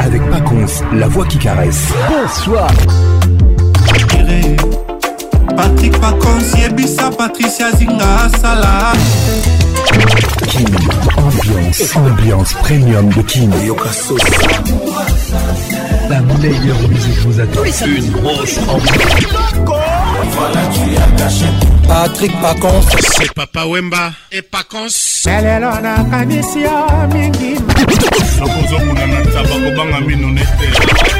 avec Pacons, la voix qui caresse. Bonsoir. Patrick Pacons, Yebisa, Patricia Zinga, Salah. Kim, ambiance, ambiance premium de Kim. La meilleure musique vous attend. Une grosse ambiance. voilà tu as caché Patrick Pacons c'est Papa Wemba et Pacons lelo nakanisi yo mingi nakozokuna na ntaba kobanga mino nete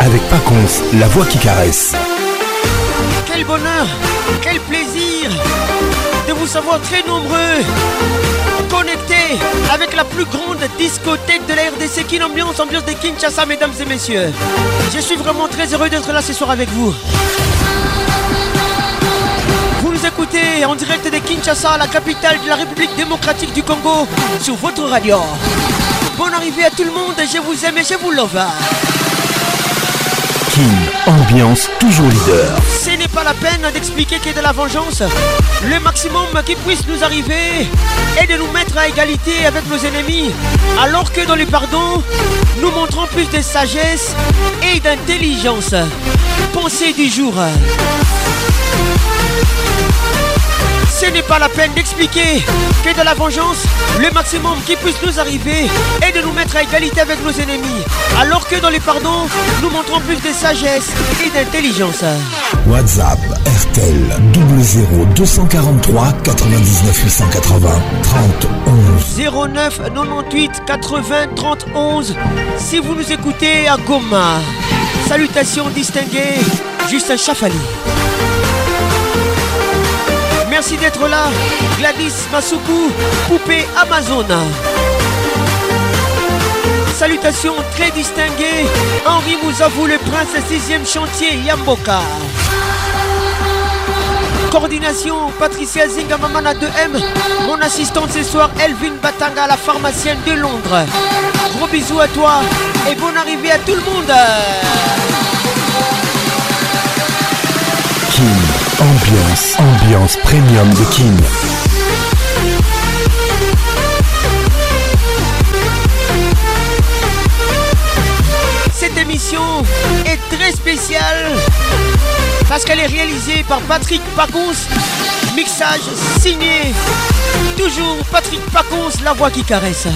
avec Paconce, la voix qui caresse. Quel bonheur, quel plaisir de vous savoir très nombreux connectés avec la plus grande discothèque de la RDC, Kinambiance Ambiance, ambiance de Kinshasa, mesdames et messieurs. Je suis vraiment très heureux d'être là ce soir avec vous. Vous nous écoutez en direct de Kinshasa, la capitale de la République démocratique du Congo, sur votre radio. Bonne arrivée à tout le monde, je vous aime et je vous love. Ambiance toujours leader. Ce n'est pas la peine d'expliquer qu'il y a de la vengeance. Le maximum qui puisse nous arriver est de nous mettre à égalité avec nos ennemis. Alors que dans le pardon, nous montrons plus de sagesse et d'intelligence. Pensée du jour. Ce n'est pas la peine d'expliquer que de la vengeance, le maximum qui puisse nous arriver est de nous mettre à égalité avec nos ennemis. Alors que dans les pardons, nous montrons plus de sagesse et d'intelligence. WhatsApp RTL 00 243 99 880 30 11 09 98 80 11 si vous nous écoutez à Goma. Salutations distinguées, Justin Chafali. Merci d'être là. Gladys Masuku, poupée Amazon. Salutations très distinguées. Henri Mouzavou, le prince 6e chantier Yamboka. Coordination Patricia Zingamamana 2M. Mon assistante ce soir, Elvin Batanga, la pharmacienne de Londres. Gros bisous à toi et bonne arrivée à tout le monde. Ambiance, ambiance premium de Kim. Cette émission est très spéciale parce qu'elle est réalisée par Patrick Pacos Mixage signé. Toujours Patrick Pacos, la voix qui caresse.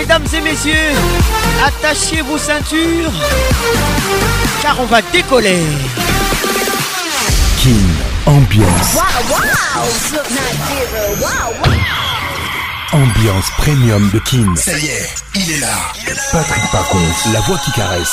Mesdames et messieurs, attachez vos ceintures, car on va décoller. King ambiance. Wow, wow, ambiance premium de King. Ça y est, il est là. Patrick Parcon, la voix qui caresse.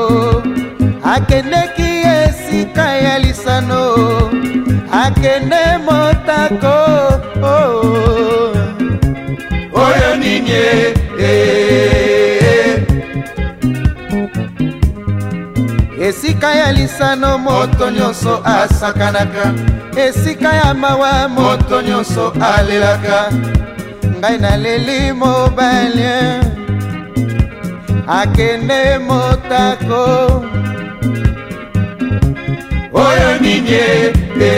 akendeki esika ya lisano akende motako oh. oyo nini e, e, e. esika ya lisano moto nyonso asakanaka esika ya mawa moto nyonso alelaka ngai naleli mobali akende motako oyo nini ete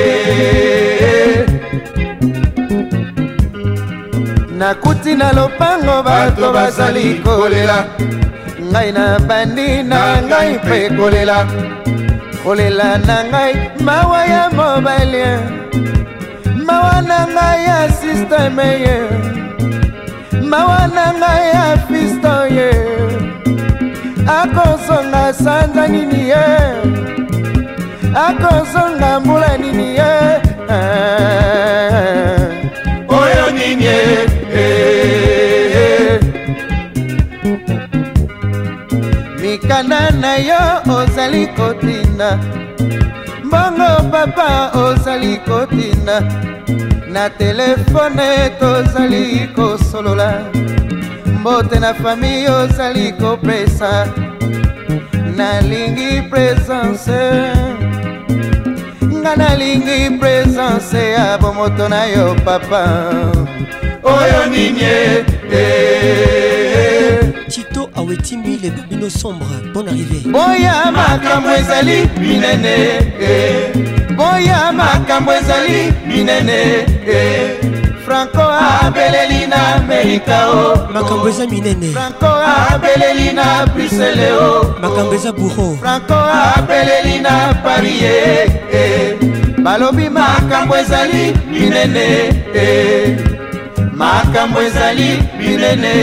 nakuti na lopango bato bazali kolela ngai na bandi na ngai mpe kolela kolela na ngai mawa ya mobali mawa na ngai ya sisteme ye mawa na ngai ya fisto ye akozonga sanza nini ye yeah. akozonga mbula nini ye eh. oyo nini ye eh. mikanda na yo ozali kotina mbongo papa ozali kotina na telefone tozali kosolola mbote na fami ozali kopesa nalingi presence nga nalingi presence ya bomoto na yo papa oyo nini ete tito awetimi le babino sombre bon arrivé boya makambo ezali minene eh. boya makambo ezali minene eh. franco abeleli na amerika o oh. makambo eza minene franco abeleli na brisele o oh. makambo eza bourro franco abeleli na paris ye eh, eh. balobi makambo ezali minene eh. makambo ezali minene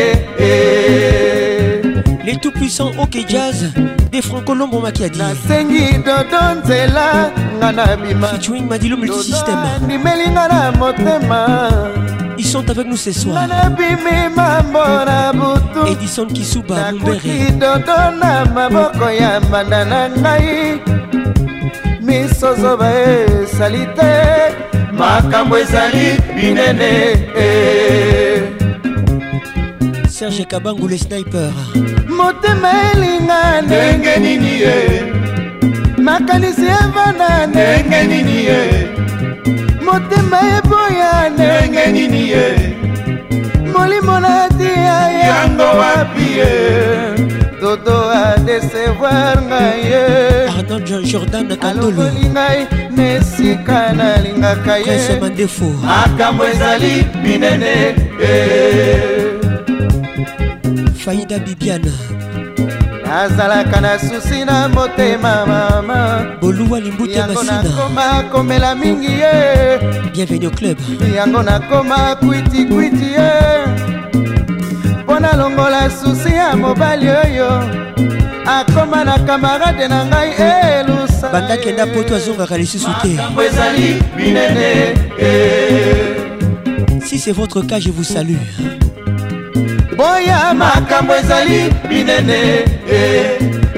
les tout puissants ok jazz de franco lombo maki adi nasengi dodo nzela nga na bimafituing madilo multisystemendimeli nga na motema Ils sont avec nous ce soir. Edison Kisuba, Mbere. Dodona maboko ya mandana ngai. Misozoba esali te. Makambo ezali binene. Eh. serge kabangu le sniper motema elinga ndenge nini ye makanisi evana ndenge nini ye motema eboya ndenge nini ye molimo natia yango wapi ye dodo adesevoir ngai ye alongoli ngai na esika nalingaka ye makambo ezali minene eh. faida bibiana nazalaka na susi na motema mama boluwa limbuta masinakoma komela mingi ye bienvenu au club yango nakoma kwitikwiti ye mpo nalongola susi ya mobali oyo akoma na kamarade na ngai elusa banda kenda poto azongaka lisusu te e. si c'est votre cas je vous salue boya makambo ezali minene eh.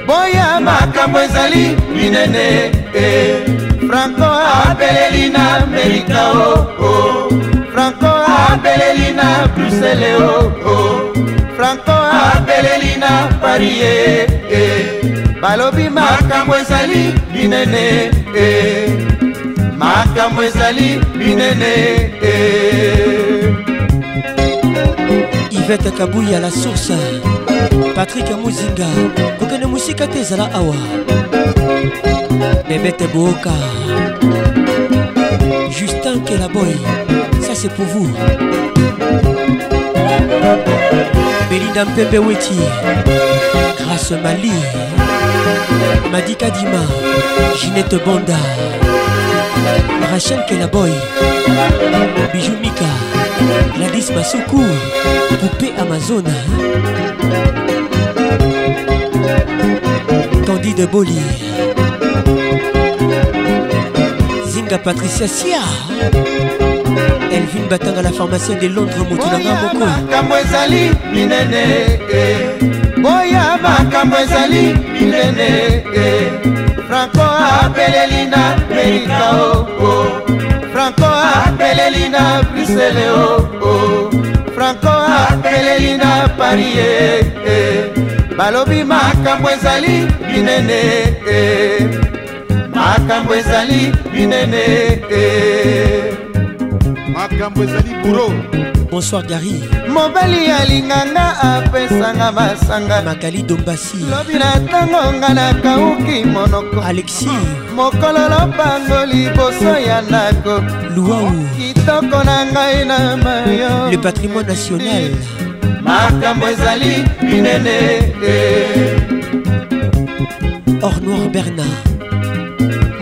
boya makambo ezali minene eh. franco apeleli na amerika o oh, oh. franco apeleli na brusele o oh, oh. franco apeleli na parie eh, eh. balobi makambo ezali minene eh. makambo ezali minene eh. yvete kabuya la source patrik muzinga kokende mosika te ezala awa bebete boyoka justin kelaboy ça c'est pour vous belinda mpepe weti grâce mali madika dima ginette banda rachel kelaboy bijou mika Gladys Basoukou, poupée Amazon. Candide Boli. Zinga Patricia Sia. Elvin Batanga, la pharmacienne de Londres, Motulanga Moko. Kamwezali, minene, eh. Boya makambo ezali minene eh. Franco apelelina Amerika o oh, oh. franco apeleli na brusele o oh, oh. franco apeleli na paris eh, eh. balobi makambo ezali binene eh. makambo ezali binene eh. makambo ezali buro bonsoir gari mobali alinganga apesanga masanga makali dombasi lobi na ntango nga nakauki monoko alexi mokolo lobango liboso ya ndako luau kitoko na ngai na mayo le patrimoine national makambo ezali minene or noir bernard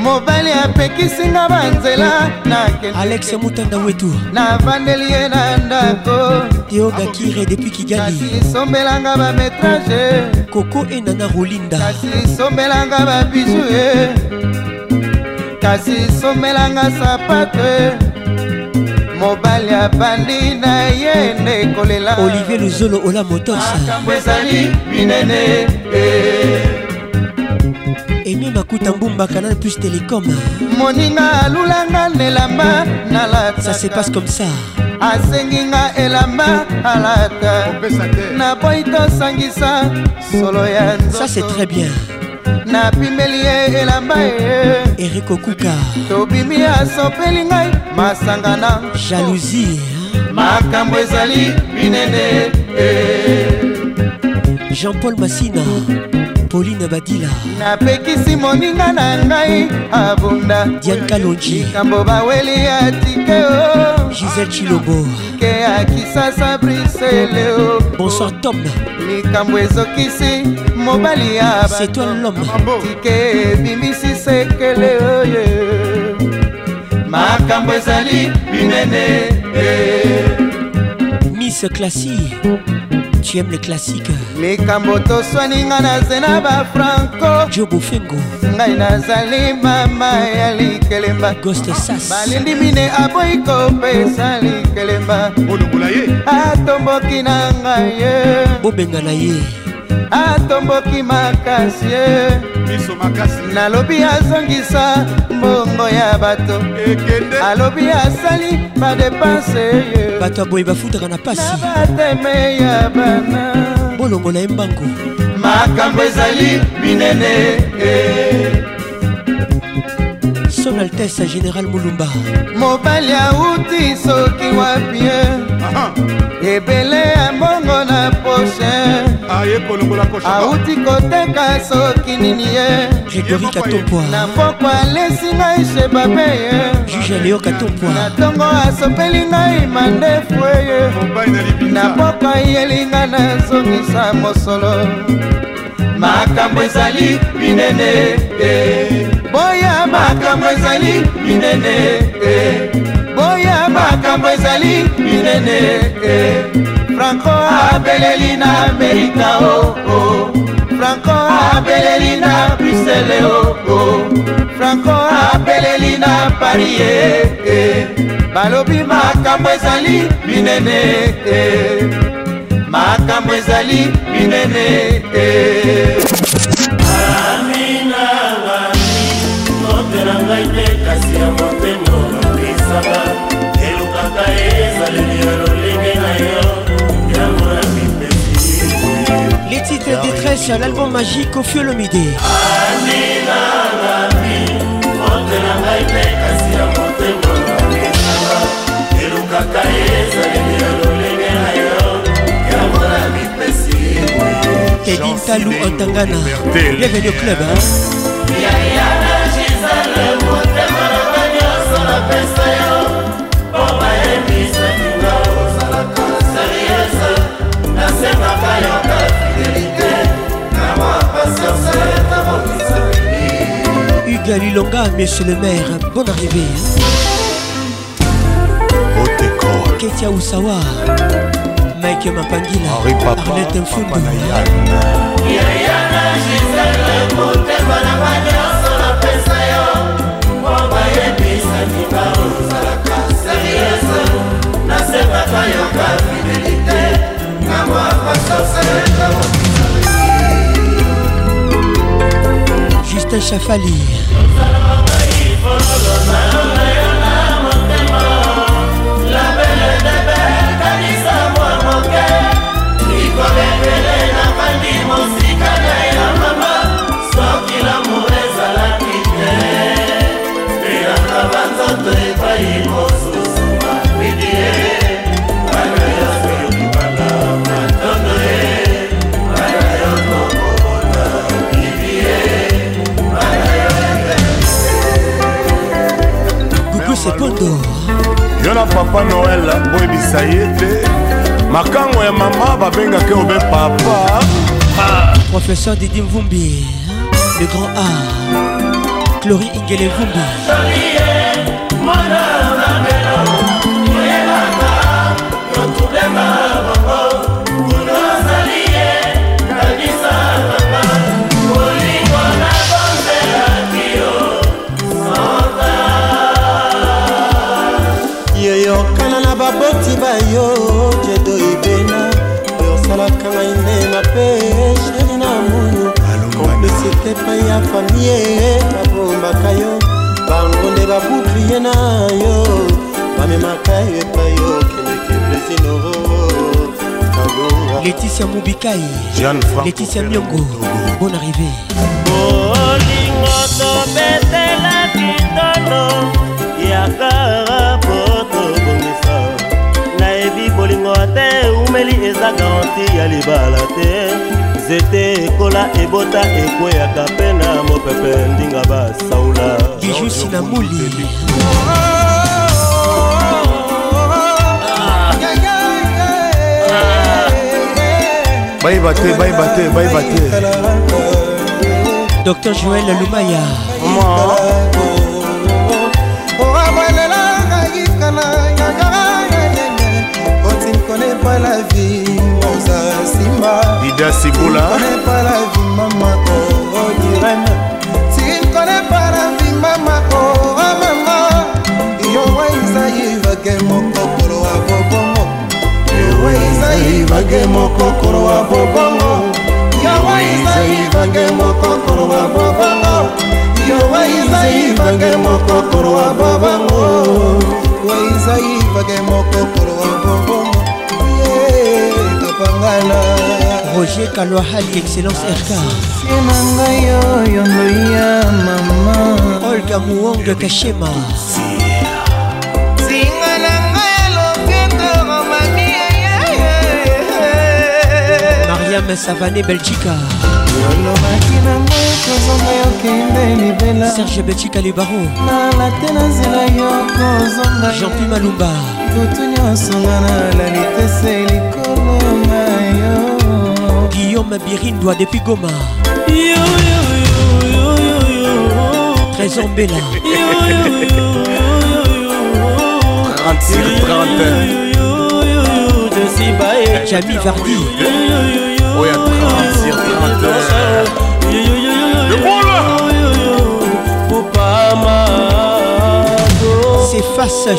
mobali apekisinga banzela alex mutanda wetu navandeli ye na ndako teogakire depuis kiganisombelanga bametrage koko enana rolinda kasi sombelanga babiju ye kasi sombelanga sapate mobali abandi na ye nde kolela olivier luzolo ola motorsa makambo ezali minene eh. emi makuta mbumba canal plus télécom moninga alulanga nelamba nalata ça se passe comme ça asenginga elamba alata naboyi tosangisa solo ya nzoto ça c'est très bien napimeli ye elamba ye erik okuka tobimi asopeli ngai masanga na jalousie makambo ezali minene eh. jean-paul masina pauline badila napekisi moninga na ngai abunda diankalonji likambo baweli ya tikeo oh. gisel chilobo ke ya kisasa briseleo oh. bonsoir tom likambo ezokisi mobali ya setoile lome tike ebimisi sekele oyo makambo ezali minene eh. miss classy tu aimes les classiques likambo toswani ngai naze na bafranco jobofengo ngai nazali mama ya likelemba goste sas balindi mine aboyi kopesa likelemba olongola ye atomboki na ngai ye bobenga na ye atomboki makasi eh. miso makasi nalobi azongisa mbongo ya bato ekende alobi asali badepanse eh. bato aboye bafutaka na pasi na bateme ya bana bolongo na ye mbango makambo ezali minene eh. son altese général mulumba mobali auti soki wapie uh -huh. ebele ya mbongo na poshe auti koteka soki nini ye na poko alesi ngai shebabe yena ntongo asopeli ngai mandefu eye na poko ayelinga nazongisa mosolo makambo ezali minene e. e. boya makambo ezali minene e. makambo ezali minene eh. franco abeleli na amerika o oh, oh. franco abeleli na brusele o oh, oh. franco abeleli na paris eh, eh. balobi makambo ezali minene eh. makambo ezali minene eh. ngai te kasi ya motema obisaka Les titres détresse, l'album magique au feu l'omidé. elukaka ezaleli ya lolenge na yo yango na mipesi edin talu otangana bienvenu au club yayana gisale motema na banyoso napesa Patrick Lilonga, monsieur le maire, bonne arrivée. Otekor. Ketia Oussawa, Mike Mapangila, Arlette Mfundu. yayana gisele motema na banyonso napesa yo mpo bayebisani baozalaka seriese nasepaka yo bafidelite na mwa pasoseleto Justin Chafali Likolekele na bandi mosi alphonse pondo yo na papa noel boyebisa ye te makango ya mama babengaki obe papa ah. professeur didi mvumbi le grand a chlori ingele mvumbi koyeba yo kedo ibena osalaka ngai ndema mpe sheri na munu komplisite epai ya famie babombaka yo bango nde babuklie na yo bamemaka yo epai yo kendeke plesinoro ah. leticia mobikai leticia miongo bon arrivé oh, eza garanti ya libala te nzete ekola ebota ekweyaka mpe na mopepe ndinga basaula bijusi na moli bayeba te bayeba te bayeba te dr joel lumaya mama connais pas la vie Rosa Simba Ida Sibola Tu connais pas la vie maman oh oh Irène Tu connais pas la vie maman oh oh maman Yowa Isaïe vage mokokoro wa bobongo Yowa Isaïe vage mokokoro wa bobongo Yowa Isaïe vage mokokoro wa bobongo Yowa Isaïe vage mokokoro wa bobongo Yowa Isaïe vage mokokoro wa bobongo roger kalwahali excellence rk olga muong kashema mariam savane belgica olobaki nango kozonga yokende libela serge betika libaro nalate na nzela yo kozonga jean-pi malumba butu nyonso nga nalali te se Guillaume doit depuis Goma Trésor Vardy C'est face à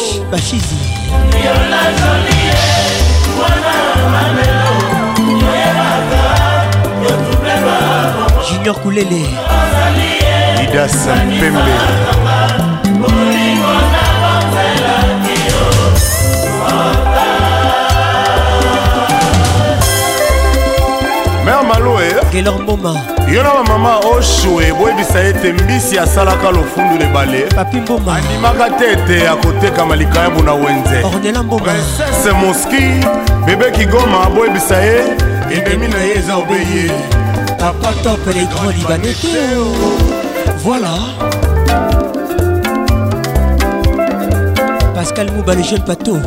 junior kulele idasa mpembe mer maloe gelor mboma yo na bamama osho eboyebisa ete mbisi asalaka lofundu lebale papi mboma andimaka te ete akotekama likayabu na wenze ornela mboma princese moski bebeki goma aboyebisa ye endemi na ye eza obeye Pas pas top les grands Libanais. Voilà. Pascal Mouba, le jeune pato.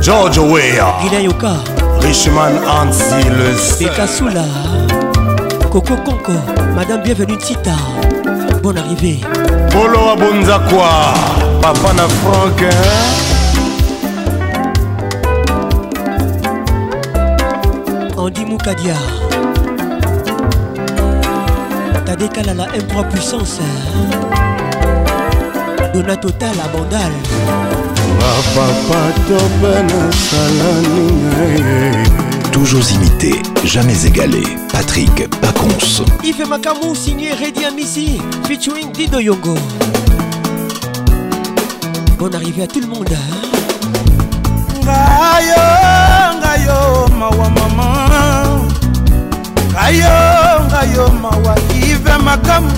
George Weah. Gilayoka. Richman Anzi, le Bekasula. Coco Conco. Madame Bienvenue Tita. Bonne arrivée. Polo Abonzakwa. Papa na Franck. Hein? Andy Moukadia Tadé la M3 Puissance Dona Total bandale Toujours imité, jamais égalé. Patrick Pacons. Yves Makamou signé Ready Amici, featuring Dido Yongo. Bonne arrivée à tout le monde. Hein? ayo ngayo mawa ive makamu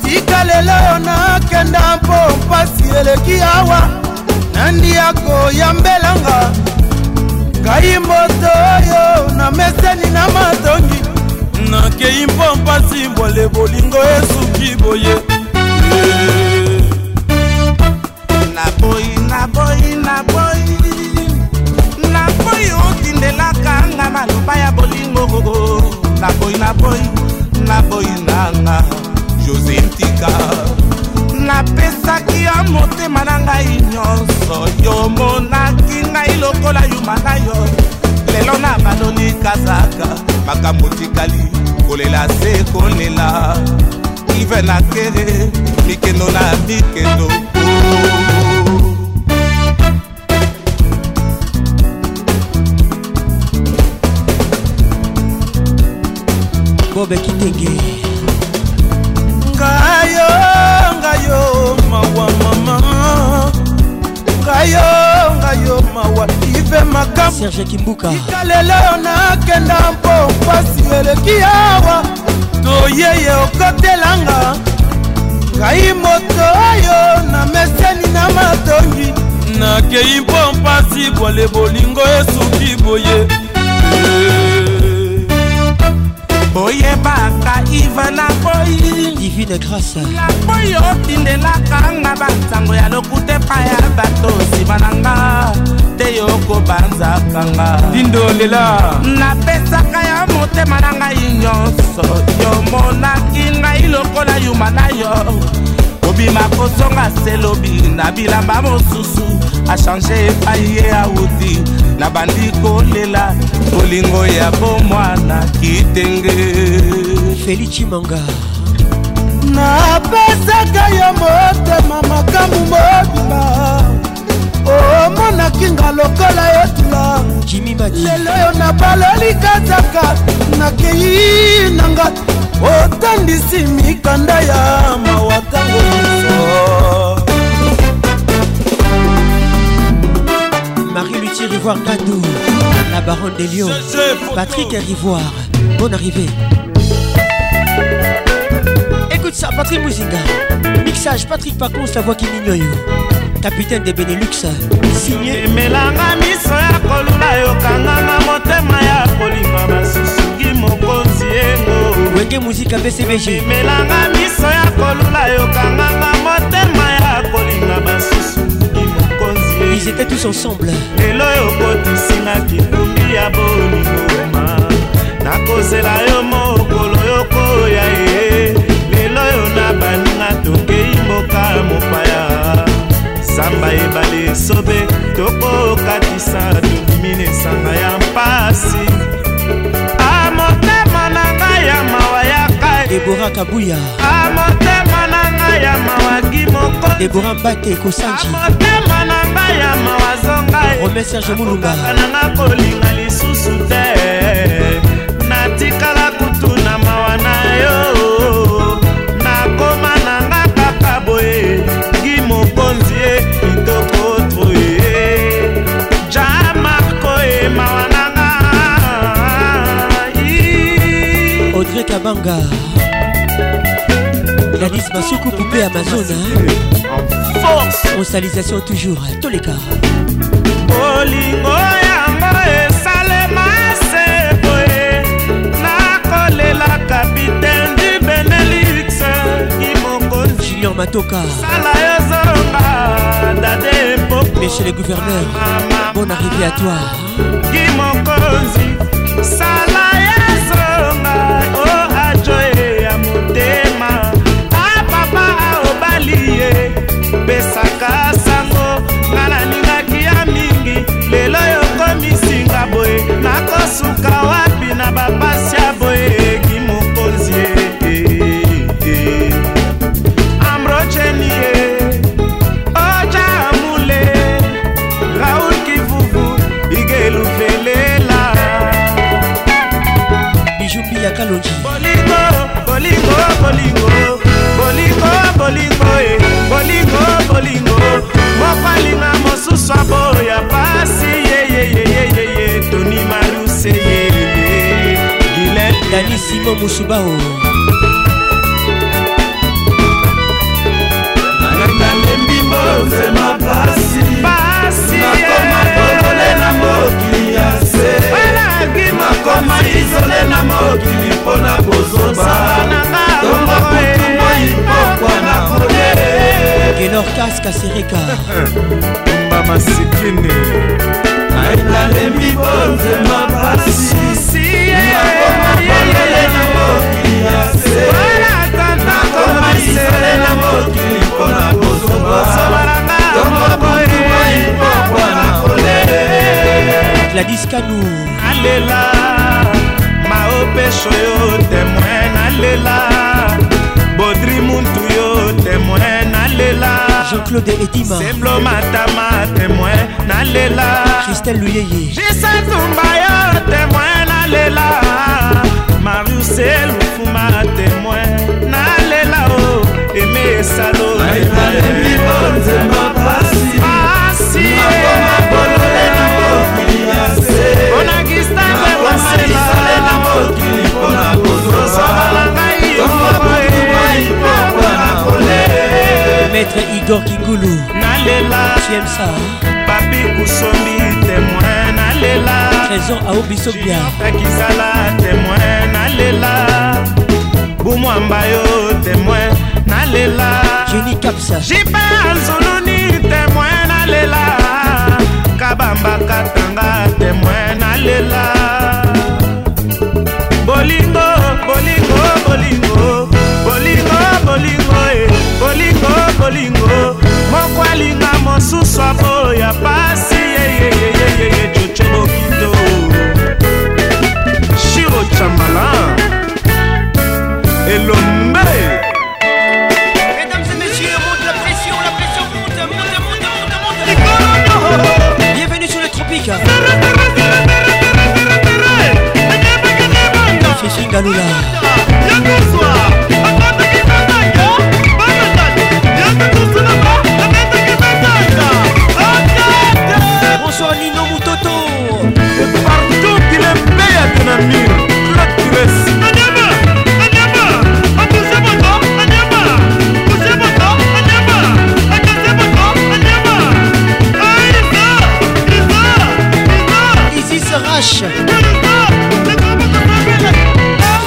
tika lelo yo nakenda mpo mpasi eleki awa nandi ya koyambelanga ngai mboto oyo na meseni na matongi nakei mpo mpasi mbwale bolingo esuki boye naboyi naboyi naboyi naboyi otindelaka nga maloba ya bolingo naboyi naboyi naboyi nanga jose ntika napesaki yo motema na ngai nyonso yo monaki ngai lokola yuma na yo lelo na banoni kazaka makambo tikali kolela se kolela ilve na kere mikendo na mikendo oh. jacob kitenge ngayo ngayo mawa mama ngayo ngayo mawa ive makamserge kimbuka ikalelo nakenda mpo mpasi eleki awa toyeye okotelanga ngai moto oyo na meseni na matongi nakei mpo mpasi bwale bolingo esuki boye boyebaka ive naboyi divine grâce naboyi otindelaka nga bantango ya lokuta epai ya bato nsima na nga te yokobanzaka nga lindo lela napesaka ya motema na ngai nyonso yo monaki ngai lokola yuma na yo kobima kosonga selobi na bilamba mosusu achange epai ye awuti nabandi kolela bolingo ya bomwana kitenge felicimanga napesaka yo motema makambu mobimba omonaki oh, nga lokola yotula lelo yo nabaloli kazaka nakei nanga otandisi mikanda ya mawakango Marie Luthier Rivoire Gadou, la baronne des lions, Patrick Rivoire, bonne arrivée. Écoute ça, Patrick Mouzinga, mixage Patrick Pacons, la voix qui n'ignore capitaine de benelux signé emelanga miso ya kolula yokanganga motema ya kolinga basusuki mokonzi yengo wenge muzika bcbg emelanga miso ya kolula yoka ils étaient tous ensemble lelo okotisinga kindumbi ya bolingoma nakozela yo mokolo yokoya ye lelo yo na baninga tokei mboka mopaya zamba ebale esobe tokokatisa tobimi na esanga ya mpasi amotema na ngai ya mawa yaka debora kabuya amotema na ngai ya mawaki moko debora mbate kosanji ya mawazo ngaiokaka nanga kolinga lisusu te natikala kutuna mawa na yo nakoma nanga kaka boye ngi mokonzi ye kitoko troye ja marko ye mawa nanga audrey kabanga lanis masuku pupe amazona force monstalisation toujours toleka bolingo yango esalema se boye nakolela kapitaine du benelix junior matoka sala yozonga dade epoko monsieur le gouverneur bon arrivé à toi gimokonzi sala yozonga o oh, ajoe ya motema apapa ah, aobali ye bolingo mopalinga mosusu aboya pasi yeyeyeye elali simo musubao nzema pasi nakoma kozole eh. na mokili ya se nakoma izole na mokili mpo na kozoba tongo kutumoi pokwa na kole gelorkas kasereka mba masikini nainalembi bonzema pasi yeyele na mokili ya se wala tata koma isele na mokili mpona kozongosobalanga tomokoyeipopwana kolele gladiskanu alela maopesho yo temoin nalela bodri muntu yo temoin nalela jean-claude edima semblo matama temoin nalela christelle luyeye jisatumba yo temoin nalela mariusel lufuma témoin nalela o eme esalo maître igor kingulu nalela babi kusombi témoin nalela trésor aobiso bia nakisala témoin nalela bumwamba yo témoin nalela jeni kapsa jipe azuluni témoin nalela kabamba katanga témoin nalela bolingo bolingo bolingo bolingo bolingo e bolingo bolingo moko alinga mosusu aboya pasi yeyeyeyeyeye Mesdames et messieurs, monte la pression, la pression monte, monte, monte, monte, monte Bienvenue sur le tropique bonsoir nino mototo partout qu'il est payé à ton ami claude tures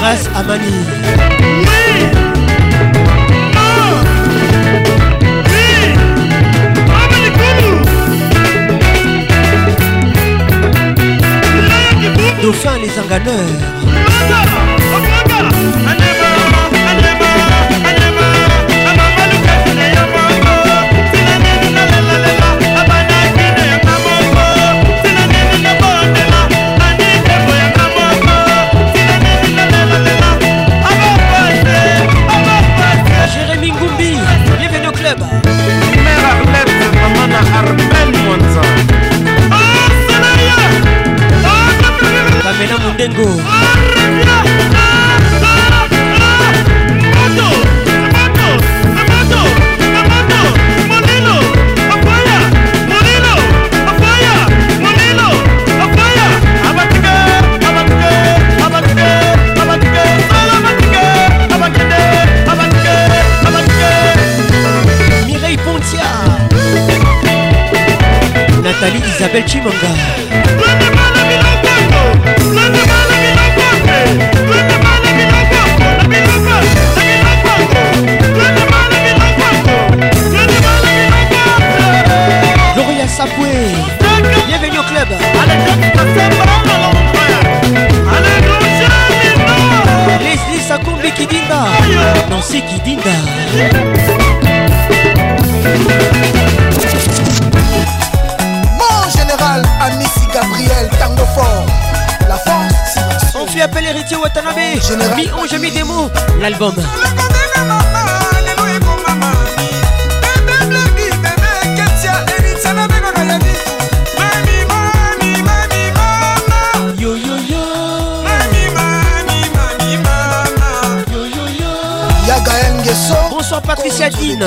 Grâce à Mani. dauphin les enganeurs l'album. Bonsoir Patricia Dine.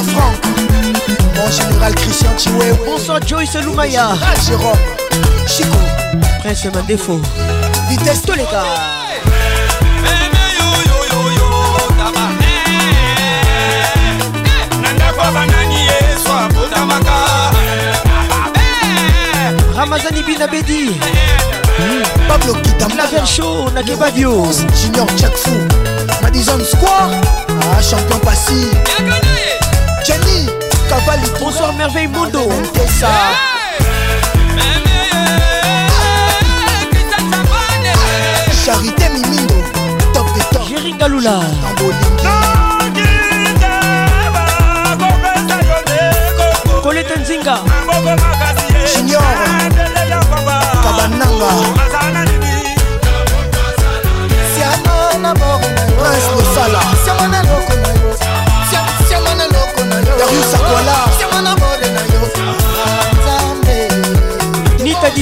Docteur Franck, mon général Christian Chiwe. Bonsoir Joyce Loumaya. Ah, Jérôme, Chico. Prince Mandefo. Vitesse Toleka. Ramazani Binabedi. Hmm. Pablo Kitam Laver Show Nakebadio Junior Jack Fou Madison Square ah, Champion Passy Cavalli Bonsoir Merveille Mondo Tessa Charité Mimindo Top de top Jerry Galula Colette Nzinga Junior Kabananga Prince Losala Siamana Lokonai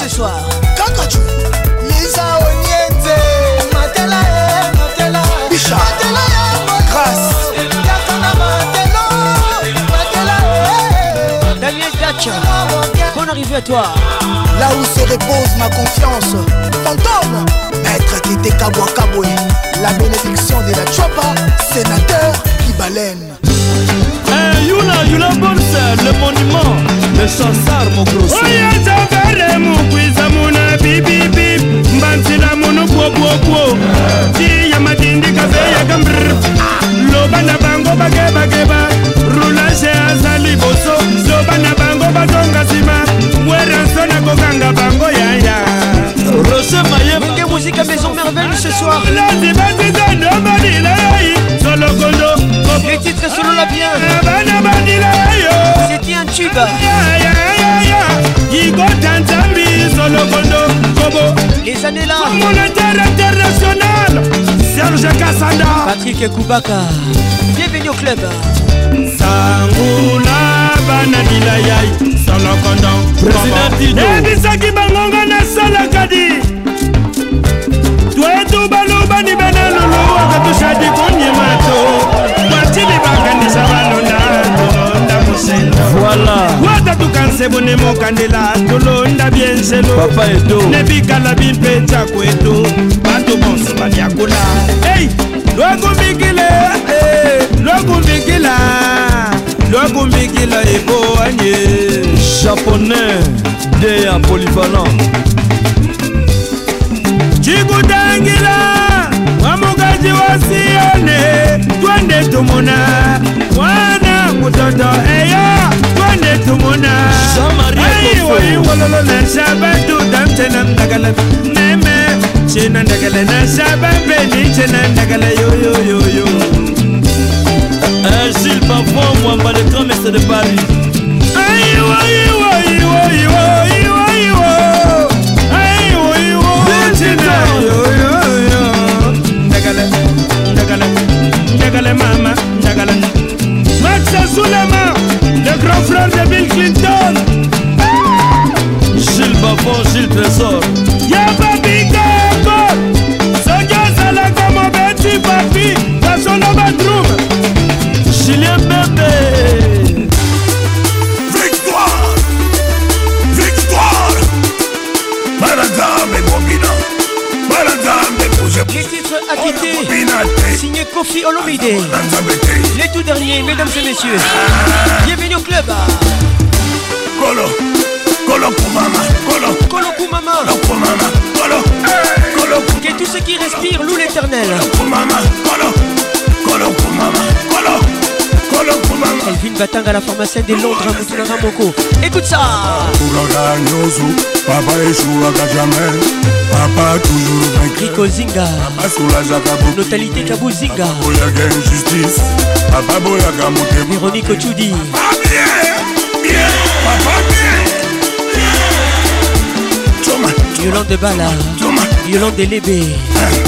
ce soir kaka tu liza onienze matela e matela bisha matela ya grâce yaka na matelo matela e Daniel Dacha bonne arrivée à toi là où se repose ma confiance fantôme maître qui était kabwa kabwe la bénédiction de la chopa sénateur qui baleine Eh, yula yula bonse le monument le chansar mokrosiyazavere mukwiza muna bibibib mbansila munu bwobwobwo tiya madindi kaveyaga mbr ah! lobana bango bagebageba rulage aza liboso lobana bango batonga nsima mwerenso nakokanga bango yaya roche mayemenge muzika maison merveille ce soir là bandela monétaire international serge kasanda patrik kubaka bienvenu au club sango na bana bilayai solokondo ebisaki bangonga nasalaka di twetu balubani bana lulu wakatushadi kunyima to kwatili bakanisa balo nselo wata tukanse bone mokandela tolonda bie nselo nebikala bimpetya kwetu bato bonso babyakula ei lwakumbikile lwakumbikila lwakumbikila ekoanye japonais de ya polyvalent cikutangila mwamukaji wa sione twende tumona mwana dodo eyo twende tumuna iwoiwololo na saba dudam tena ndagala meme cena ndagala na saba mbeni cena ndagala yoyoyoyo Gilles Pavon, Wamba le grand maître de Paris. Aïwa, iwa, iwa, iwa, iwa, iwa. Aïwa, iwa, tina, yo, yo, yo. Ndagala, ndagala, ndagala mama, ndagala. Sous mains le grand frère de Bill Clinton. Ah! Gilles j'ai Gilles Trésor. acquitté. Signé Kofi Olomide. Les tout derniers, mesdames et messieurs. Bienvenue au club. Colo, Colo Kumama, Colo, Colo Kumama, Colo Kumama, Colo, Colo Que tout ce qui respire loue l'éternel. Colo Kumama, Colo, Colo Kumama, Colo. Alvin Batanga, la pharmacienne des Londres, Moutouna Ramoko. Écoute ça Papa échouaka jamais Papa toujours vainqueur Rico Zinga Papa soulagaka beaucoup Notalité Kabou Zinga Papa boyaka injustice Papa boyaka motema Véronique Ochudi Papa bien Bien Papa bien Bien Yolande Bala Yolande Lébé ah.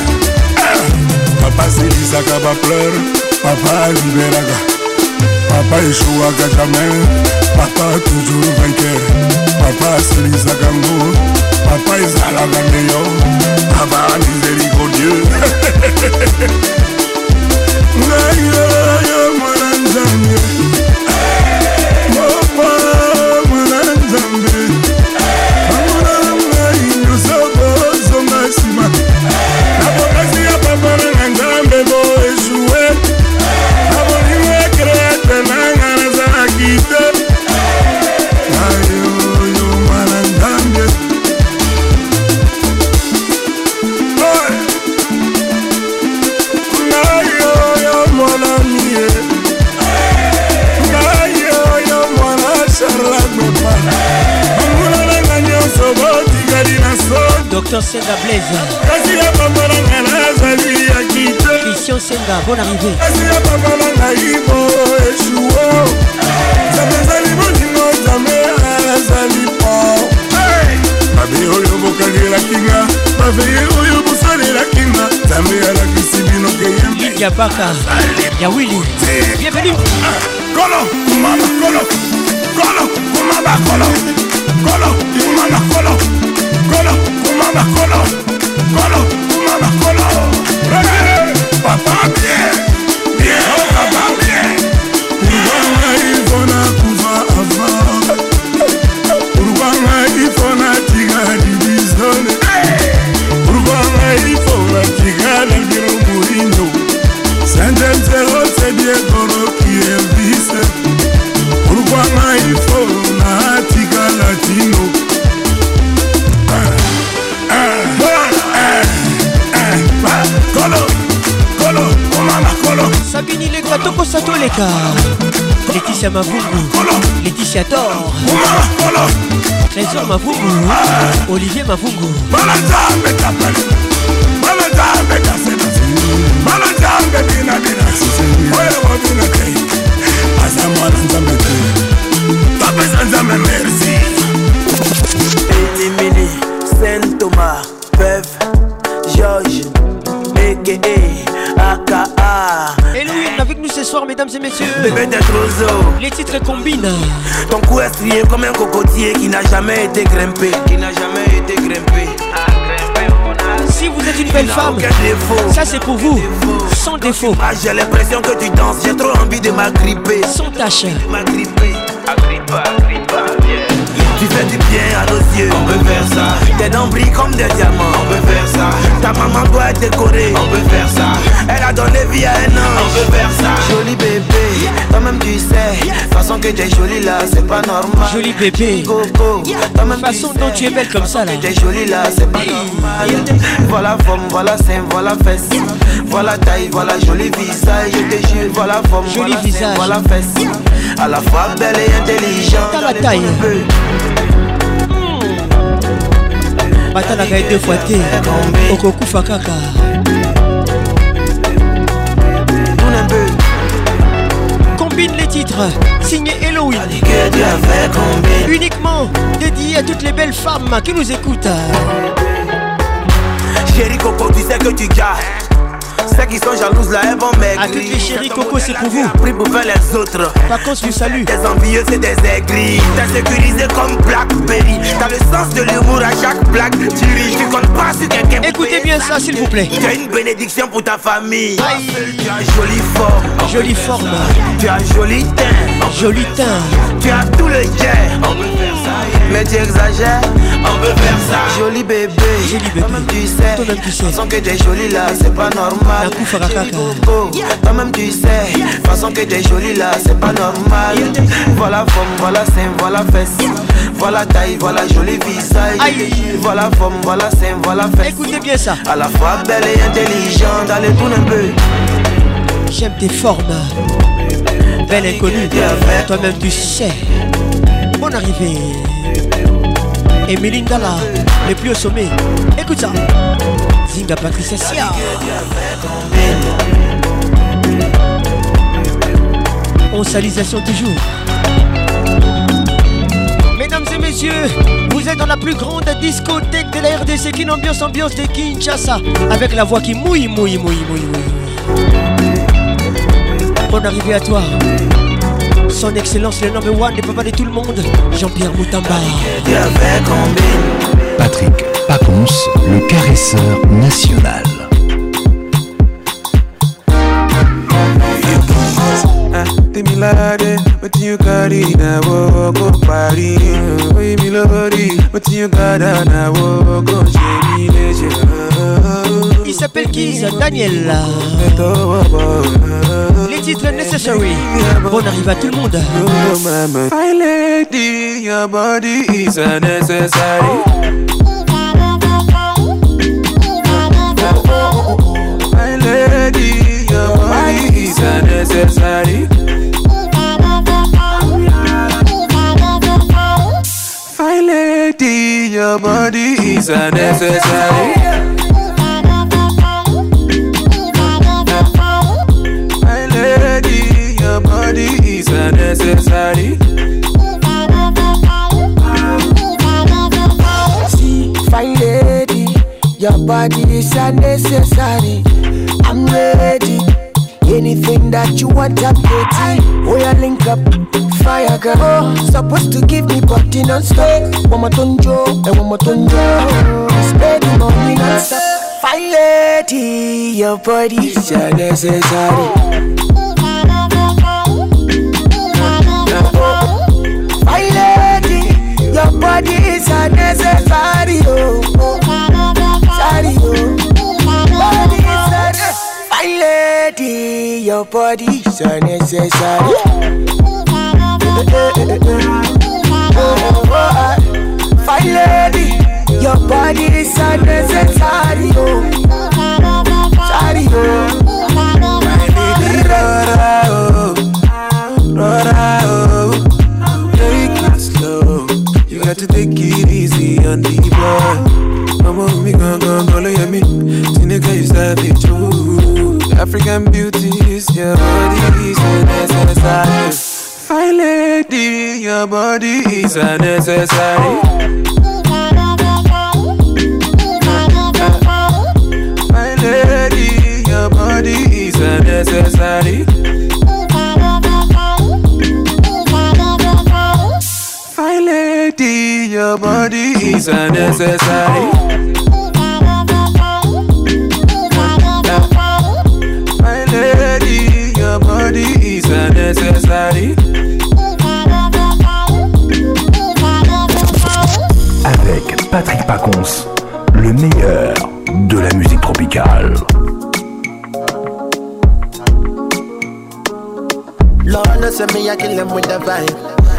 basilisaka bapleur papa alibelaka papa eshuwaka jamai papa toujours vainqueur papa asilisaka ngo papa ezalaka nde yo papa miséricodieux ngai yo yo mwana nzambe christian senga blaise kasi ya pamba na nga nazali ya kite christian senga bon arrivé kasi ya pamba na ngai bo esuo nzambe azali bolingo nzambe azali po babe oyo bokangelaki nga baveye oyo bosalelaki nga nzambe alakisi bino keyembi ya baka ya wili bienvenu ah, kolo kumaba kolo kolo kumaba kolo colo, y colo, colo, fumamos colo, colo, fumamos colo. Papá bien, bien, papá bien, tokosa toleka leticia mavungu leticia tor trésor mavungu olivier mavungu aza mwana nzambe te bapesa nzambe merci etimini saint thomas peve george eke aka avec nous ce soir, mesdames et messieurs. Les titres combinent. Ton cou est strié comme un cocotier qui n'a jamais été grimpé. Qui n'a jamais été grimpé. si vous êtes une belle femme, ça c'est pour vous, sans défaut. J'ai l'impression que tu danses, j'ai trop envie de m'agripper. Sans tâche. M'agripper. Fais du bien à nos yeux. On veut faire ça. Tes dents brillent comme des diamants. On veut faire ça. Ta maman doit être décorée. On veut faire ça. Elle a donné vie à un an. On veut faire ça. Joli bébé, toi-même tu sais. Façon que t'es jolie là, c'est pas normal. Joli bébé, même façon dont tu es belle comme ça là. T'es jolie là, c'est pas normal. Voilà forme, voilà sein, voilà fesse. Voilà taille, voilà joli visage. Je te jure, voilà forme, joli voilà visage. voilà fesse. À la fois belle et intelligente. T'as la taille. batalaka ye deux fois te okokufa kaka combine les titres signé Halloween uniquement dédié à toutes les belles femmes qui nous écoutent Chérie Coco tu sais que tu gars Celles qui sont jalouses là, elles vont maigrir. À toutes les chéries, Coco, c'est pour vous. Pris pour faire les autres. cause du salut. Tes envieux, c'est des aigris. T'es sécurisé comme Blackberry. T'as le sens de l'humour à chaque blague. Tu ris, tu comptes pas sur quelqu'un. Écoutez bien ça, s'il vous plaît. T'as une bénédiction pour ta famille. Tu as jolie forme. Jolie forme. Tu as joli teint. Joli teint. Tu as tout le ça Mais tu exagères. On veut faire ça. Joli bébé. Joli bébé. Tu sais. tu Sans que t'es joli là, c'est pas normal. La Toi même tu sais Façon que t'es jolie là c'est pas normal Voilà forme, voilà sein, voilà fesse Voilà taille, voilà joli visage Voilà forme, voilà sein, voilà fesse Écoutez bien ça À la fois belle et intelligente Allez tourne un peu J'aime tes formes Belle inconnue Toi-même tu sais Bonne arrivée et Melinda là, les plus au sommet. Écoute ça. Zinga Patricia Sia On salisation toujours Mesdames et messieurs, vous êtes dans la plus grande discothèque de la RDC, qui ambiance ambiance de Kinshasa, avec la voix qui mouille, mouille, mouille, mouille, mouille. Bonne arrivée à toi. Son Excellence, le number one, le papa de tout le monde, Jean-Pierre Moutamba. Patrick Paconce, le caresseur national. Il s'appelle qui Daniel. Les titres necessary. Bon arrive à tout le monde. My lady, your body is unnecessary. My lady, your body is unnecessary. My lady, your body is unnecessary. necessary. See, fine lady, your body is unnecessary. I'm ready. Anything that you want, I'm getting. We are link up, fire girl. Oh, supposed to give me body non-stop. One more tonjo, eh, and one tonjo. Spend the money non-stop. Fine lady, your body is unnecessary. Era necessário Necessário Body is My lady Your body is unnecessary Fine lady Your body is unnecessary Sorry My baby Rora oh Rora oh Take it slow You got to take it on the block. Mama, me gon' me. you true. African beauty is your body, is an necessary. Fine lady, your body is a necessary. Fine lady, your body is a necessary. body, your body is unnecessary. My lady, your body is unnecessary. Avec Patrick Pacons, le meilleur de la musique tropicale. Lord, say me, I kill them with the vibe.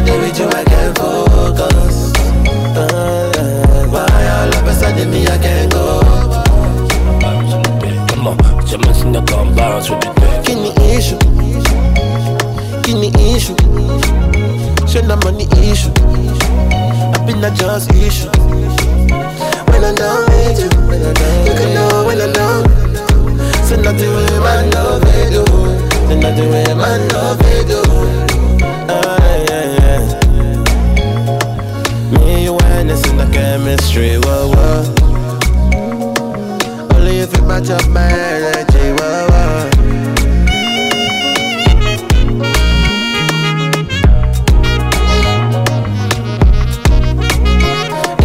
I did with you, I can't focus. Uh, why all of a sudden me, I can't go. Come on, you're missing the compounds with it. Give me issue. Give me issue. Show the money issue. I've been a just issue. When I don't need you, you can know when I don't. So nothing with man love, they do. So nothing with my love, they do. madness in the chemistry, whoa, whoa Only if you match up my energy, whoa, whoa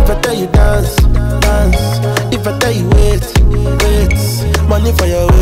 If I tell you dance, dance If I tell you wait, wait Money for your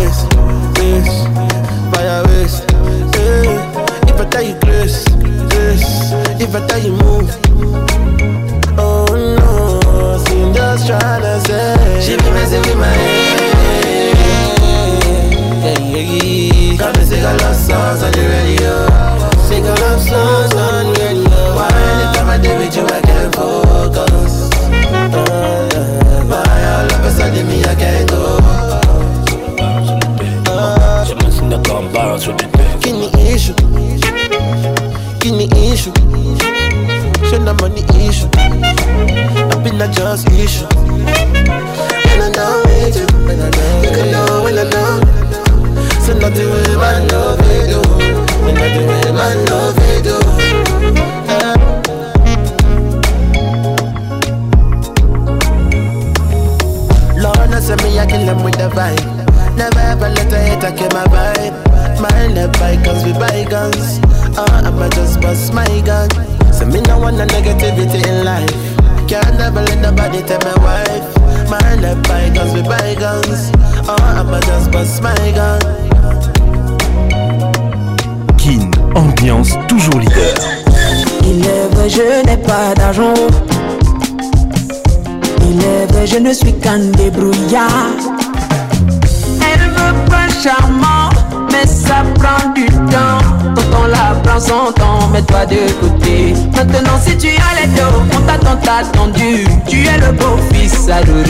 de côté. Maintenant, si tu as les dos, on t'attend, t'attendu. tendu, Tu es le beau-fils adoré.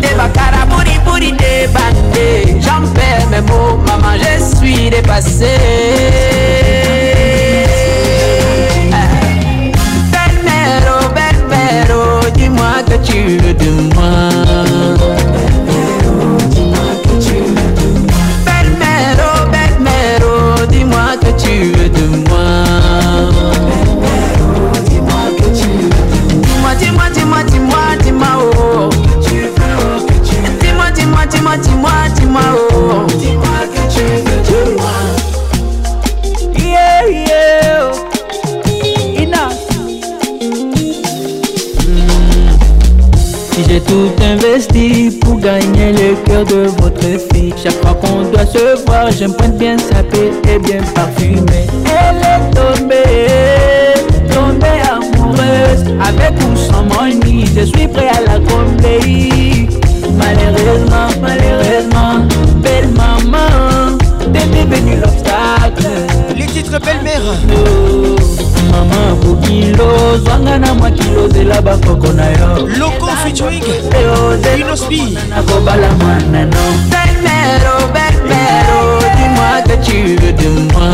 Des carabouri pour y J'en perds mes mots, maman, je suis dépassé. Eh. Oh, belle-mère, oh, dis-moi que tu le demandes. pour gagner le cœur de votre fille. Chaque fois qu'on doit se voir, j'aime bien paix et bien parfumer Elle est tombée, tombée amoureuse. Avec ou sans money, je suis prêt à la combler. Malheureusement, malheureusement, belle maman, t'es devenue l'obstacle titre belle-mère mama bokilo zwanga na mwakilo zela bakoko na yo loko featuring inospi nakobala mwana no belle-mère oh belle-mère oh, dis-moi que tu veux de moi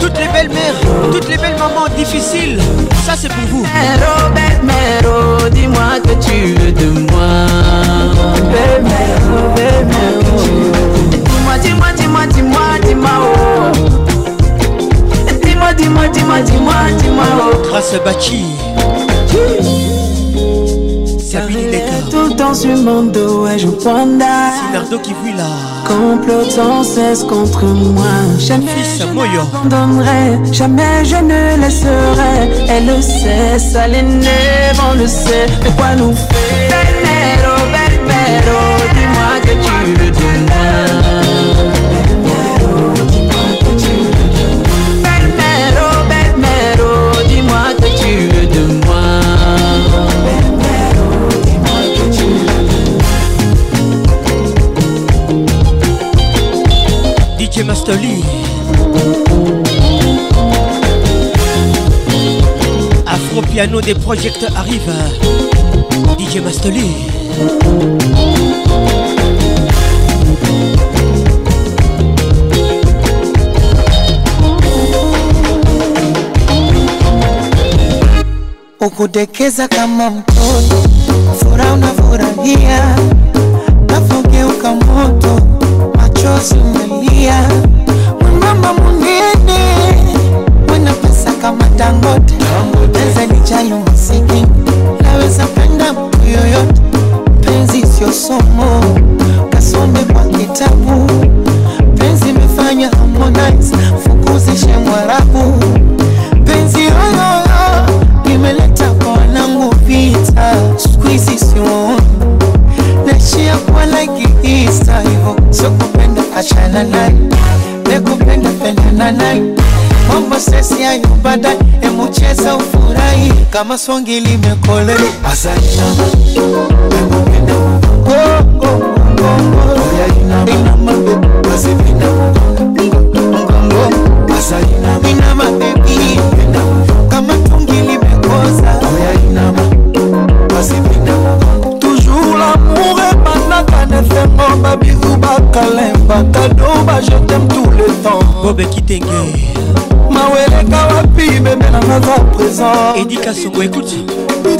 toutes les belles-mères toutes les belles mamans difficiles ça c'est pour vous mère belle-mère oh, oh dis-moi que tu veux de moi belle-mère oh belle-mère oh dis-moi dis-moi dis-moi dis-moi dis-moi oh dis-moi, dis-moi, dis-moi, dis-moi. Grâce à Bachi. Tout dans ce monde ouais je panda Sinardo qui vit là Complot sans cesse contre moi Jamais je je n'abandonnerai Jamais je ne laisserai Elle le sait, ça l'énerve, on le sait Mais quoi nous fait Belle berbero je Afro Piano des Projects arrive. DJ Mastoli. Ukudekeza kama mtoto, furaha unafurahia, nafogeuka moto, machozi umelia kama Dangote, naweza nijayo muziki, naweza penda mtu yoyote. Penzi sio somo, kasome kwa kitabu. Penzi imefanya Harmonize fukuzishe Mwarabu. Penzi yoyoyo imeleta kwa wanangu vita, siku hizi sioni naishia kwa like Easter, hivyo sio kupenda, achana naye, nekupenda na naye Mama sesi ya nyumbada Emucheza ufurahi Kama songi limekole Azalina Emugenda Gongo oh, oh, Gongo oh, Oya inama Inama Mazivina Gongo Azalina Inama baby Kama tungi limekoza Oya inama Mazivina Toujours l'amour est banaka Nefemo babizou bakalemba Kado ba je t'aime tout le temps Bobe Kitenge weleka wapi bebe nanga za présent edika songo ekuti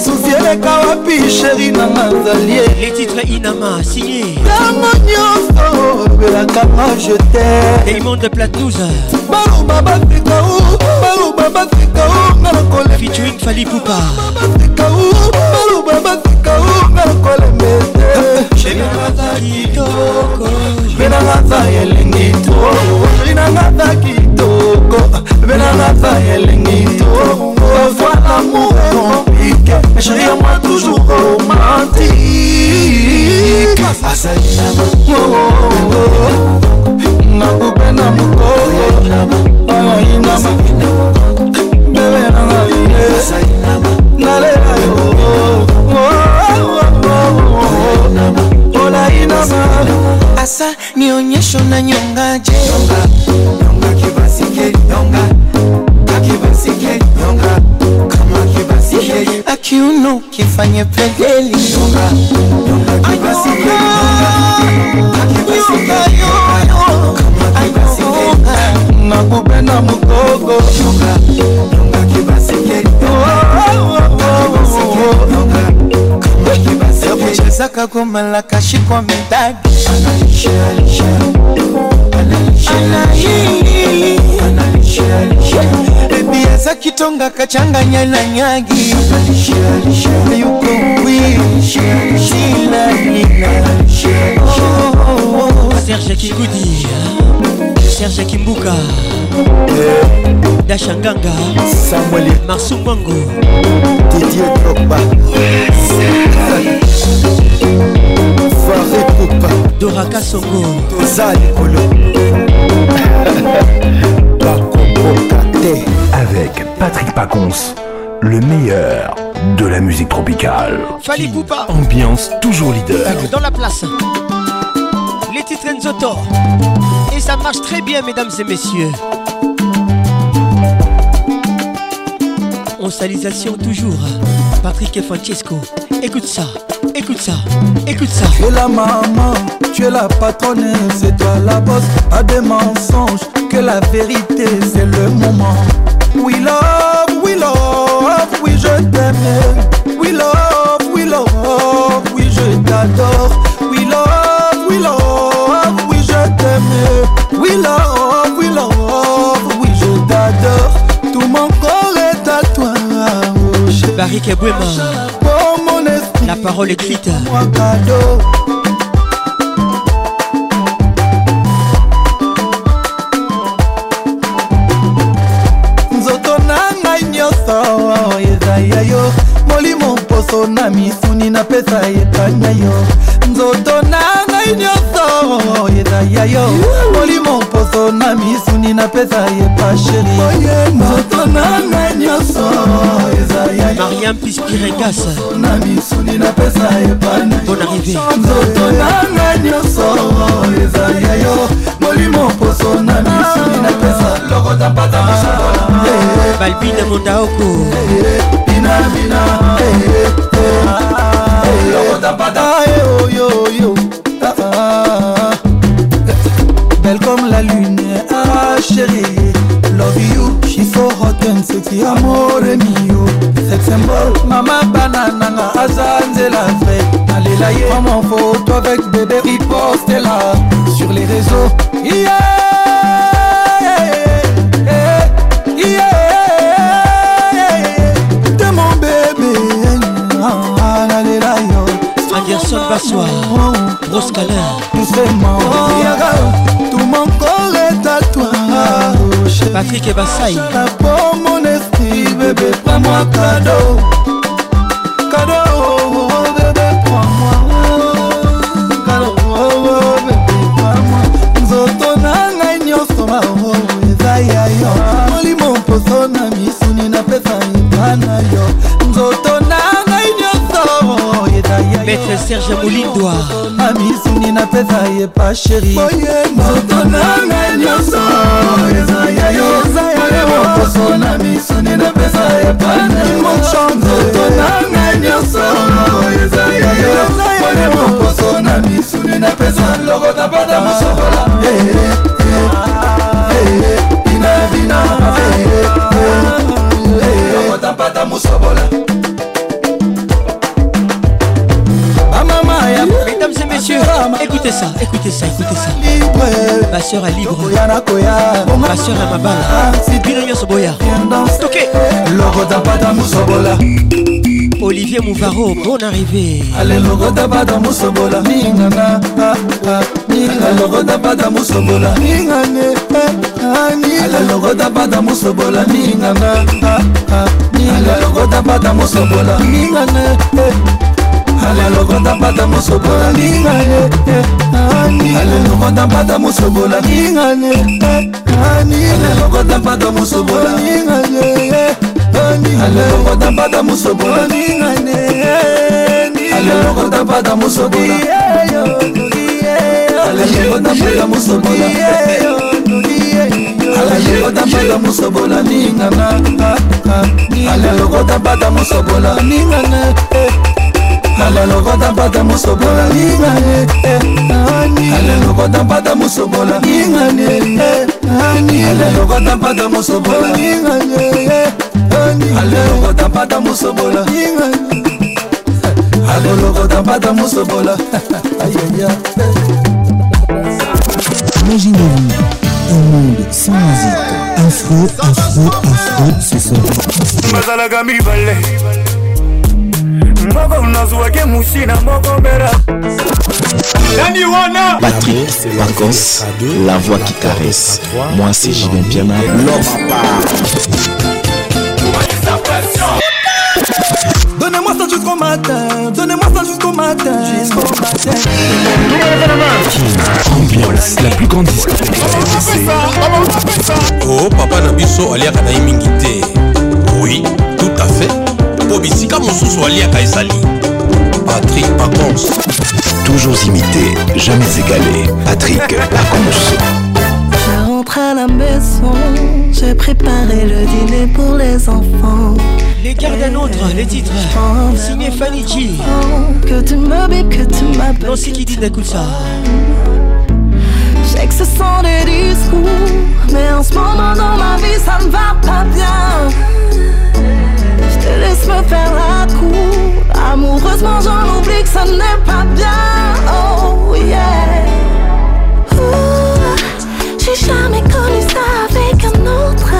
susi eleka wapi sheri nanga zalie le titre inama signe ntango nyonso olobelaka ma jete elmonde platouza baloba bafrika u baloba bafrika u nga nakolefituing fali pupa bafrika u baloba bafrika u nga nakolembete sheri nanga za kitoko sheri nanga za elengi to sheri nanga za kitoko belanga pa elengi to revoir l'amour compliqué mais chérie moi toujours romantique azali na bango na kupe na mokolo ayina bebe nanga ye nalela yo olaina ma asa nionyesho na nyongaje kiuno kifanye pedeli nyonga, nyonga, nyonga, nyonga, nakube na mugogo yakuchezaka gomala kashikwa medadi Analisha, analisha, analisha, analisha, analisha, analisha, analisha, analisha, bebi aza kitonga kachanganya na nyagi yuko wi sina nina oh, oh, serge kikudi serge kimbuka dasha nganga samuel marsu mwango didie drogba fare popa doraka songo toza likolo avec Patrick Pacons, le meilleur de la musique tropicale. Ambiance toujours leader. Dans la place. Les titres Zotor. Et ça marche très bien, mesdames et messieurs. On salisation toujours. Patrick et Francesco. Écoute ça. Écoute ça, écoute ça. Tu es la maman, tu es la patronne, c'est toi la bosse. À des mensonges, que la vérité c'est le moment. We love, we love, oui je t'aime. We love, we love, oui je t'adore. We love, we love, oui je t'aime. We love, we love, oui je t'adore. Tout mon corps est à toi. Oh, Barry parole écrite. nzoto na ngai nyonso oh, ezai ya yo molimo mposo na misuni napesa epanya yo nzoto na ngai nyonso oh, ezai ya yo molimo mposo na misuni napesa epasheri nzoto na ngai nyonso oh, ezai ya yo mariam pispirekasa na yebani nzoto nanga nyonso ezali ya yo molimo poso na misuni napesa lokota mpata balbina mondaoko binabina lokota mpata oyoyo belle comme la lune ah chérie love you she so hot and sexy amore mio sex symbol mama banana nga azali Prends mon photo avec bébé riposte là Sur les réseaux, yeah, yeah, yeah, De mon bébé, Anderson ah, ah, mon oh, oh, oh. Rose tout mon corps est à toi Patrick et Bassaï Pour mon esprit, bébé, pas moi cadeau liboso na misuni napesa nga na yo nzoto na ngai nyonso yetayametre serge molindwa na misuni napesa ye pa sheri nzoto na ngai nyonso ezaya yo liboso na misuni napesa ye pa nzoto na ngai nyonso ezaya yo liboso na misuni napesa loko napata mosokola eh, eh, eh, ata mosobola Mesdames et messieurs, écoutez ça, écoutez ça, écoutez ça. Ma soeur est libre. Ma soeur est ma balle. Ah, c'est Binoyo Soboya. Ok. Olivier Mouvaro, bonne arrivée. Allez, logo d'abada moussobola. Ningana, ningana, ah, ah, logo d'abada moussobola. Ningana, alelokota pata mosobola ninganga alelokota ah, ah, pata mosobola ninganga alelokota pata mosobola ningane alelokota ah, pata mosobola ningane alelokota pata mosobola ningane alelokota pata mosobola ningane alelokota pata mosobola alelokota pata mosobola ye otapata mosobola ningana alelo kotapata mosobola ningana eh, eh. alelo kotapata mosobola ningane eh, alelo kotapata mosobola ningane alelo kotapata mosobola ningane alelo kotapata mosobola ningane akolokota mpata mosobola ayaya imaginez-vous un monde sans musique. Afro, afro, afro, ce soir. bazalaka mibale moko nazwaki musina moko mbela nani wana patrik pacons la voix qui caresse moi c'est julien piana l'homme Donnez-moi ça jusqu'au matin, donnez-moi matin Jusqu'au matin Ambiance, la plus grande discothèque Oh papa na biso aliaka na ye mingi te Oui, tout à fait po bisika mosusu aliaka ezali Patrick Pacons Toujours imité, jamais égalé Patrick Pacons Je rentre à la maison J'ai préparé le dîner pour les enfants Les gardes d'un autre, les titres. Signé Fanny G. m'appelles c'est qui dit ça. Je sais que ce sont des discours, mais en ce moment dans ma vie ça ne va pas bien. Je te laisse me faire la cour, amoureusement j'en oublie que ça n'est pas bien. Oh yeah. J'ai jamais connu ça avec un autre,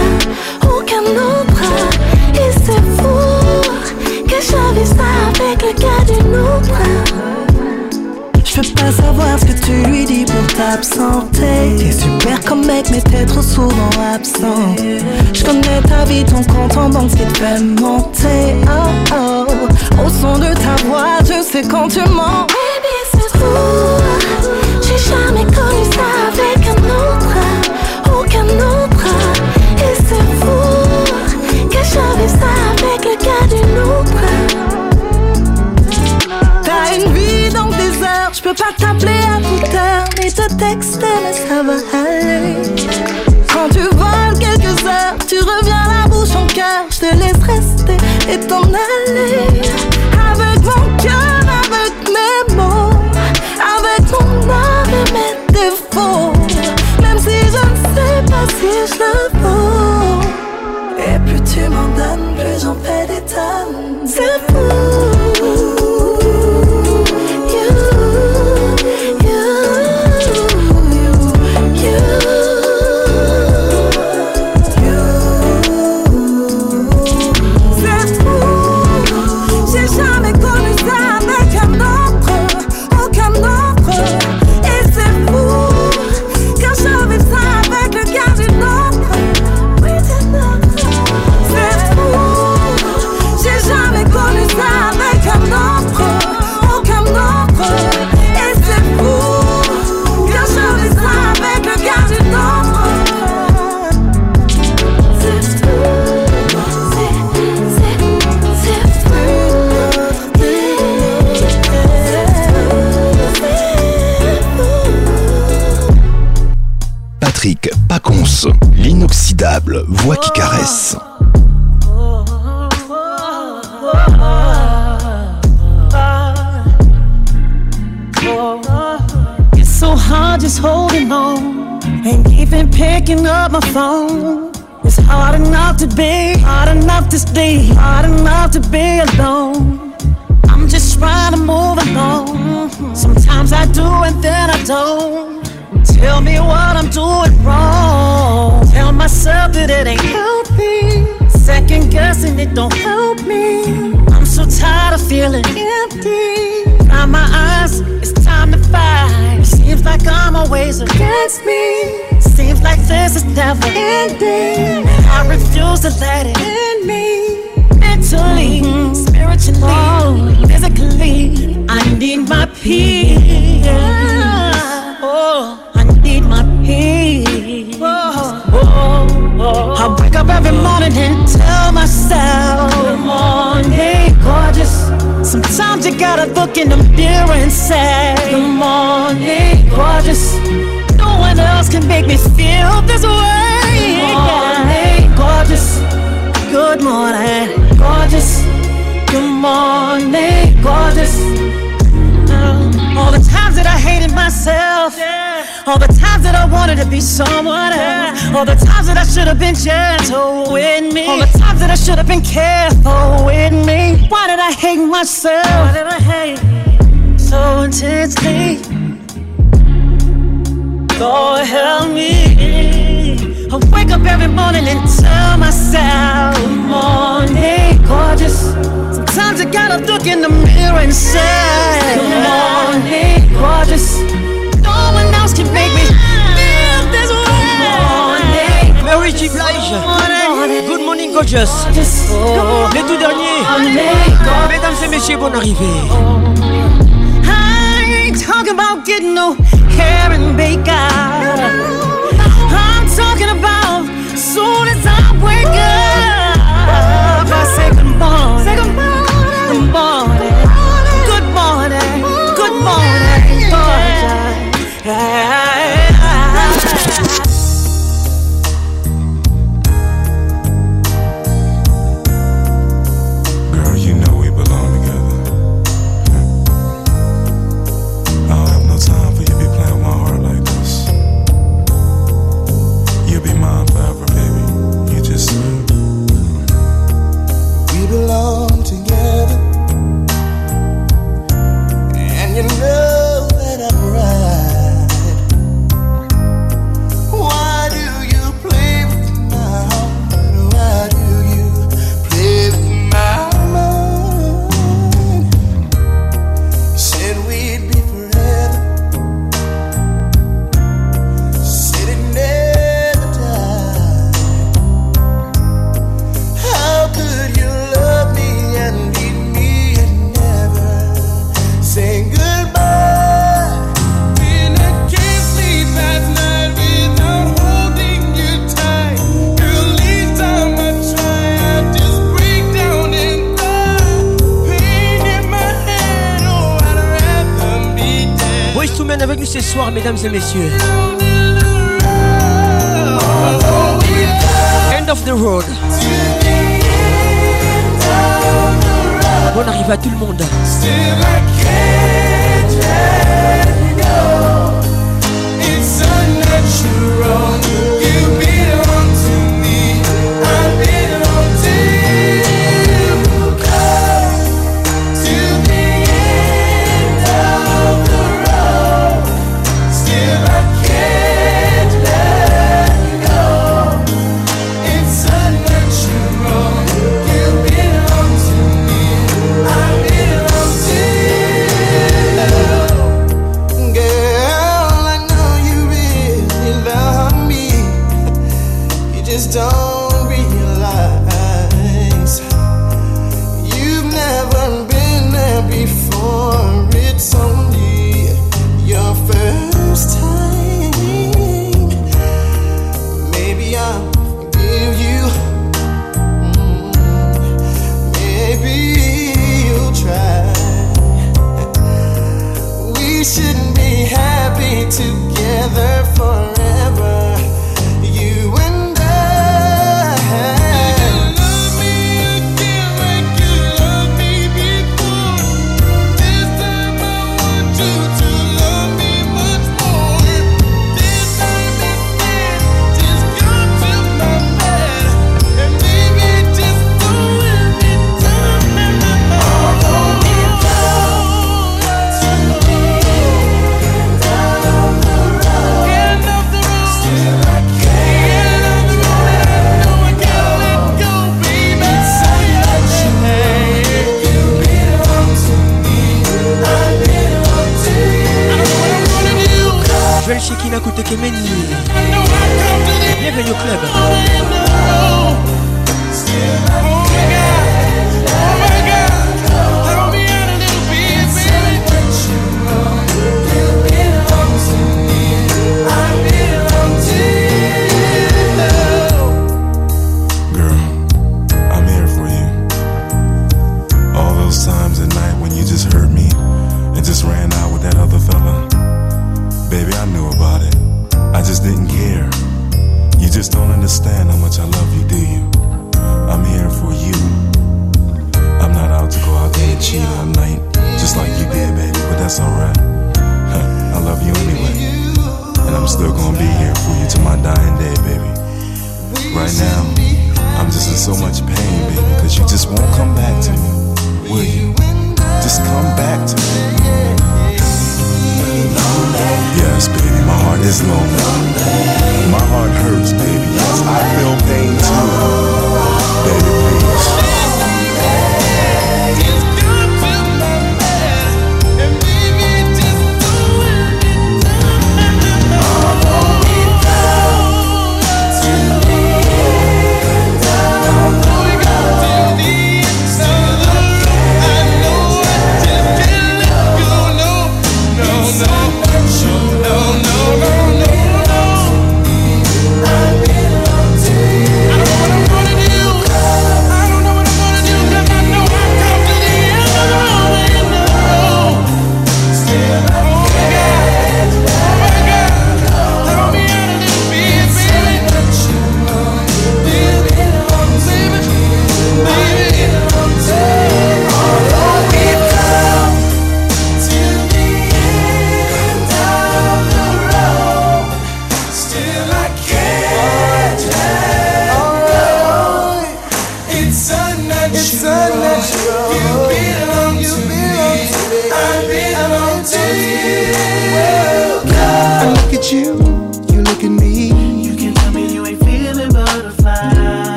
aucun autre je vis ça avec le cas d'une autre. Je veux pas savoir ce que tu lui dis pour t'absenter. T'es super comme mec, mais t'es trop souvent absent. Je connais ta vie, ton compte en banque, c'est fait monter. Oh, oh. Au son de ta voix, je sais quand tu mens. Baby, c'est trop. peux pas t'appeler à toute heure, ni te texter, mais ça va aller. Quand tu voles quelques heures, tu reviens la bouche en cœur, je te laisse rester et t'en aller. Patrick Pacons, l'inoxydable voix qui caresse. It's so hard just holding on and even picking up my phone. It's hard enough to be, hard enough to stay, hard enough to be alone. I'm just trying to move along. Sometimes I do and then I don't. Tell me what I'm doing wrong. Tell myself that it ain't healthy. Second guessing it don't help me. I'm so tired of feeling empty. Got my eyes, it's time to fight. Seems like I'm always against me. Seems like this is never ending. I refuse to let it end me mentally, spiritually, physically. I need my peace. I wake up every morning and tell myself, Good morning, gorgeous. Sometimes you gotta look in the mirror and say, Good morning, gorgeous. No one else can make me feel this way. Good morning, gorgeous. Good morning, gorgeous. Good morning, gorgeous. Um, all the times that I hated myself. Yeah all the times that I wanted to be someone else. All the times that I should have been gentle with me. All the times that I should have been careful with me. Why did I hate myself? Why did I hate so intensely? Lord, help me. I wake up every morning and tell myself, "Good morning, gorgeous. Sometimes I gotta look in the mirror and say, "Good morning, gorgeous. you make me feel this way. Mary G. Blige, Good Morning Gorgeous. Les tout derniers, mesdames et messieurs, bonne arrivée. I talking about getting no hair and makeup. I'm talking about soon as I wake up. ce soir, mesdames et messieurs. End of the road. On arrive à tout le monde.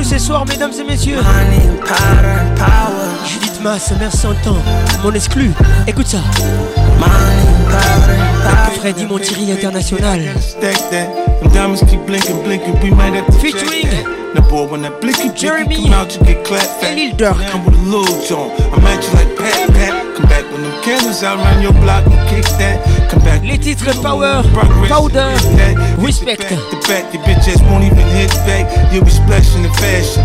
nous ce soir, mesdames et messieurs. Judith Mass, merci en temps. Mon exclu, écoute ça. Freddy Montieri International. Featuring. The boy, when that blicky Jeremy come out, you get clapped fat. Lil Durk. Come with a little John. I'm at you like Pat Pat. Come back when them candles out around your block and kick that. Les titres Power, Powder, Respect. The fact your bitches won't even hit back. You'll be splashing in fashion.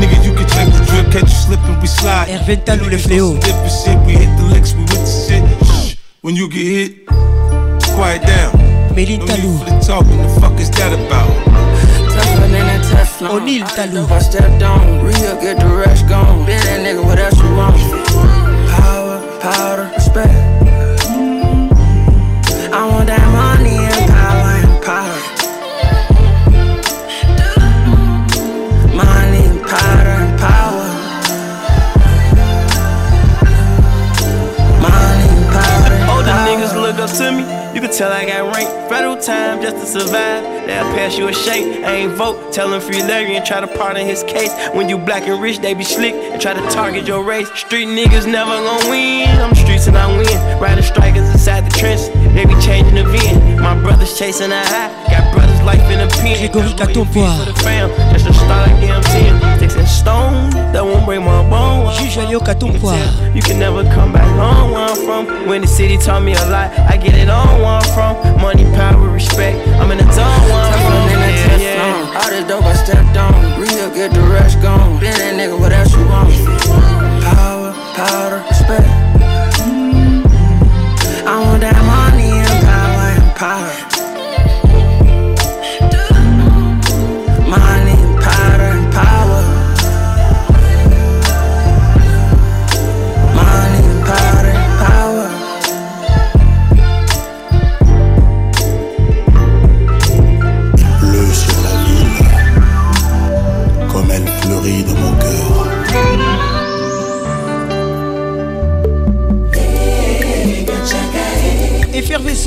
Nigga, you can check the drip, catch you slipping, we slide. Hervé Talou, le fléau. We hit the licks, we with the shit. When you get hit, quiet down. Méline Talou. No talk, what the fuck is that about? tougher than a If I step down, real get the rush gone. Been that nigga, what else you want? Power, powder, respect. up to me. You can tell I got rank. Federal time just to survive. They'll pass you a shake. I ain't vote. Tell him free Larry and try to pardon his case. When you black and rich, they be slick and try to target your race. Street niggas never gon' win. I'm streets and I win. Riding strikers inside the trench. They be changing the VIN. My brothers chasing a high. Got brothers' life in a pen. Grégory Caton Just a start like MTN stone that won't break my bone. Juge Alioka Tumpwa. You can never come back home where I'm from. When the city taught me a lot, I get it all where I'm from. Money, power, respect. I'm in the zone where I'm from. Yeah, yeah. All this dope I stepped on. Real, get the rush gone. Been that nigga, what else you want? Power, power, respect.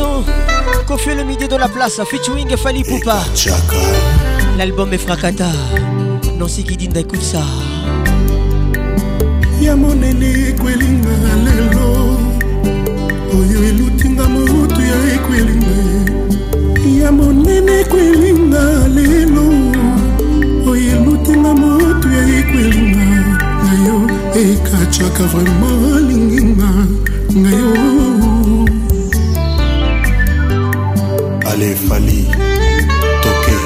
Garçon, Kofi le midi dans la place, featuring Fali Poupa. L'album est fracata. Nancy Kidinda écoute ça. ya monene ekwelinga lelo oyo elutinga motu ya ekwelinga ya monene ekwelinga lelo oyo elutinga motu ya ekwelinga ngayo ekacaka vraimen alinginga ngayo ale efali toke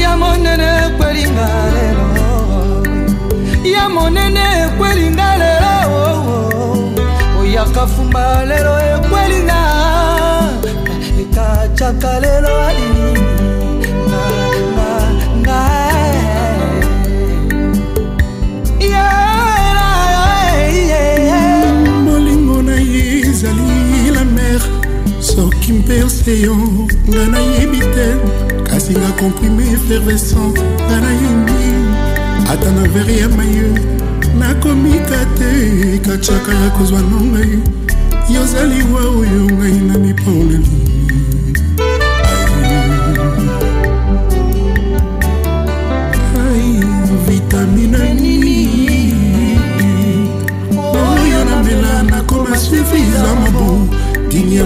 ya monene ekwelinga lelo oh. ya monene ekwelinga oh. lelo oyaka eh, fumba lelo ekwelinga ekacaka lelo alini molingo na ye ezali soki mpe oseyo nga nayebi te kasi nga komprime effervescente nga nayebi ata na vere ya maye nakomika te katiaka ya kozwa na ngai yozali wa oyo ngai na miponeli dini ya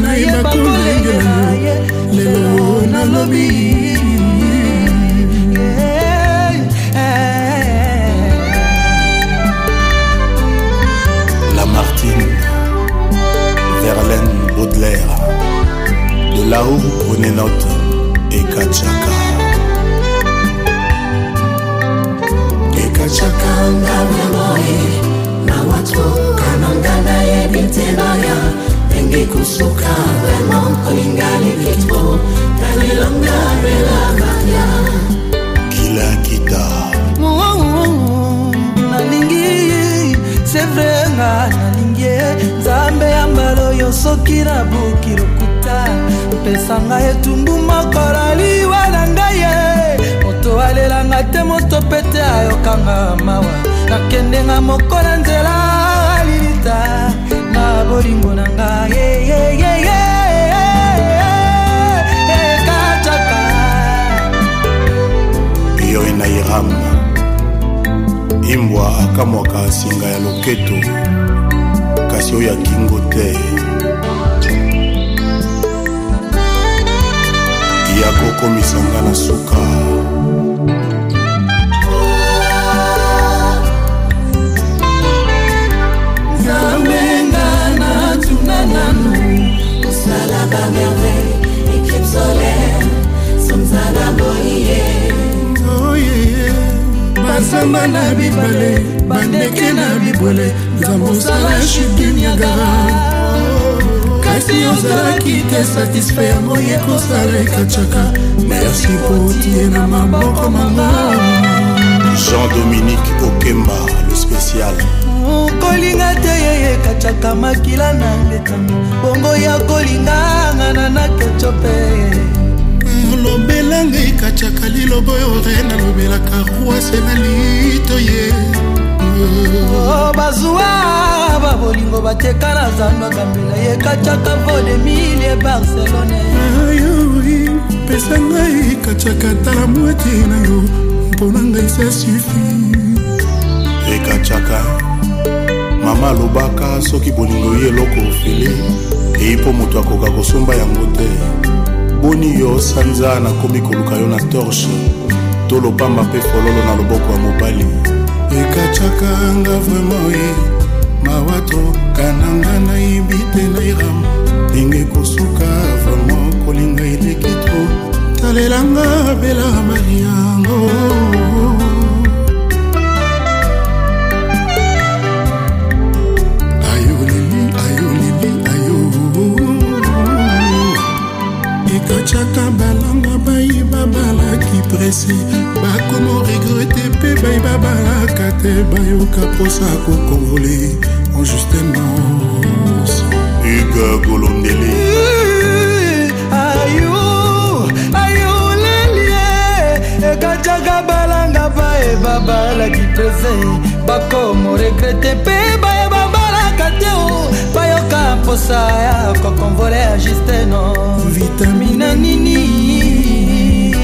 naye lelo nalobi Verlaine de la où prenez note et Kachaka. Et Kachaka, Ndawamoe, Nawatoka. mitebaya ndenge kosuka vraimen kolingali kitro talelanga belabaya kila kita nalingi sevre nga nalingi nzambe ya mbala oyo soki nabuki lokuta pesa ngai etumbu mokolo liwa na ngai ye moto alelanga te moto pete ayokanga mawa nakendenga moko na nzela bolingo na nga kacaka yoi na iram imbwa akamwaka singa ya loketo kasi oyo akingo te yakokomisanga na suka un amour Poussa la bas merveille Équipe solaire Somzana boye Oye bazamba na bibale bandeke na bibwele nzambe osala chudiniagara kasi ozalaki te satisfa yango ye kosala ekacaka merci po tie na maboko mama jean-dominique okemba le spécial kolinga te yeye kacaka makila na ngetanga bongo ya kolinganga na nakeco mpe mm, lobela ngai kacaka liloba oyo re nalobelaka rwase na lito ye oh, bazwa babolingo bateka na zando kambela ye kacaka vodemilie barcelone ayoi pesa ngai kacaka tala mwati na yo mpona ngai sa sufi ekacaka mama alobaka soki bolingo ye eloko ofele eyi mpo moto akoka kosomba yango te boni yo sanza nakomi koluka yo na torshe to lopamba mpe fololo na loboko ya mobali ekacaka nga vraimen ye mawa trokananga nayibi te nairam ndenge kosuka vraimen kolinga eleki tro talelanga bela mariango oh. batatiaka balanga bayiba balaki presi bakomo regrete mpe bayiba balaka te bayoka mposa kokongole injustement uga golondeli eh, ayo ayolelie ekatiaka balanga bayeba balaki presi bakomo regrete mpe kokosa ya kokonvole ya justeno vitamina nini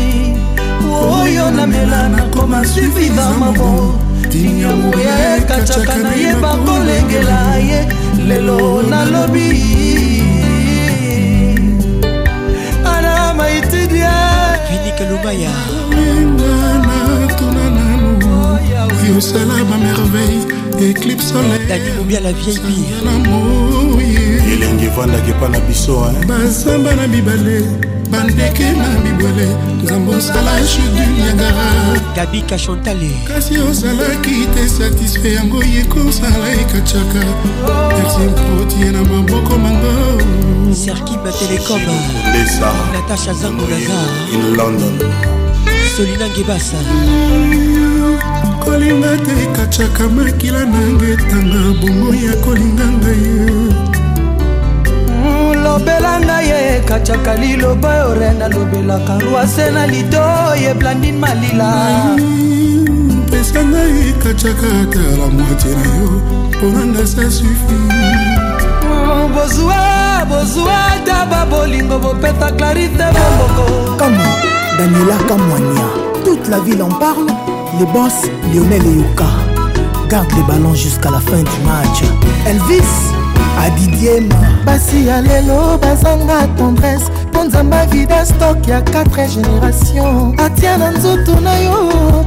oyo namela nakoma suffisant mabo tinyamu ya ekacaka nayeba kolengela ye lelo nalobi ana maitidia vinikalubaya oh, yosala bamerveille éclipse soleil dani mobia la vieille pire elenge evandaki epa na biso bazamba na bibale bandeke na bibwele nzambe osala chudu niagara gabika chantale kasi ozalaki te satisfe yango ye kosala ekacaka merci mpotie na maboko mango serki batelecom lesa natasha zangogaza in london solina ngebasa kolinga te ekacaka makila nanga etanga bongo ya kolinga ngai lobela ngai ye katiaka liloba yo re nalobelaka rwase na lido ye blandine malila pesa ngai katiaka tala mwati na yo mpona ndasa sufi oh, bozwa bozwa taba bolingo bopeta clarite bomboko kama daniela kamwania toute la ville en parle le boss lionel eyoka garde le ballon jusqu'à la fin du match elvis adidiema basi ya lelo bazanga tendresse mpo nzamba vida stok ya 4 génération atia na nzoto na yo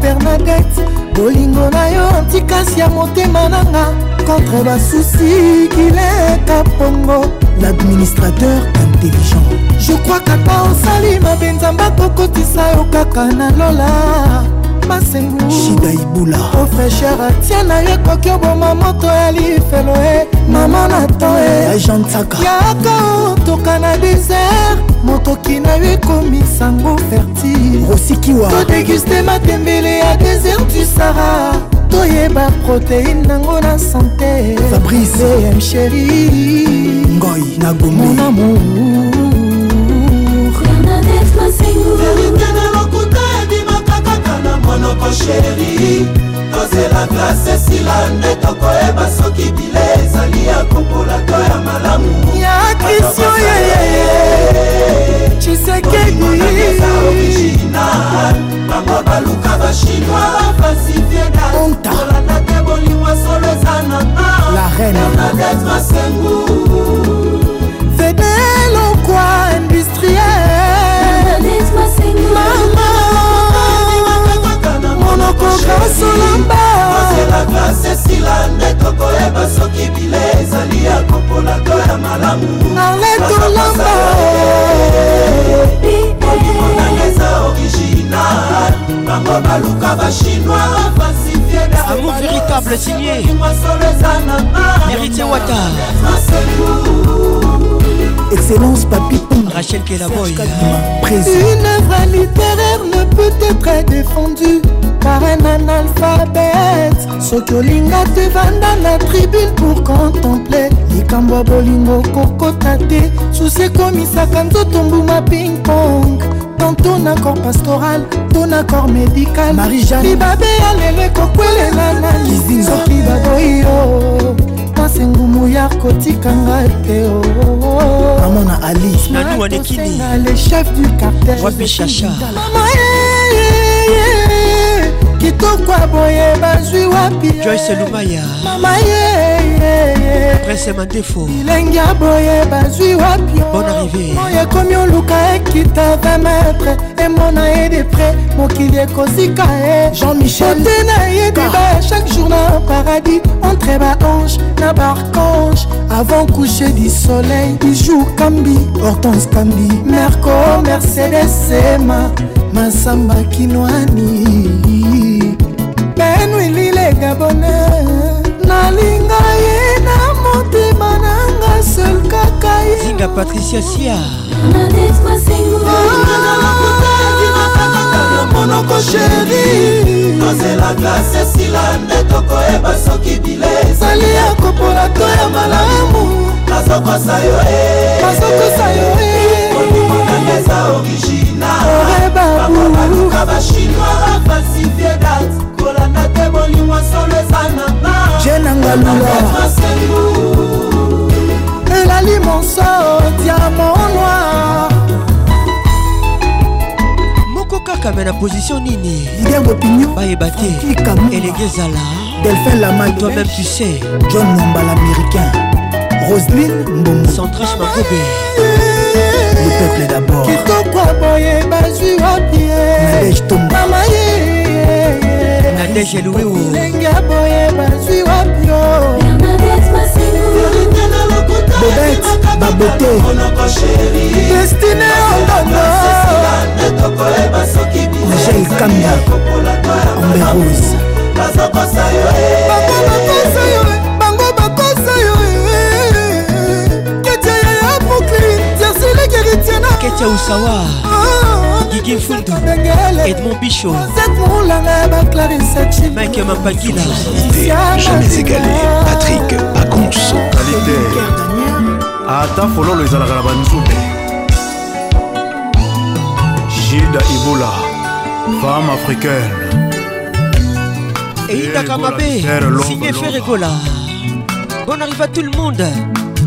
bernadette bolingo na yo antikasi ya motema nanga contre basusi kileka pongo l'administrateur intelligent je crois kata osali mabe nzamba kokotisa yo kaka na lola masengu shida ibula ofresher atia na yo ekoki oboma moto ya lifelo e mama na toe yaka otoka na désert motoki na yo ekomisango fertileosikiwa todeguste matembele ya désert du sara toyeba protéine nango na santé fabrice m chéri ngoi na gomon amour Verité de l'okuta, dit ma kakata na monoko chérie kozela klase esila nde tokoyeba soki bile ezali ya kopola to ya malamu ya krisio yeyeye cisekedioriginal bango baluka bachinois basifiekaolanda te bolingwa solo eza nanga bernadet masengu venelokwa industriel mama tokokasolamba nde tokoyeba soki bile ezali ya kopola to ya malamu aletolamba eh. okimonanga eza original bango baluka bachinois Amour véritable signé Héritier Wata Excellence Papi Rachel Kelaboy Une œuvre littéraire ne peut être défendue parrain analphabète soki olinga tevanda na tribune pour contemple likambo ya bolingo kokota te susi ekomisaka nzoto mbuma ping pong tanto na corps pastoral to na corps médical libabe ya lelo ekokwelela na soki baboyi o oh, kasi oh, oh. ngumu ya kotikanga te oamona ali naniwanekini le chef du cartel wapi chacha mama eh, kitokwa boye bazwi wapi joyce lumaya mama ye prince mandefo bilengi ya boye bazwi wapi bon arrivé oyo ekomi oluka ekita 20 metre emona ye de près mokili ekozika ye jean-michelte na ye deba chaque jour na paradis entre baange na barcange avant coucher du soleil bijou kambi hortense kambi merco mercedes sema masamba kinwani egabone nalinga ye na motema nanga sel kaka yezinga patricia sia ah, monoko sheri tozelaka sesila nde tokoyeba soki bile ezali ya kopola to ya malamu nazokosa yo e. nazokosa yo e. eza original bakobaluka bachinois bafalsifie date kolinga solo eza nanga je nangalula elali monso diamo noir moko kaka me na position nini idembo opinion bayeba te elenge ezala delphin lama toi même tu sais john nomba l'américain roseline mbongo centrach makobe le peuple d'abord kitoko boye bazwi wapie mama ye nadege louis ndenge boye bazwi wapio oh. bobet babote destine ongonoje ikamba amberose bango bakosa yo eh. eh. ketia ya yapokli tiasilekeritina ketia usawa ah. gigi fundu edmond bicho mike mapagila jamais égalé patrik pacons ata fololo ezalaka na banzube gilda ibola femme africaine eindaka mabe signe feregola bon arrive à tout le monde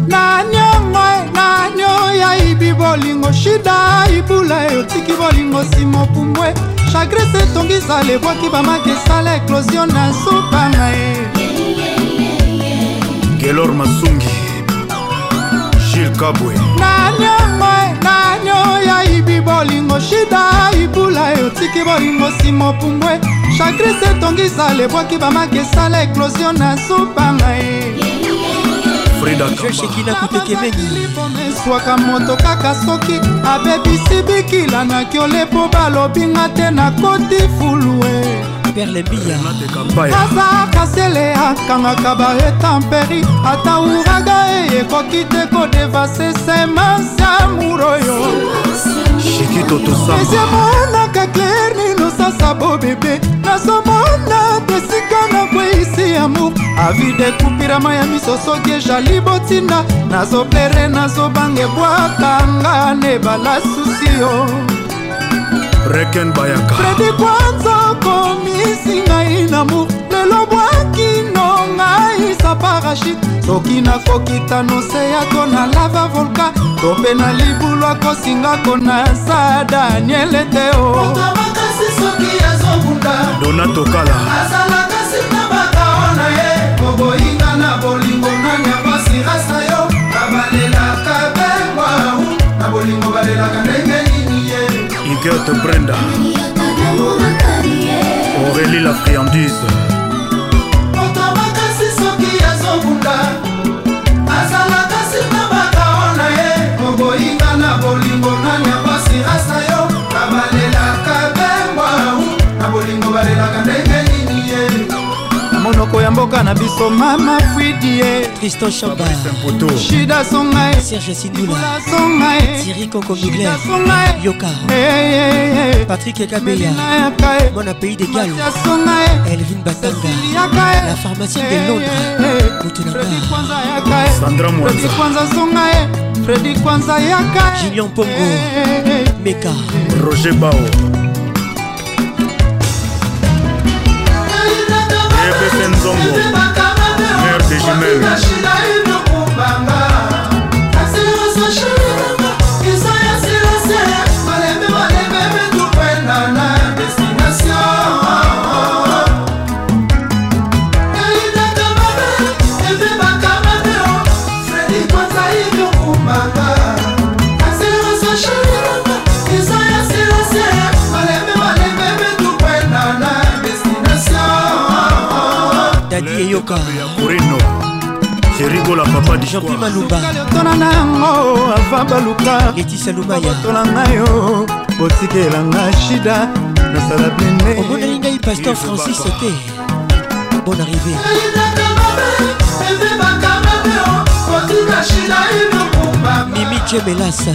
naniongo nanio yaibi bolingo shida ibula eyotiki bolingo nsima opumbwe chagrese etongisa lebwaki bamaki esala eklosio na nsuka na ye gelor masungi gile kabwe naniongo nanio yaibi bolingo shida ibula eyotiki bolingo nsima opumbwe chagrese etongisa lebwaki bamaki esala eklosio na nsuka na ye swaka moto kaka soki abebisi bikila na kiole mpo balobinga te nakoti fulue aza kasele akangaka baetamperi ata uraga e ekoki te kodevase semence ya muroyo esimonaka clernin nazososa bobebe nazomona tesika na bweisi amour avide ekupirama ya miso soki ezali botina nazoplere nazobanga ebwakanga nebala susi yo reken bayaka fredi kwanza komisi ngai namour lelo bwakino ngai sa parachute soki nakoki tano se yako na lava volka to mpe na libulu akosingako na sa daniele teo soki azobunda donato kala azalaka nsima bakao na ye koboyinga na bolingo nani apasi rasa yo nabalelaka bengwa na bolingo balelaka ndenge nini ye igote brenda aurélie la friandise moto makasi soki azobunda azalaka nsima bakao na ye koboyinga na bolingo nani apasi rasa balelaka ndenge nini ye na monoko ya mboka na biso mama fridi ye tristan chabaida songa ye serge sidula songa ye tiri koko migler yoka patrik ekabeya mwana pays de galo elvin batanga la pharmacie de londres motunangaandrakwanza songa ye fredi kwanza yaka junion pongo meka roger bao des jumelles Yoka. serigola papa dijantona na yango ava baluka letisalumayatolanga yo botikelanga shida nasala bene omoneli ngai pasteur francis te bon arrivé mimi jemelasa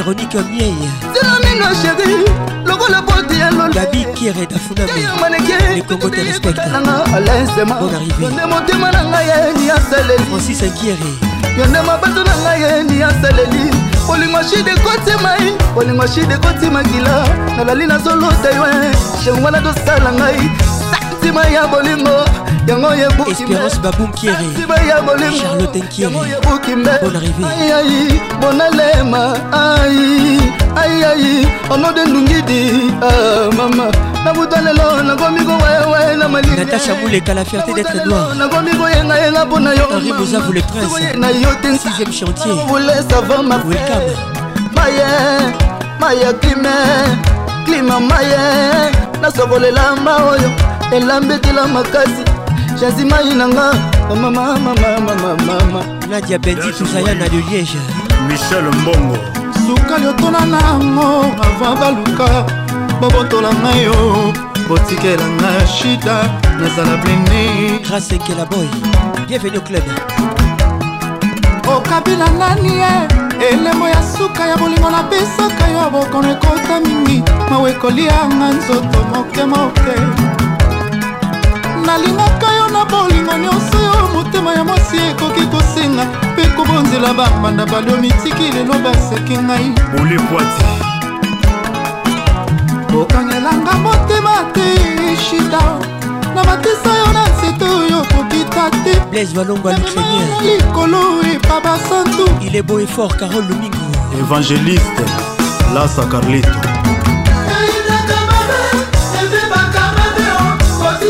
véronique miei tiramino sheri lokola boti elolgabi kire dafunamilekongo te respecteanga alensemaonde motema na ngai yeni aseleli francis nkire yonde mabato na ngai yeni aseleli olingo shide kotimai olingo shide kotimakila nalali nazolota yo shengwana tosala ngai santima ya bolingo yango yebukiespérance babunkieriya bolimocharlotte nkieriyango yebukimeayai bonalema ai aiai onode ndungidi euh, mama nabuta lelo nakomi kowayawaye na malinatasha muleka la fierté d'être noir nakomi koyengayenga mpo na yo henri bozavu le prince na yo te sixième chantier voulais savoir ma welcome maye maye klime klima maye nasokolela ma oyo elambetela makasi jazimai nanga mamamamamamamama nadia bedi tuzaya na de liège michel mbongo sukali otola nango ava baluka bobotola ngai yo botikelanga shita nazala blene grâce ekela boy bienvenu au club okabila nani ye elembo ya suka ya bolingo napesaka yo bokono ekota mingi mawa ekolianga nzoto moke moke nalingaka yo na bolingo nyonso yo motema ya mwasi ekoki kosenga mpe kobonzela bambanda balio mitiki lelo baseki ngai olekwati kokangelanga motema te shida na matisa yo na nzete oyo kokita te likolo epa basantu il est beau et fort carole lumingo évangéliste lasa carlito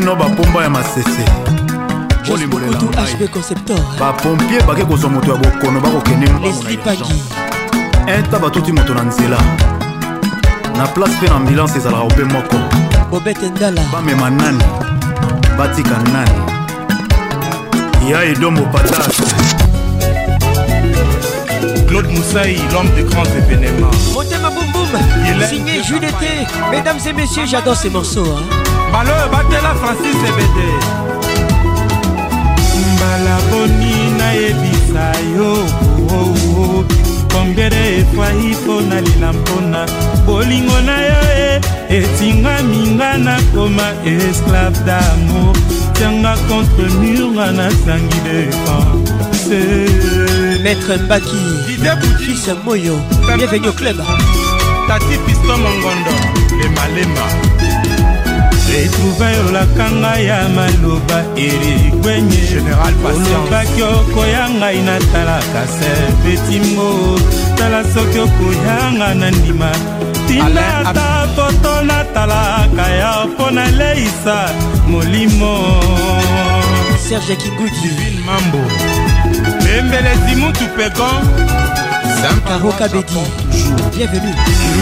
bino bapomba ya masese bapompie bake kozwa moto ya bokono bakokende inta batuti moto na nzela na place mpe na ambulance ezalaka ope moko bamema nani batika nani ya edombo patate Claude Moussaï, l'homme de grands événements. Mon thème à boum boum, signé Jules Mesdames et messieurs, j'adore ces morceaux. Hein. balo oyo batela francis ebede mbala boni nayebisa yo oh, oh, oh. kongere efai mpo nalela mpona bolingo na yo e eh. etingaminga nakoma esclave damour tianga contre murga nasangi defense eh, maître baki fils moyo bienvenu au club tati pisto mongondo lemalema retrouvailolaka ngai ya maloba erikwenyeolobaki okoya ngai natalaka serpetimbo tala soki okoyanga na ndima tinda ata poto natalaka ya mpo naleisa molimo serge kiguti divine mambo pembelezi mutu pekon sankaroka bedi toujours bienvenu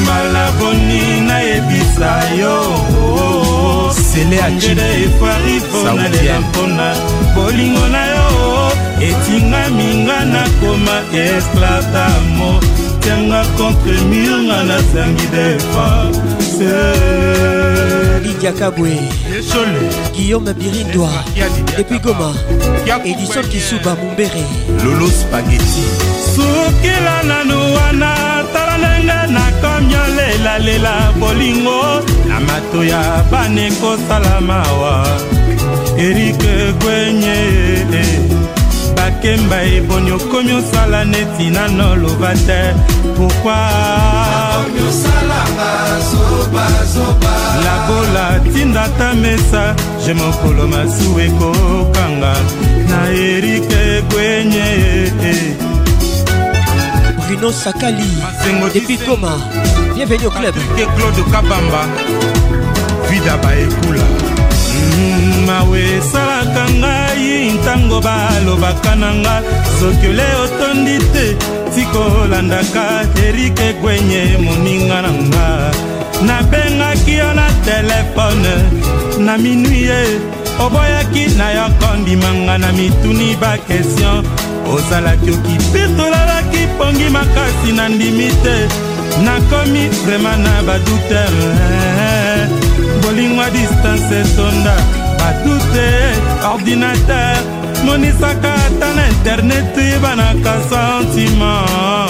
malaboni nayebisa yo sele akide efari mpona lela mpona bolingo na yo etingaminga nakoma esclavamo tianga contre mur nga nasangi defense Lydia Kabwe Guillaume Birindwa Depuis Goma Edison Kisuba Mumbere Lolo Spaghetti sukila nanu wana tala ndenge nakomi olelalela bolingo na mato ya bane kosala mawa erike gwenye eh, eh. nakemba eboni okomi osala neti nano loba te pourkuilabola tinda ta mesa je mokolo masu ekokanga na erike egwenye bruno sakali depuis goma bienvenu au club claude kabamba vida baekula mawe esalaka ngai ntango balobaka na nga sokiole otondi te tikolandaka erik egwenye moninga na nga nabengaki yo na telefone na minui ye oboyaki na yo kondimanga na mituni bakestion ozalaki okipetolalaki pongi makasi na ndimi te nakomi vrema na badoutere à distance et sonda batu te ordinateur isaka ata na internet banaka ah.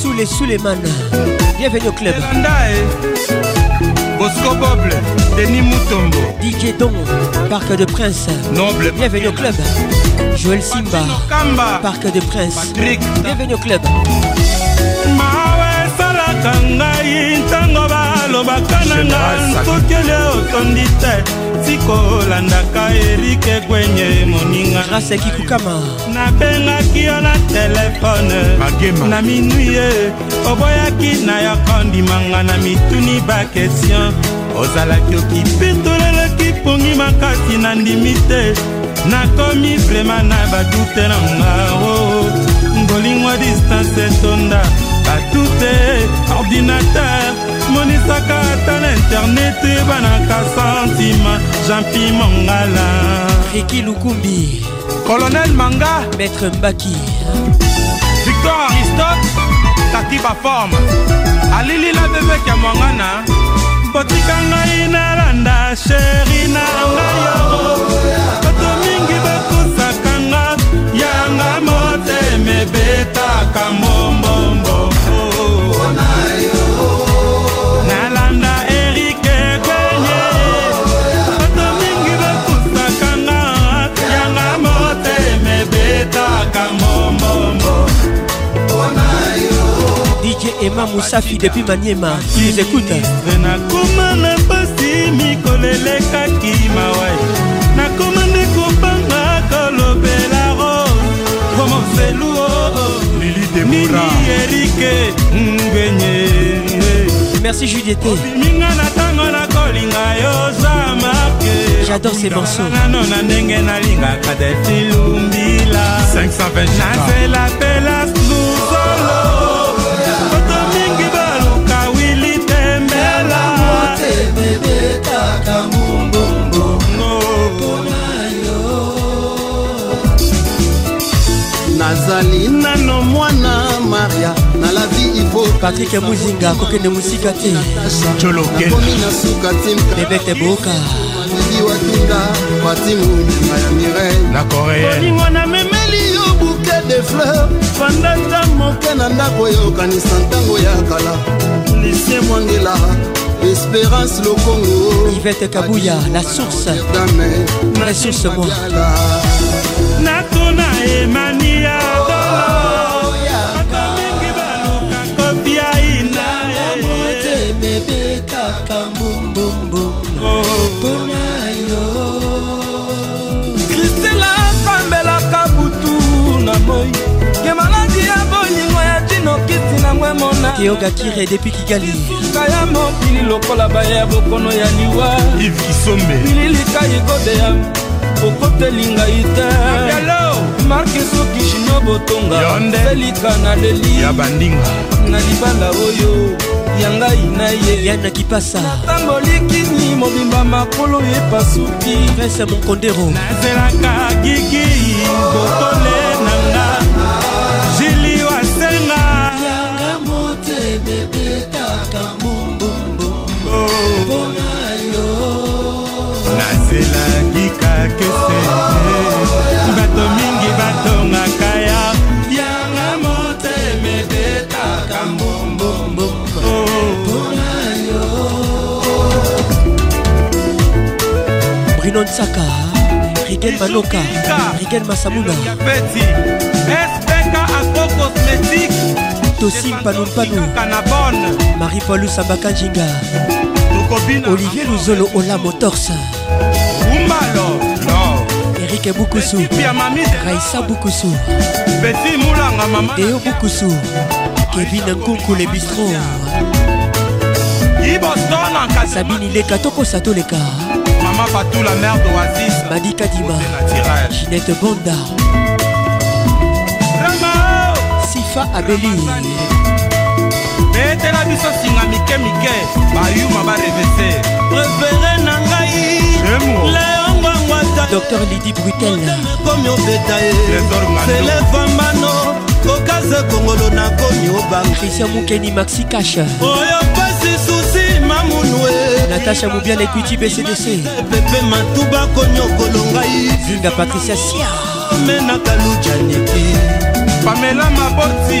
sous les suleman bienvenue au club Bosco Boble, Denis Moutombo, Didier Parc de Prince, Noble, bienvenue au club, Joël Simba, Parc de Prince, bienvenue au club. bayoka ngai ntango balobaka na nga kokele otondi te sikolandaka erike gwenye moninga nabengaki yo na telefone na minui ye oboyaki na yo kondimanga na mituni bakestion ozalaki okipituleleki pungi makasi na ndimi te nakomi vrema na badute na nga o oh, oh. ngolingo distance etonda batute ordinateur monisaka ata na internet banaka santima jampi mongala riki lukumbi colonel manga maître mbaki victor aristote tati baforme alili la bebeke ya mwangana botika ngai nalanda sheri na ngai yo bato mingi bakosaka nga yanga motema ebetaka mbombombo Emma Moussafi depuis Maniema qui écoute nakoma na mpasi mikolo elekaki mawai nakoma nde kobanga kolobela ro omofelu mini oh, oh. erike ngwenye Merci Juliette. J'adore ces morceaux. 529. nazali nano mwana maria nalavi ivo patrik muzinga akokende mosika te jolokomi na suka timebete boka iwakinga patimulinga ya mireolingo namemeli yo buke de fleur fandata moke na ndako oyokanisa ntango ya kala lisie mwangela espérance lokongo ivete kabuya la source la source moi natona ema keogakire depuis kigalika ya mokili lokola baya bokono ya liwa ililika ekodeya okoteli ngai te marke soki shino botonga selika na leli na libala oyo ya ngai na ye yana kipasa natambolikini mobimba makolo epasuki prince mokondero nazelaka gigi botole ezalaka mbumbumbu mpona oh. yo nazelaki kakese bato mingi batongaka ya yanga motema ebetaka mbumbumbu mpona oh. yo brino nsaka rigen manoka rigen masamuna tosim panumpanu marie paul sambaka njinga olivier luzolo ola motorse erike bukusu raisa bukusu deo bukusu kevin nkunkule bistro sabini leka tokosa toleka mama patula mare d'oasis madika dima ginette bonda alpha abeli betela biso singa mike mike bayuma barevese prefere na ngai dr lidi brutelkomi obeta elefambano kokasa kongolo nakomi obangaisia mokeni maxi kasha oyo pasi susi mamunue natasha mobian ekuiti bcdc pepe matuba konyokolongai zinga patricia sia omenaka lujaniki pamela maboti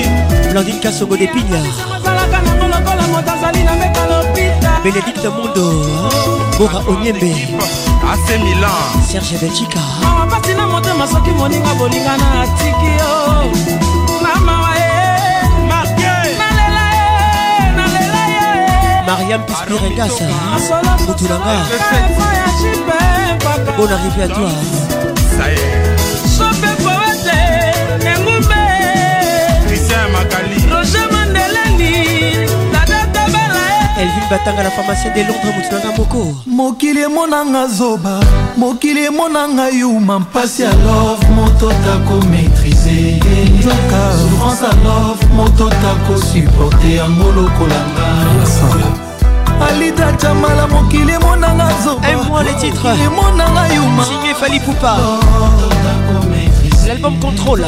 blandine kasongo de pignard azalaka nango lokola moto azali na mbeka lopita benedikte mondo bora onyembe ase milan serge belgika mama mpasi na motema soki moninga bolingana atiki yo mama mariam pispirengasa mutulanga bon arrivé à toi batanga la pharmacien de londres motunanga moko mokili emonanga zoba mokili emonanga yuma mpasi ya love moto tako maîtrise nzoka souffrance a love moto tako supporte yango lokolanga alita camala mokili emonanga zoemonanga yumasigné fali pupa l'album contrôle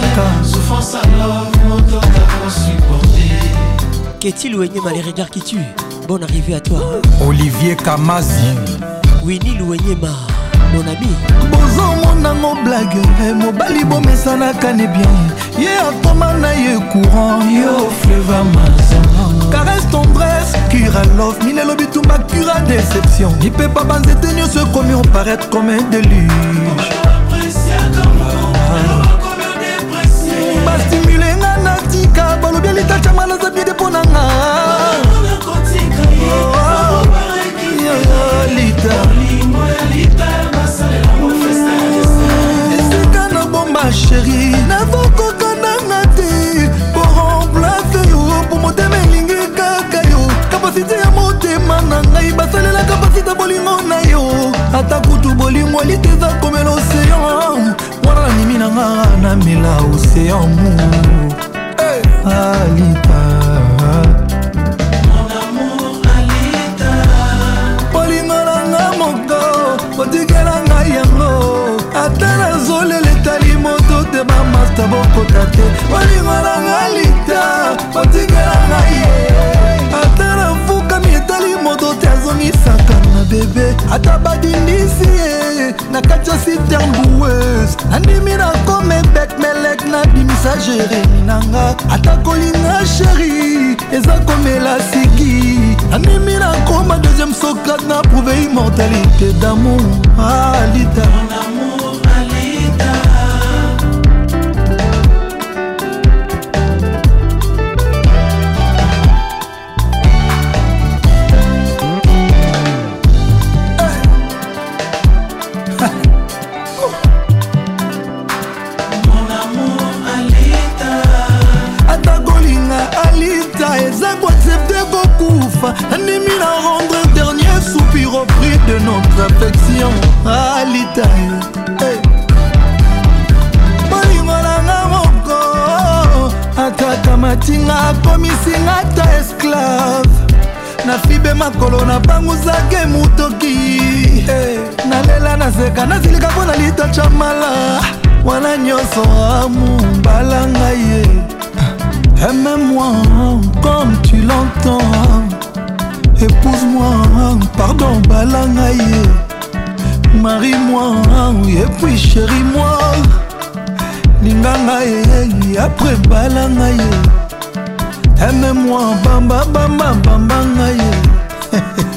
qu'est-il ou énime les regards qui tuent Bonne arrivée à toi. Olivier Kamazi. Winnie Louenyema, mon ami. bozongonango blage eh, mobali bomesanaka ne bien ye atoma na ye courant yo fleva mazango caresse tendresse cura love minelo bitumba cura déception lipepa banzete nyonso ekomi oparaître comme un déluge bastimule nga natika balobi elitatiama naza bide mpo na nga esika nabomba sheri nakokoka nanga te po remplace yo po motema elingi kaka yo kapasite ya motema na ngai basalela kapasite bolingo na yo ata kutu bolingo eliteza komela oseyan wana nanimi nanga namela oseyan mu alita ata bokota te balinga nanga lita batingelanga ye ata nafukami etali moto te azongisaka na bebe ata badindisi ye na kati ya sitemboueuse nandimi na komebek melek nabimisa jeremi nanga ata kolinga sheri eza komela siki nandimi na koma deuxième sokrate na prouve immortalité damour alita ah, mafuta bolingo nanga moko ataka matinga akomisinga ta esclave nafibe makolo nabanguzake motoki nalela nazeka nazilika mpo na litacha mala wana nyonso amumbala ngai ye aime-moi comme tu l'entends épouse-moi pardon bala ngai ye marie-moi epuis chéri-moi linga ngai apres bala ngai aime-moi bambabambabamba ngai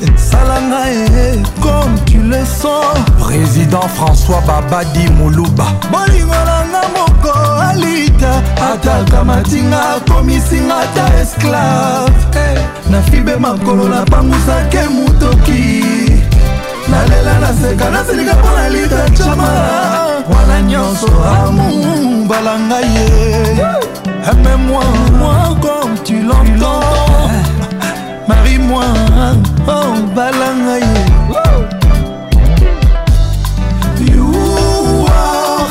sala ngai comme tu le sens président françois babadi moluba bolingo nanga moko alita ataka matinga akomisinga ata esclave nafibe makolo napangusake motoki nalela naseka nasilika mpo na litacama wana nyonso amu mbala ngai ye amemoi moi comme tu l'entends marie moi oh mbala ngai ye you are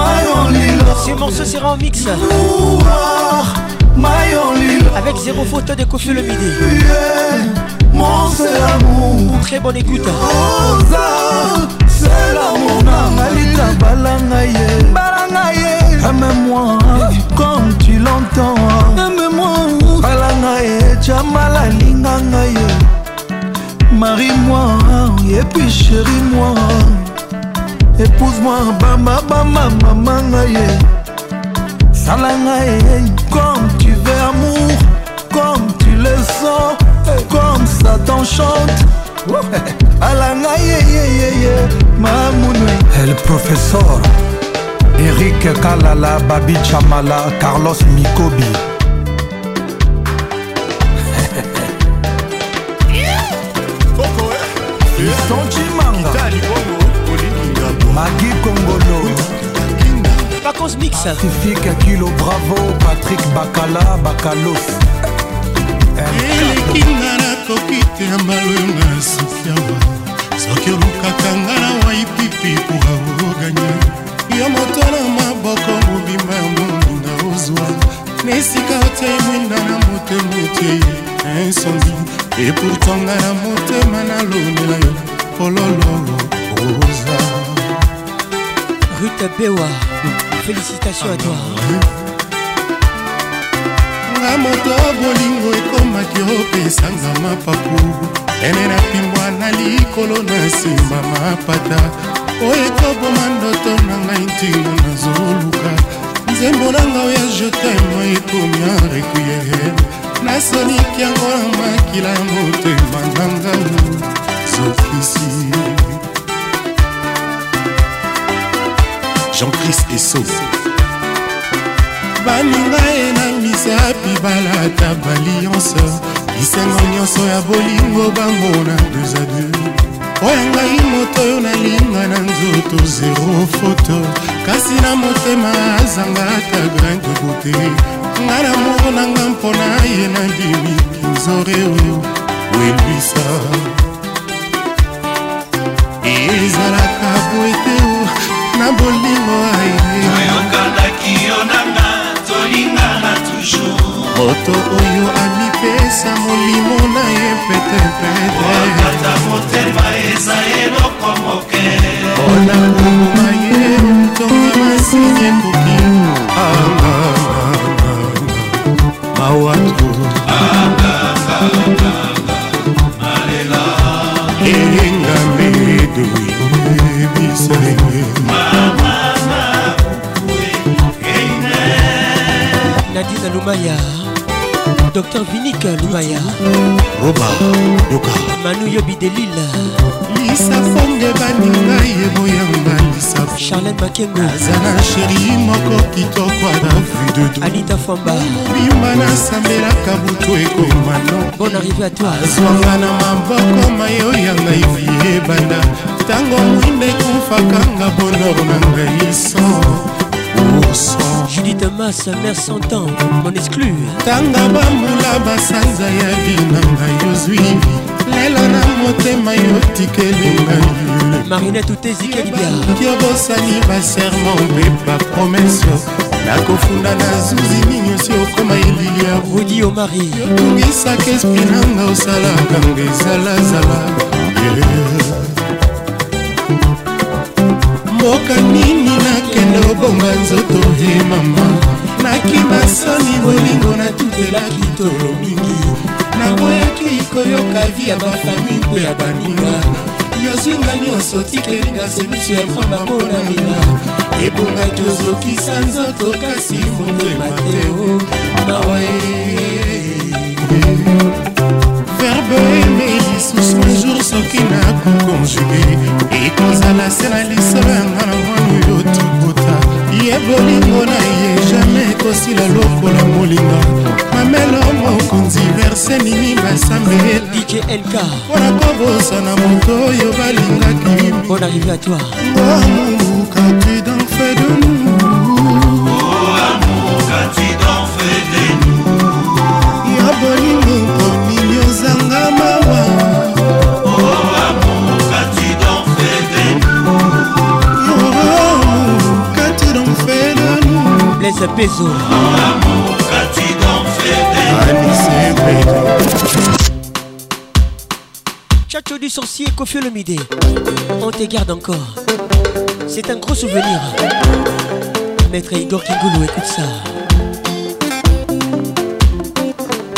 my only love ce morceau sera en mix you are my only love avec zéro photo de Kofi le midi yeah. mon c'est amour très bonne écoute Rosa c'est l'amour nanga litabalanga ye balanga ye aime-moi comme tu l'entends aime-moi balanga ye jamala linganga ye marie-moi et puis chérie-moi épouse-moi bamba bamba mamanga ye salanga ye comme tu veux amour comme tu le sens satan chante alanga yeyeyeye mamunwe el professeur erik kalala babi chamala carlos mikobi isoncimanga magi kongolo Vacances Mix. Pacifique Kilo Bravo, Patrick Bacala, Bacalos. elikinga nakoki te ya maloyonga sofiama soki olukaka nga na waipipi kuaoganya yo moto na maboko mobimba ya moninga ozwa na esika otia emwinda na motema otie insondi eputonga na motema nalonela yo polololo rosa rute bewa félicitations à toi ah na moto bolingo ekomaki opesanga mapapu ene na pimbwa na likolo na nsima mapata oyo ekoboma ndoto na ngai ntingo nazoluka nzembo na ngai oya jetema ekomi a requiere nasoniki yango na makila motema na ngai zokisi jean-christ esosa baninga ye na misapi balata balianse lisengo nyonso ya bolingo bambona deux a deux oyo ngai moto oyo nalinga na nzoto zero foto kasi na motema azanga ata grain de beauté ngai na moko na nga mpona ye na bimi kinzore oyo welwisa e ezalaka po ete na bolingo aye oyokandaki yo nanga kolingana toujours moto oyo amipesa molimo na ye petepeteta motema eza eloko moke mpona nguluma ye ntonga masini ekoki mawatu elingambe edoyebisai Nadine Lumaya Docteur Vinik Lumaya Roba Yoka Manu Yobi Delila Lisa Fonge baninga yebo ya ngandisa Charlene Makengo azala sheri moko kitoko na vue de tout Anita Famba bimba nasambelaka butu ekoma no Bonne arrivée à toi azwanga na maboko mayo ya ngai vie ebanda ntango mwinde ekufakanga bonor na ngai so judith masa mer santan mon exclu tanga bambula basanza ya binanga yozwi lelo na motema yotikelinga marinette utezikelibiaki obosani baserma mpe bapromese nakofunda na zuzi nini osi okoma elili ya rudi omari yotungisaka espri nanga osalaka nga ezalazala mboka nini na obonga nzoto ye mama nakima soni bolingo natutela bitolo mingi naboyaki koyoka vi ya bafami mpe ya baninga yozwinga nyonso tikelinga semiso ya pamba mpona mina ebongaki ozokisa nzoto kasi motema te mawa verbe emei lisusu majour soki nakokonjuge ekozala se na lisolo yanga na mwana oyo tobota ye bolingo na ye jamai ekosila lokola molinga mamelo mokonzi verse nini basambelelk mpona kobosana moto oyo balingaki bon arrivé à toi ngamuka prudent fe de nous Maître Peso. Chacho du sorcier, Kofi le On te garde encore. C'est un gros souvenir. Maître Igor kingulu écoute ça.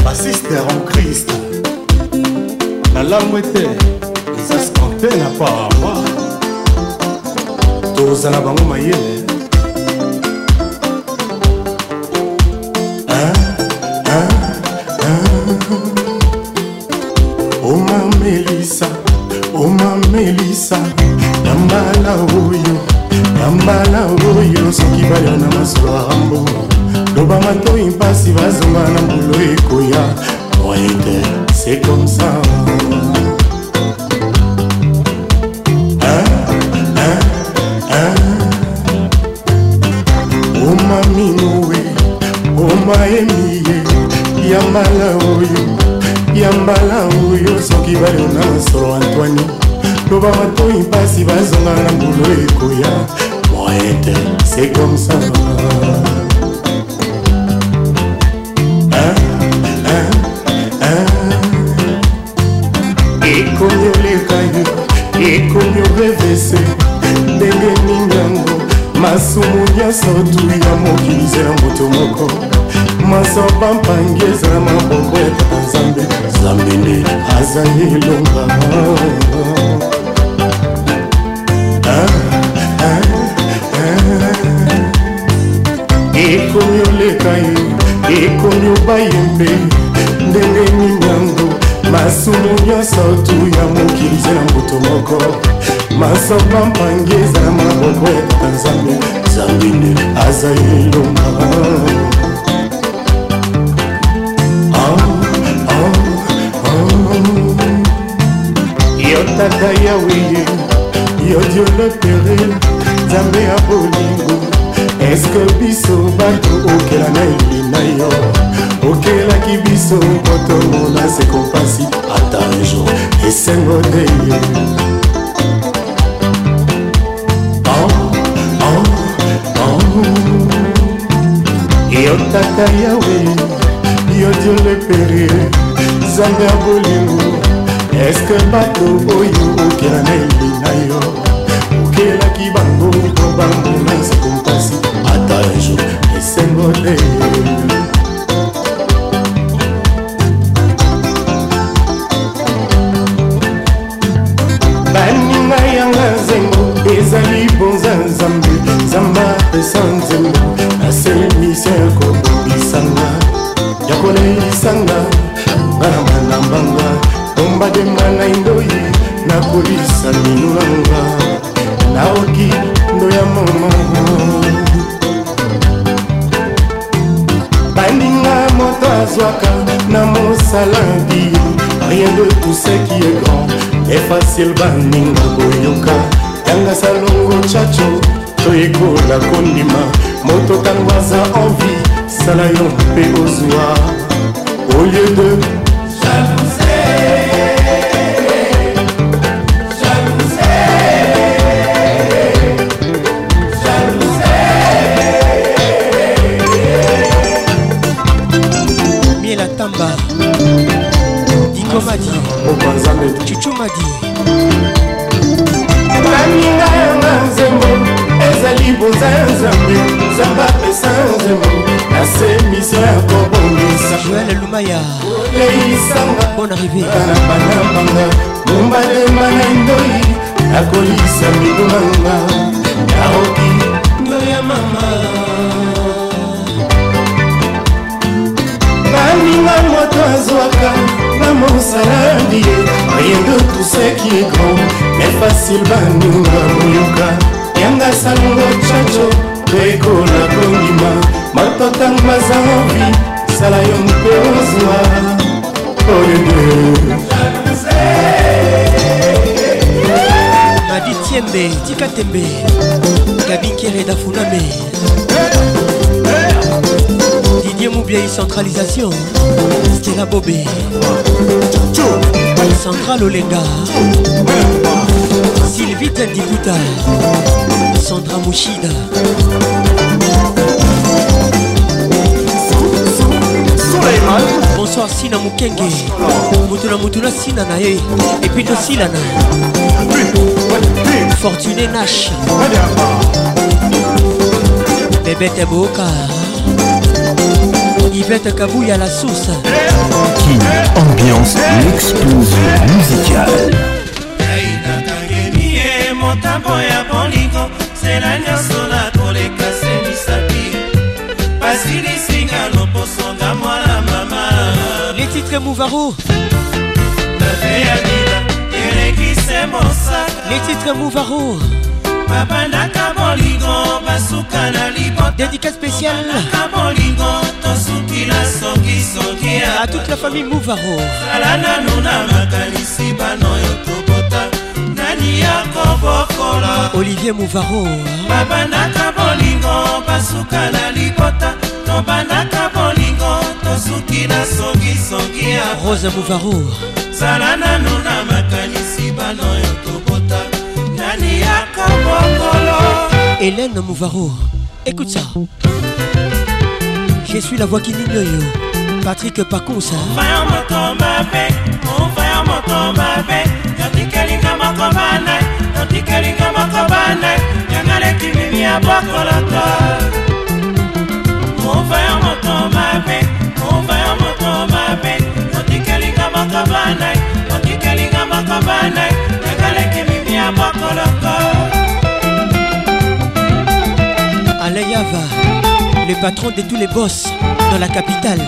Ma sister en Christ. La langue était. Ça se comptait la part. Tous à la banque ezali biso po tomona seko mpasi ata jour esengo nde ye oh, oh, oh. yo tata yawe yo dio lepere zanga ya bolingo eske bato oyo okela na elinga yo okelaki bango po bangona nsekompasi ata jour esengo te mikel baninga boyoka yanga salongo chacho toyekola kondima moto tango aza envi sala yo mpe ozwa silvaninga moyoka yanga salongo chacho rekola kondima matotang mazambi sala yo mpe ozwa oyede madi tiembe tika tembe gabinkere dafuname didier mobiai centralisation stela bobe central olenga David Dibuta Sandra Mouchida bonsoir sina mokenge moto na moto nasina na ye epui tosilana fortuné nash bebete boka Yvette Kabouya la source. King, ambiance, l'explosion musicale. motambo ya bolingo nzela nyonso nakoleka se misapi pasi lisinga loposonga mwana mama letitre mouvaro tafeyadila elekise mosaka letitre mouvaro babandaka bolingo basuka na libotdédicat spécialaka bolingo tosukila songisongi a toute la famille mouvaro zala nanu na makanisi banoyo to olivier mouvaro babandaka hein. bolingo basuka na libota tobandaka bolingo tosuki na songisongi ya rose mouvaro zala nanu na makanisi bana oyo tobota nani yako hélène mouvaro écoute ça je suis la voix qui nignoyo patrick paconsa mvaya On va mvaya moto tikelinga moko banai otikelinga moko banai yangale kimimi ya bokoloto mova ya moto mabe mova ya moto mabe otikelinga moko banai otikelinga moko banai yangale mimi ya bokoloto Aleyava, le patron de tous les boss dans la capitale,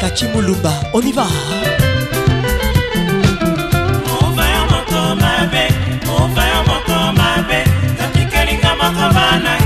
Kachimulumba, on y va! oka yo moko mabe totikelinga moko bana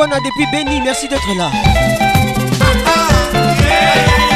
Wana depuis Béni, merci d'être là. Ah, ah, yeah.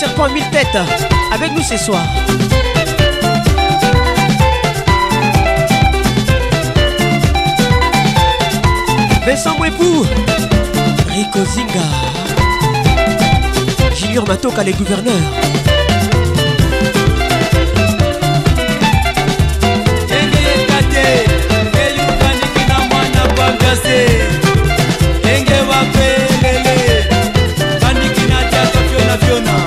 serpent à mille têtes avec nous ce soir. Vincent Mwepou, Rico Zinga, Junior Matoka, les gouverneurs. ndenge wapelele bandiki fiona fiona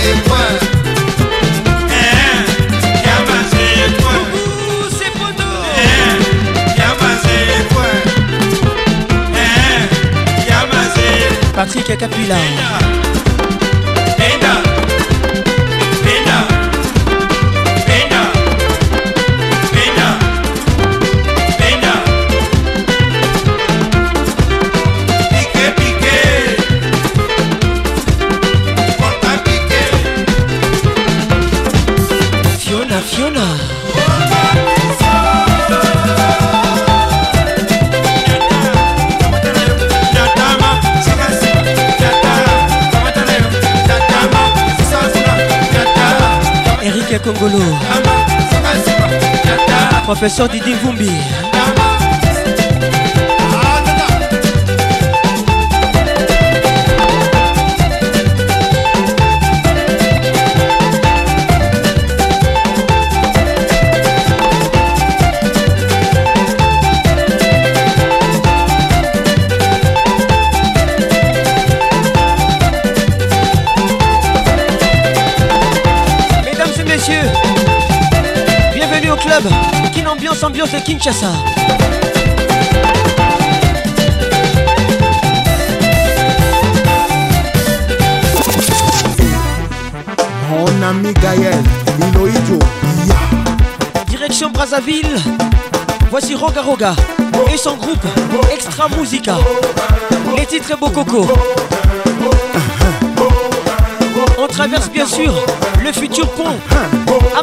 Eh, eh, Patrick Capilla. Eh, ngolo professeur didi vumbi C'est Kinshasa. Direction Brazzaville, voici Roga Roga et son groupe Extra Musica. Les titres Bococo. On traverse bien sûr le futur pont à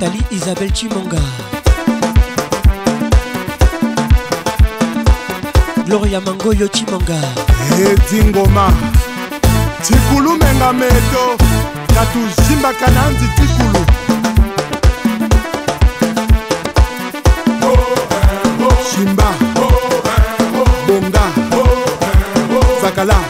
nathalie isabelle chimonga gloria mangoyo chimonga etingoma eh, tikulu menga meto na tuzimbaka na nzi tikulu simba bonga zakala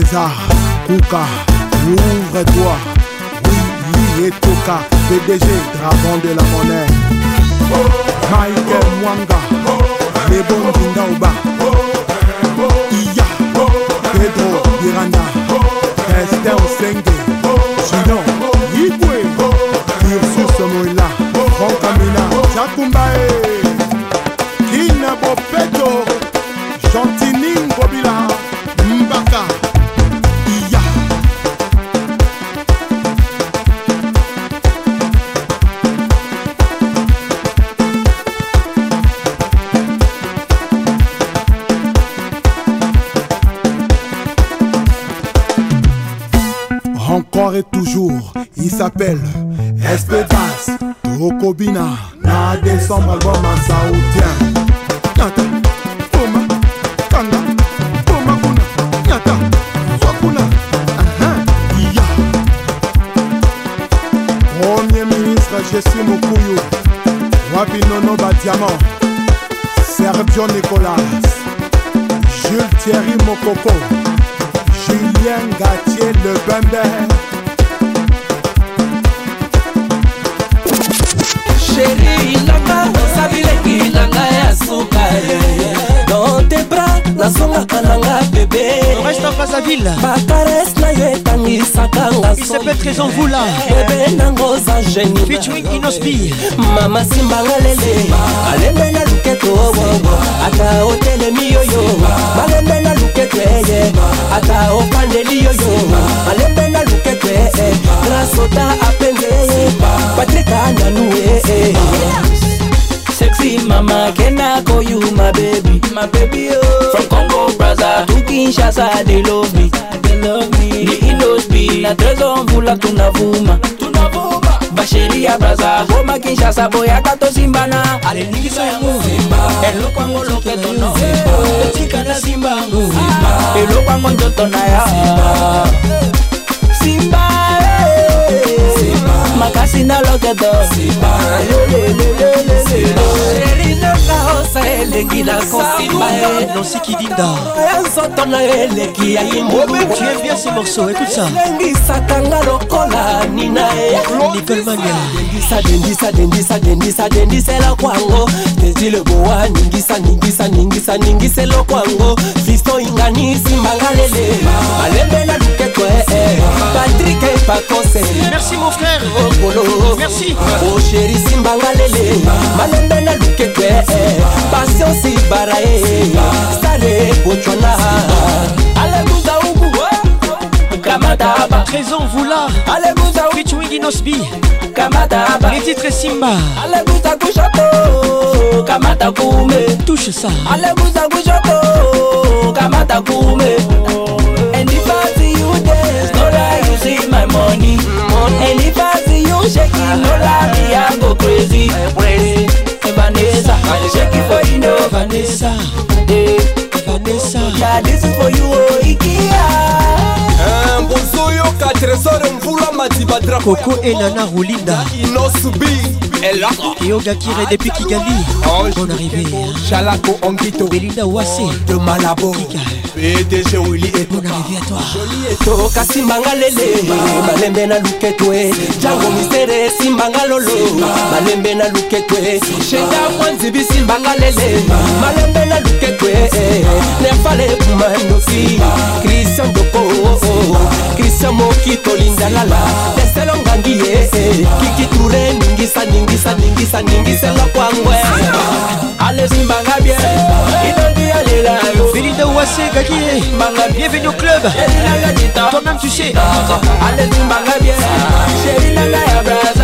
César, Kouka, ouvre-toi, oui, oui et Toka, PDG, dragon de la monnaie. Michael Mwanga, les bons Kindaouba, Iya, Pedro Miranda, Esther Osenge, Gidon, Yibwe, Ursus Moïla, Franck Amina, Chakumbae, Kina Bofeto, Chantini Ngobila. m'appelle Espedas Tokobina Na décembre album en saoudien Nyata Toma Kanga Toma kuna Nyata Wakuna uh -huh. yeah. Premier ministre Jessie Mokuyu Wapi Nono Badiamant Sergio Nicolas Jules Thierry Mokoko Julien Gatier Le Bember sheri nanga osabileki nanga ya suka eh. dans tes bras nazongaka nanga bebe reste en face à ville bakarese na yo etangisaka ngasobebe nango za genie mama simbanga lele alembe na luketo owowo oh, oh, oh. ata otelemi yoyo malembe na luketo eye eh, eh. ata ofandeli yoyo malembe na grasota apende patrika nanue eh, eh. sexy mama kena call you my baby my baby oh. from congo braza to kinshasa they love me they love me ni indosti na trezo mvula tunavuma tunavuma basheria braza goma oh, kinshasa boya katosimbana aliningisa ya muvimba elokwango loketono etikana simba muvimba elokwango njoto na ya simba Eh. simba makasi na loketo elinoka osa eleki na kosimba eh. ya nzoto na eleki ya limbuluengisakanga eh, lokola nina edengisadengisadengisadengisadengisela kwango deji lebowa ningisa ningisa ningisa ningiselo kwango fisto inganisimbanga lele malembela luke Eh. Patrick et Merci mon frère Okolo. Merci Oh chéri Simbanga Lele Malembe na lukekwe eh. Patience Barae eh. Stare Bochona Alléluia Ubu Kamata Trésor Voula Alléluia Featuring Inosbi Kamata Les titres Simba Alléluia Kushako Kamata Kume Touche ça Alléluia Kushako Kamata Kume see my money. money. And if I see you shaking, no lie, me, I go crazy. crazy. Eh, hey, Vanessa, I shake it for you, no Vanessa. Hey, eh, Vanessa. Yeah, this is for you, oh, Ikea. mbozoyoka eh, trésor mvula madiba koko elana rolinda inosubi eyogakire depuis kigali oh, bon arrivé chalako onkito belinda wase de malabo Kika. DG eh, Willy et Mon arrivée à toi Joli et toi Kasimbanga lele Malembe na luketwe Django misere Simbanga lolo Malembe na luketwe Shenda mwanzibi Simbanga lele Malembe na luketwe Nefale kumandosi Christian Doko Christian Moki Tolinda lala Deselo ngangi ye Kiki Ture ningisa ningisa ningisa ningisela kwangwe Ale Simbanga bien Idodi alela yo Belinda Ouassé gagné Banga bienvenue au club Toi-même tu sais Allez-y banga bien Chérie nanga ya braza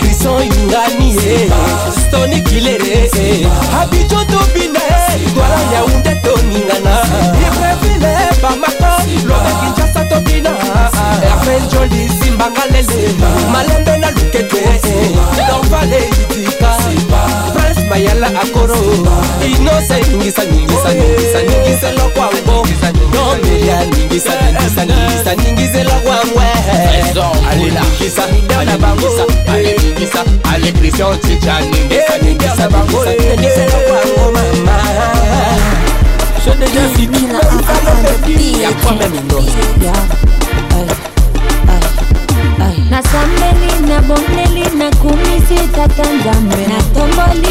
son yurani ye stoni kilere abijo tobina ye gwala yaunde toningana ibrevile bamako lobe kinshasa tobina erfenjoli simbanga lele malembe na lukete dorvale itika bayala akoro inose ningisa ningisa ningisa ningisela kwango nomelia ningisa ningisa ningisa ningisela kwangwe aleningisa midana bangisa aleningisa alekrisia ochicha ningisa ningisa bango ningisela kwango mama Je déjà fini là, il y a quand même une dose. nasambeli nabongeli nakumisi tatandambe natomboli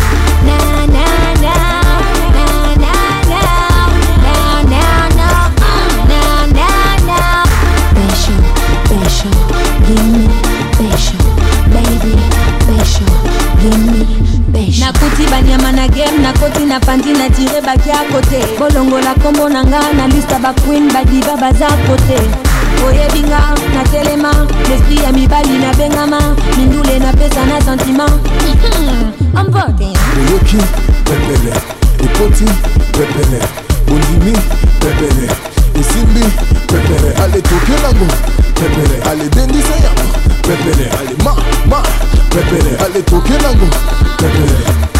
na pandi na dire baki ya bolongola nkombo na nga na lista baquin badiva baza kote oyebi nga na telema lespri ya mibali nabengama mindule napesa na sentima ombote oyoki pepele ekoti pepele bondimi pepele esimbi pepele ale toke nango pepele ale dendisa yango pepele ale ma ma pepele ale toke nango pepele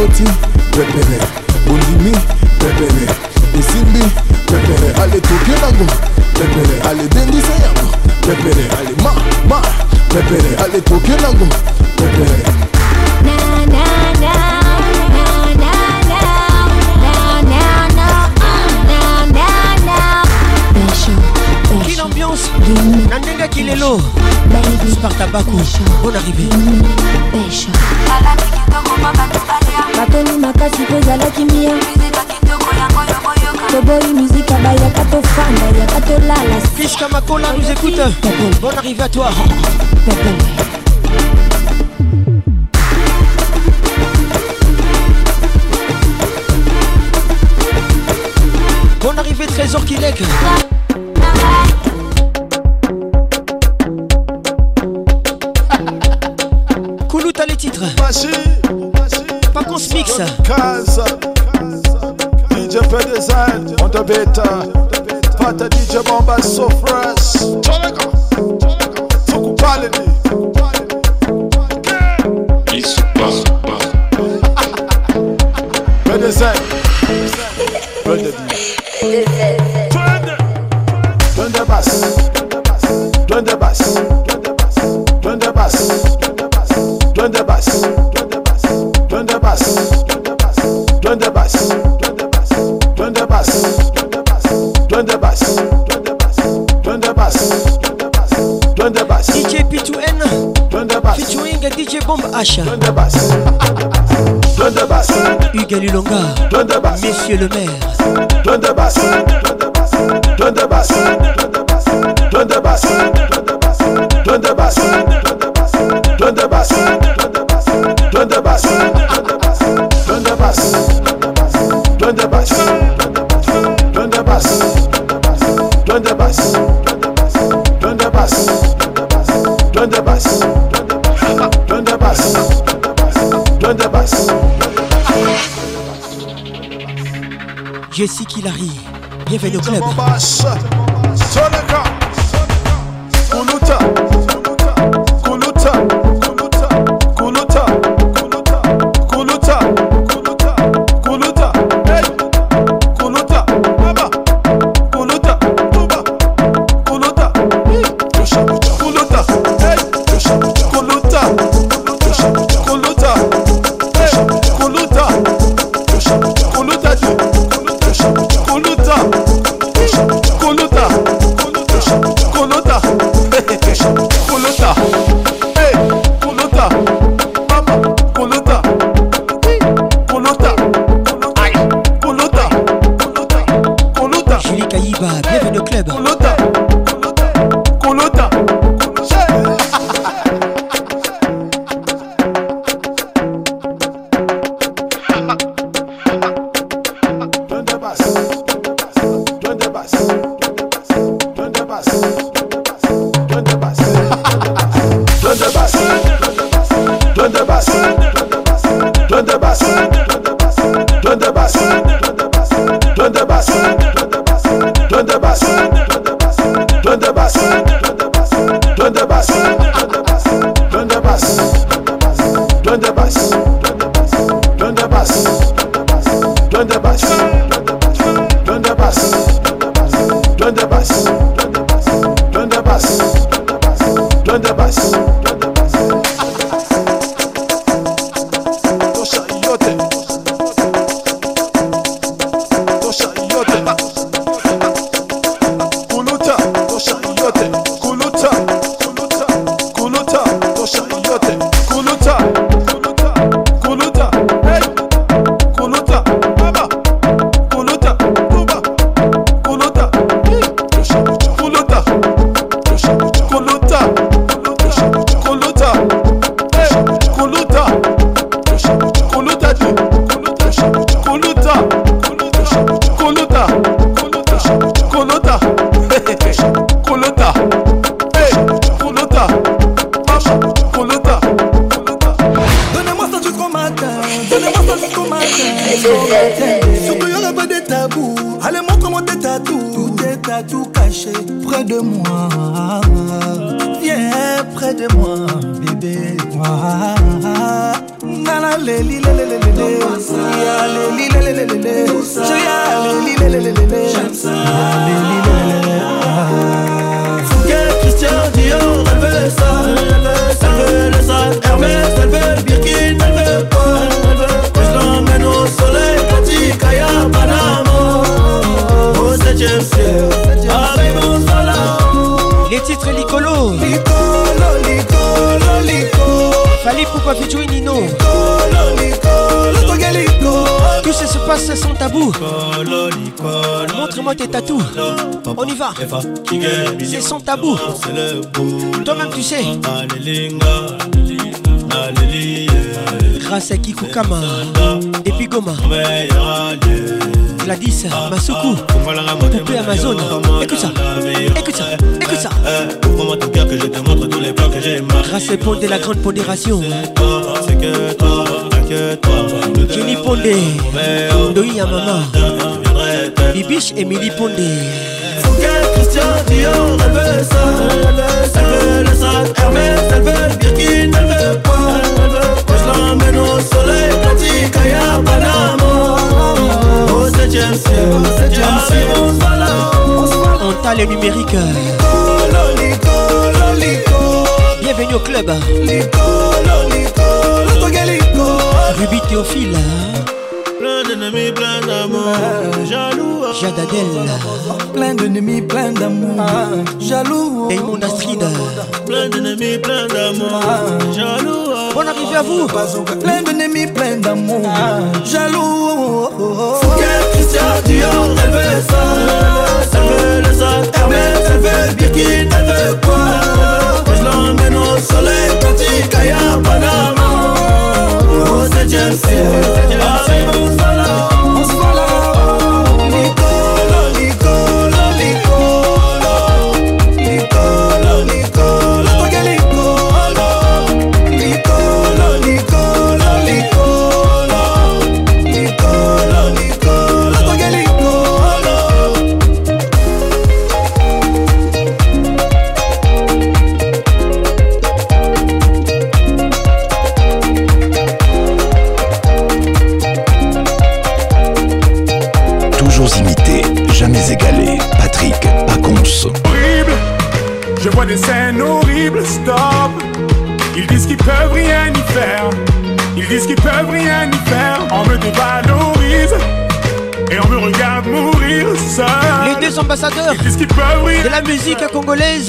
Koti, pépéré. Bolimi, Isimbi, Allez, Allez, Allez, Ma, Allez, batoli makasi mpo ezalaki mia toboyi mizika bayaka tofanda yaka tolala kiska makola nous écoute bonne arrivée à toi Bonne arrivée Trésor Kilek a bit. DJ Bomb basse. Hugues Monsieur le maire. de basse. de basse. Jessie Killary. Bienvenue au club. C'est son tabou. Toi-même, tu sais. Grâce à Kikukama depuis Goma. Gladys ah, ah. Masuku, poupée Amazon. Écoute ça, eh, eh, écoute ça, écoute eh, ça. Ouvre-moi ton cœur que je te montre tous les plans que j'ai marqués. Grâce à Pondé, la grande pondération. C'est que toi, c'est toi. Jenny Pondé, Doi Yamama. Bibiche et Emily Pondé. Tiens, tiens, elle veut ça, elle veut le sac Hermès, elle veut le Birkin, elle veut quoi Moi je l'emmène au soleil, Atlantique, à Panama Au septième ciel, au septième ciel, on se balance On t'a les numériques Lico, lico, lico Bienvenue au club Lico, lico, lico Ruby Théophile Plein d'ennemis, plein d'amour, euh, jaloux Jadadel Plein d'ennemis, plein d'amour Jaloux Et mon Plein d'ennemis, plein d'amour Jaloux Bon arrivée à vous Plein d'ennemis, plein d'amour Jaloux Fouquet, Christian Dion, elle veut ça Elle veut le ça Hermès, elle veut Birkin, elle veut quoi Moi je l'emmène au soleil Petit Kaya, Panama Oh, c'est Dieu, c'est Dieu, c'est Dieu, divine ambassadeurs de la musique congolaise.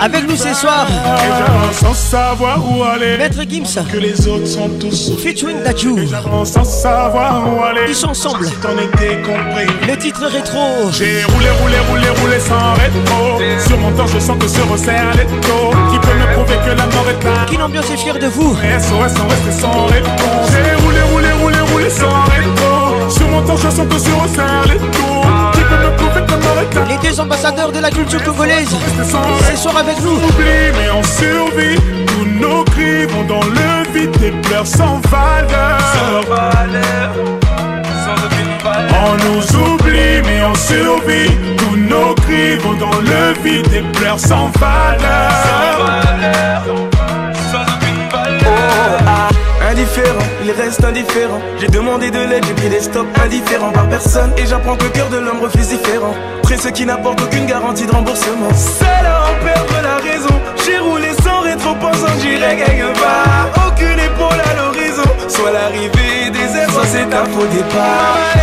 Avec nous ce soir. Sans savoir où aller. Maître Gims. Que les autres sont tous Featuring Daju Sans savoir où aller. Ils sont ensemble. Le titre rétro. J'ai roulé, roulé, roulé, roulé sans rétro. Sur mon temps, je sens que se resserre les Qui peut me prouver que la mort est là. Quelle ambiance est fière de vous. SOS, on reste sans rétro J'ai roulé, roulé, roulé, roulé sans rétro. Sur mon temps, je sens que se resserre les les deux ambassadeurs de la culture congolaise ce soir avec nous. oublie mais on survit. Tous nos cris vont dans le vide, des pleurs sans valeur. Sans On nous oublie mais on survit Tous nos cris vont dans le vide Des pleurs sans valeur indifférent, il reste indifférent. J'ai demandé de l'aide, j'ai pris des stops indifférents par personne. Et j'apprends que le cœur de l'homme refuse différent. Près ce qui n'apporte aucune garantie de remboursement. C'est là en perdre la raison. J'ai roulé sans rétro pensant que j'irai quelque pas Aucune épaule à l'horizon. Soit l'arrivée des êtres soit c'est un faux départ. Eh.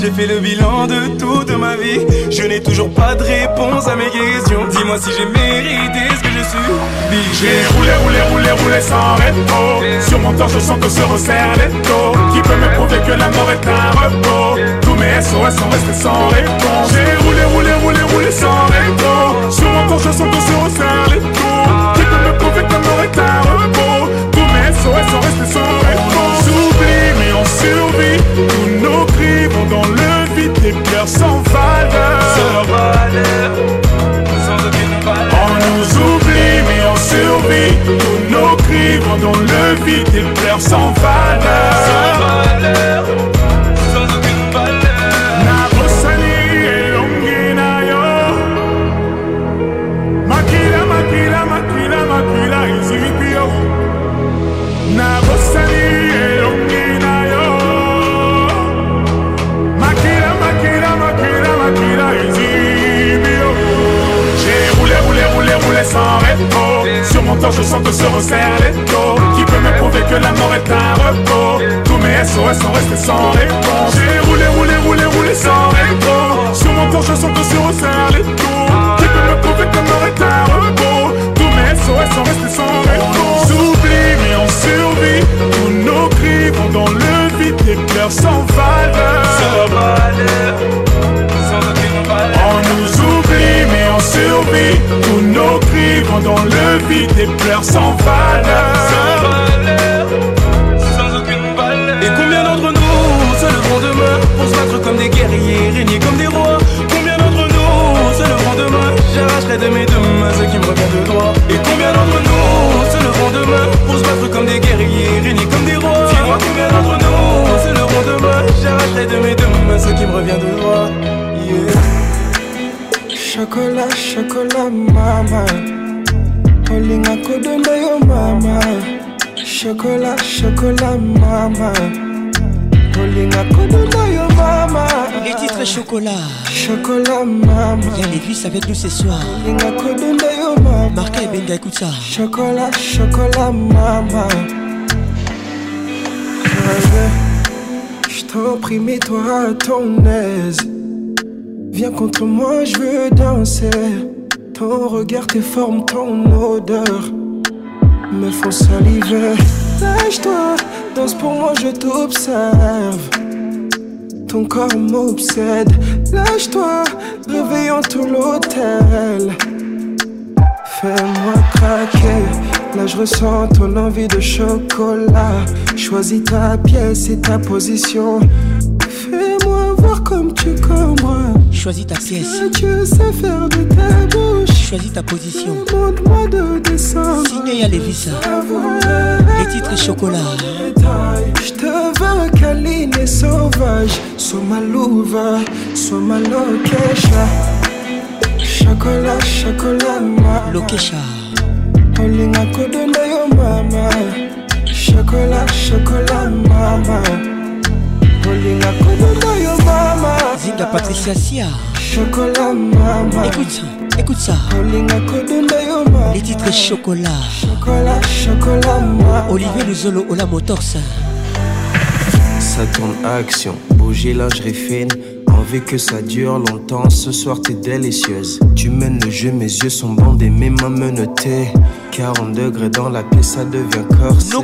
J'ai fait le bilan de toute ma vie. Je n'ai toujours pas de réponse à mes questions. Dis-moi si j'ai mérité ce que j'ai roulé, roulé, roulé, roulé sans rétro Sur mon temps je sens que se resserre les taux Qui peut me prouver que la mort est un repos Tous mes SOS sont restés sans réponse J'ai roulé, roulé, roulé, roulé sans rétro Sur mon temps je sens que se resserre les taux Qui peut me prouver que la mort est un repos Tous mes SOS sont restés sans réponse J'oublie mais on survit Tous nos cris vont dans le vide Des pleurs sans valeur Sans valeur Sans On nous tous nos cris vont dans le vide, et pleurent sans valeur. sans J'ai roulé, roulé, roulé, roulé sans rétro Sur mon corps je sens que se resserre les tours Qui peut me prouver que aurait un repos Tous mes SOS sont restés sans réponse S'oublie mais on survit Tous nos cris vont dans le vide Des pleurs sans valeur Sans valeur On nous oublie mais on survit Tous nos cris vont dans le vide Des pleurs sans valeur kola mama olinga kodonda yo mama shokola shokola mama olinga kodonda yo mama les titres chocolat chocolat mama il y a avec nous ce soir olinga kodonda yo mama marka ebenga écoute ça chocolat chocolat mama je t'opprime toi à ton aise Viens contre moi, je veux danser ton regard, tes formes, ton odeur me font saliver. Lâche-toi, danse pour moi, je t'observe. Ton corps m'obsède. Lâche-toi, réveillons tout l'hôtel. Fais-moi craquer. Là, je ressens ton envie de chocolat. Choisis ta pièce et ta position. Choisis ta pièce. ta bouche. Choisis ta position. Demande-moi de descendre. à Lévisa. Les titres chocolat. Je te veux câline et sauvage. Sois ma louva, sois ma loquecha. Chocolat, chocolat, ma. Loquecha. olinga chocolat, yo mama Chocolat, chocolat, mama ah. Patricia Sia. Chocolat, maman. Écoute ça, écoute ça. Les titres chocolat. Chocolat, chocolat, maman. Olivier Luzolo, Ola Motors. Ça tourne action, bouger je fine. Envie que ça dure longtemps, ce soir t'es délicieuse. Tu mènes le jeu, mes yeux sont bandés, mes mains menottées. 40 degrés dans la pièce, ça devient corse. Nos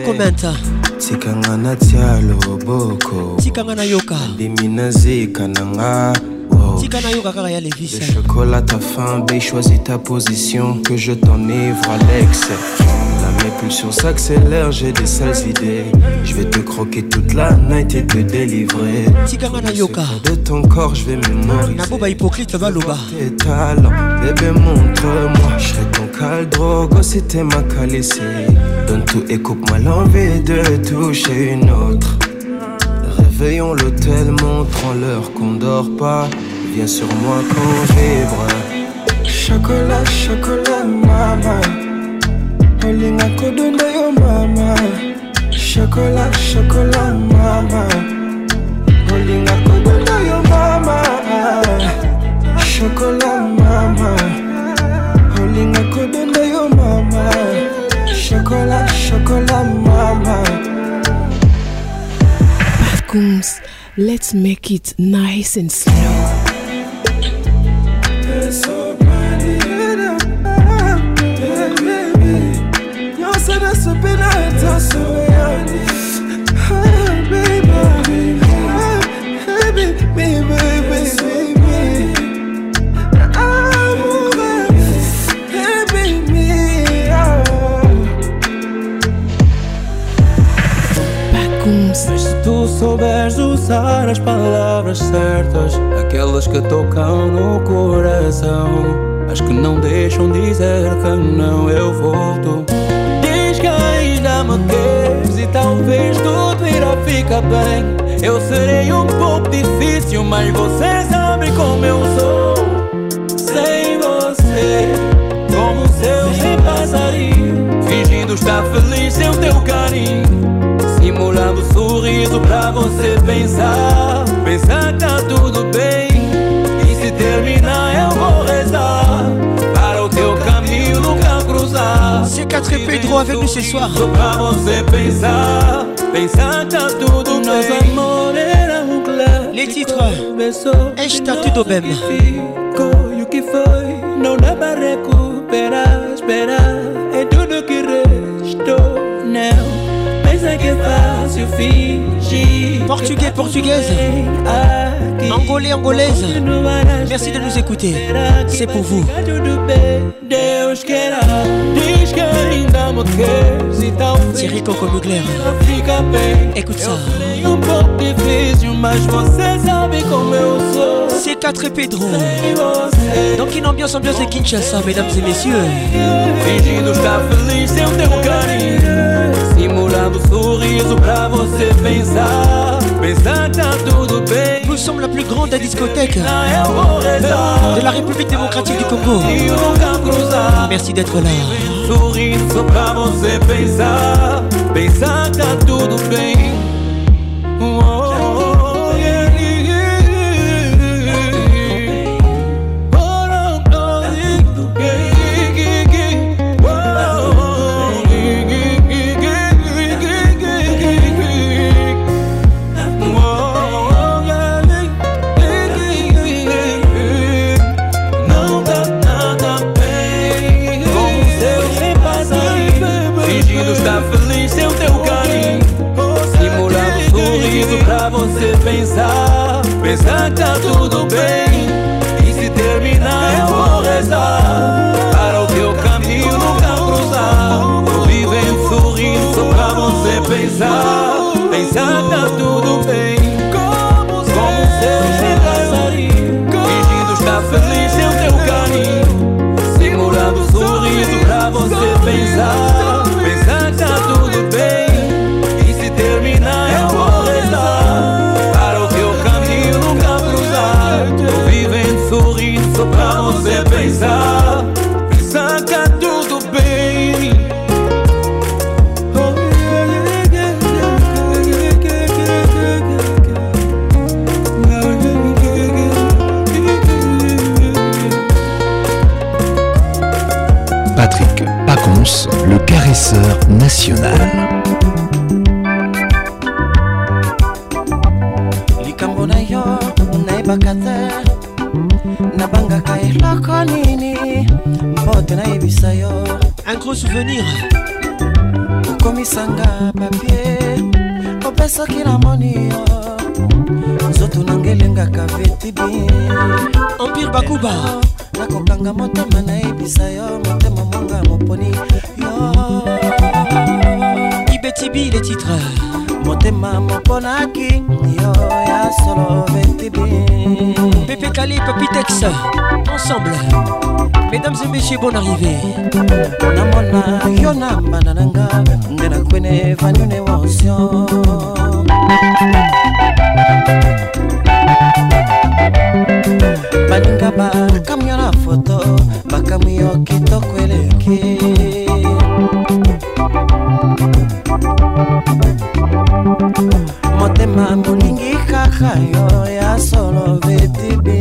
Tikangana na tialo boko tikanga yoka ndimi kananga tika yoka Le chocolat ta faim, bé choisis ta position Que je t'enivre à l'excès La mes pulsions s'accélèrent, j'ai des sales idées Je vais te croquer toute la night et te délivrer Tika yoka De ton corps, je vais mémoriser hypocrite, le Tes talents, eh bébé ben, montre-moi Je serai ton caldrogo si t'es ma calissée tout et coupe-moi l'envie de toucher une autre. Réveillons l'hôtel, montrons-leur qu'on dort pas. Viens sur moi qu'on vibre. Chocolat, chocolat, maman. Holinga kodunda yo mama. Chocolat, chocolat, maman. Holinga, kodunda yo mama. Chocolat, maman. Olinga kodunda mama. Bathrooms, let's make it nice and sweet. encontrar as palavras certas, aquelas que tocam no coração, as que não deixam dizer que não eu volto. Diz que ainda me queres e talvez tudo irá ficar bem. Eu serei um pouco difícil, mas você sabe como eu sou. Sem você, como um céu passarinho, fingindo estar feliz sem o teu carinho, simulando sua sorriso pra você pensar. Pensar tá tudo bem. E se terminar, eu vou rezar. Para o teu caminho nunca cruzar. Se 4 et Pedro avec nous ce soir. Pra você pensar. Pensar tá tudo Nos bem. Amor era um claro Les titres. Está tudo bem. O que ficou e o que foi. Não dá pra recuperar. Esperar. Portugais, portugaise. Angolais, angolaise. Merci de nous écouter. C'est pour vous. Thierry Coco Mugler. Écoute ça. C'est 4 Pedro. Donc une ambiance ambiance de Kinshasa, mesdames et messieurs. Cada sorriso pra você pensar. Pensar tá tudo bem. Nous sommes la plus grande discothèque de la République démocratique du Congo. Merci d'être là. Sorriso pra você pensar. Pensar tá tudo bem. restante tá tudo bem. E se terminar, eu vou rezar. Para o teu caminho nunca cruzar. Vivem sorrindo pra você pensar. Pensar tá tudo bem. nationale likambo na yo nayebaka te nabangaka eloko nini mpo te nayebisa yo un gros souvenir okomisanga papie ope soki namoni yo nzoto nanga elengaka vetibi empire bakuba nakokanga motema nayebisa yo motema monga moponi ibetibi le titre motema moko naki yo ya solo betibi pepe kali papitex ensemble mesdames et messieurs bon arrivé namona yo na mbanda na nga nde nakwene evanune wonsio baninga bakamwi yo na foto bakamwi yo kitoko eleki motema molingi kaka yo ya solo beti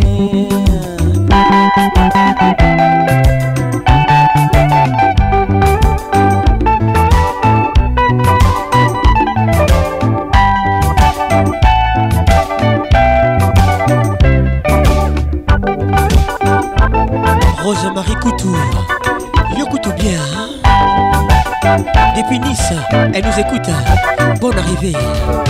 Rosemarie Couture, Marie Coutou, Yo Coutou bien, hein? depuis Nice, elle nous écoute. See.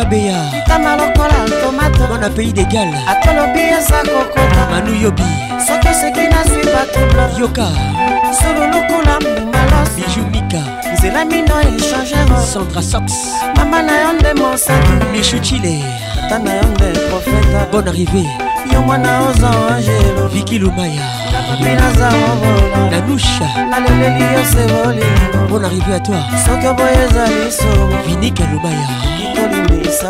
kabeya kitama lokola tomato mwana pays d'égal atolobi eza kokota manu yobi soki oseki nazwi batublo yoka sololukula mumala biju mika nzela mino echangero sandra sox mama na yo nde mosaki michu chile tata na yo nde profeta bonne arrivée yo mwana oza angelo viki lumaya papi naza obola na nusha naleleli yo se bolingo bonne arrivée à toi soki oboye eza lisobo vinika lumaya Écoute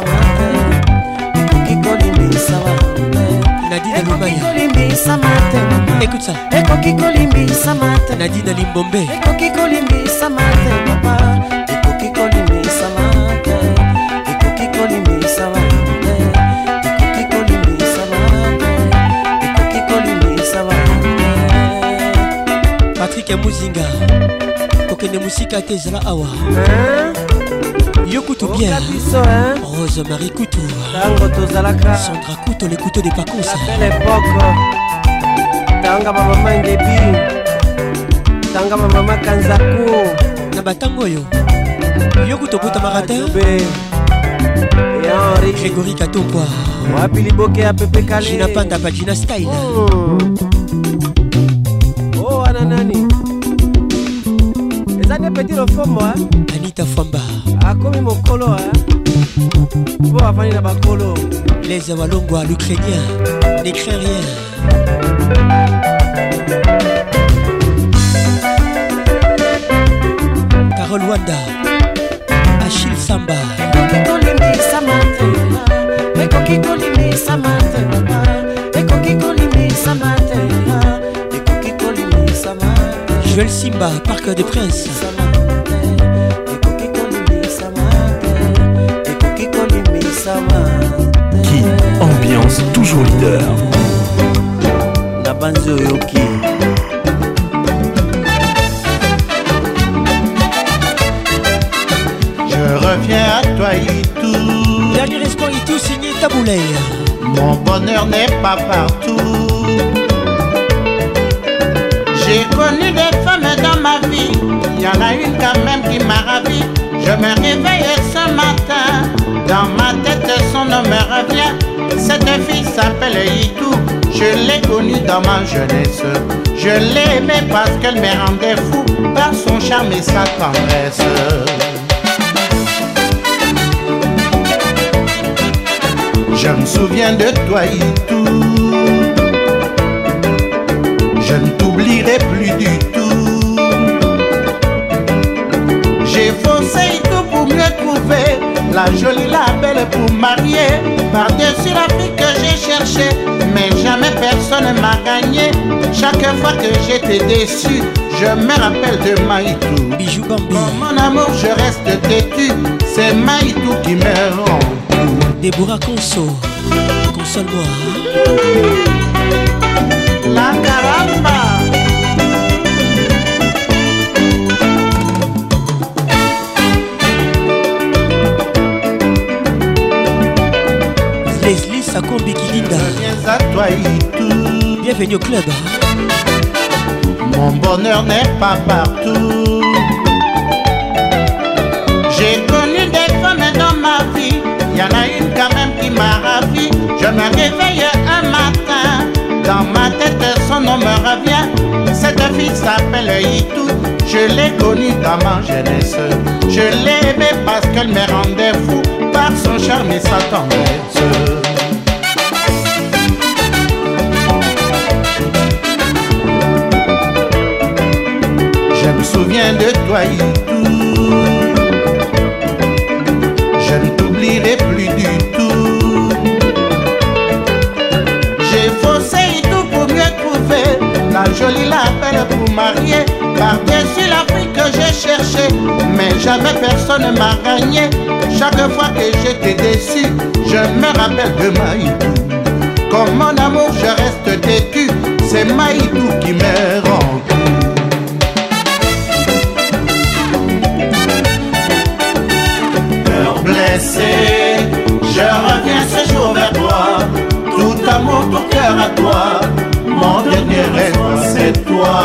ça. Ekoki kolimbisa mate. Nadine Limbombe. Ekoki kolimbisa mate papa. Ekoki kolimbisa mate. Ekoki kolimbisa mate. Ekoki kolimbisa mate. Ekoki kolimbisa mate. Patrick Muzinga. Kokende musika tezala awa. Hein? yo kutu bien rose marie kutu sandra kutu le kutu de pakonsa tanga mamama ngebi tanga mamama kanzaku na batango oyo yo kutokutamaka ah, te grégory katompwa wapi liboke ya pepe kalina panda bagina style hmm. oh wana nani eza nde petit lofomo eh? Eh? les awalongwa l'ukrainien n'écrit rien carole wanda achille samba Joël simba parc des princes C'est toujours leader. Je reviens à toi, Itou. Dernier risque, Itou, signé taboulaire Mon bonheur n'est pas partout. J'ai connu des femmes dans ma vie. Il y en a une quand même qui m'a ravi. Je me réveille ce matin. Dans ma tête, son nom me revient. Cette fille s'appelle Itou. Je l'ai connue dans ma jeunesse. Je l'aimais parce qu'elle me rendait fou par son charme et sa tendresse. Je me souviens de toi, Itou. Je ne t'oublierai plus du tout. J'ai foncé Itou pour mieux trouver la jolie la trouvé pour marier. Par-dessus la fille que j'ai cherchée, mais jamais personne ne m'a gagné. Chaque fois que j'étais déçu, je me rappelle de Maïtou. Bijou mon amour, je reste têtu. C'est Maïtou qui me rend. Déborah Conso, console-moi. La caramba. toi, bienvenue au club hein. mon bonheur n'est pas partout j'ai connu des femmes dans ma vie Il y en a une quand même qui m'a ravi je me réveille un matin dans ma tête son nom me revient cette fille s'appelle Itou je l'ai connue dans ma jeunesse. Je l'ai aimée parce qu'elle me rendait fou par son charme et sa tendresse. de toi, tout, Je ne t'oublierai plus du tout. J'ai faussé tout pour mieux trouver la jolie belle pour marier. par la vie que j'ai cherché, mais jamais personne ne m'a gagné. Chaque fois que j'étais déçu, je me rappelle de Maïtou. Comme mon amour, je reste têtu, c'est Maïtou qui me rend blessé. Je reviens ce jour vers toi, tout amour, pour cœur à toi. Mon dernier rêve, c'est toi.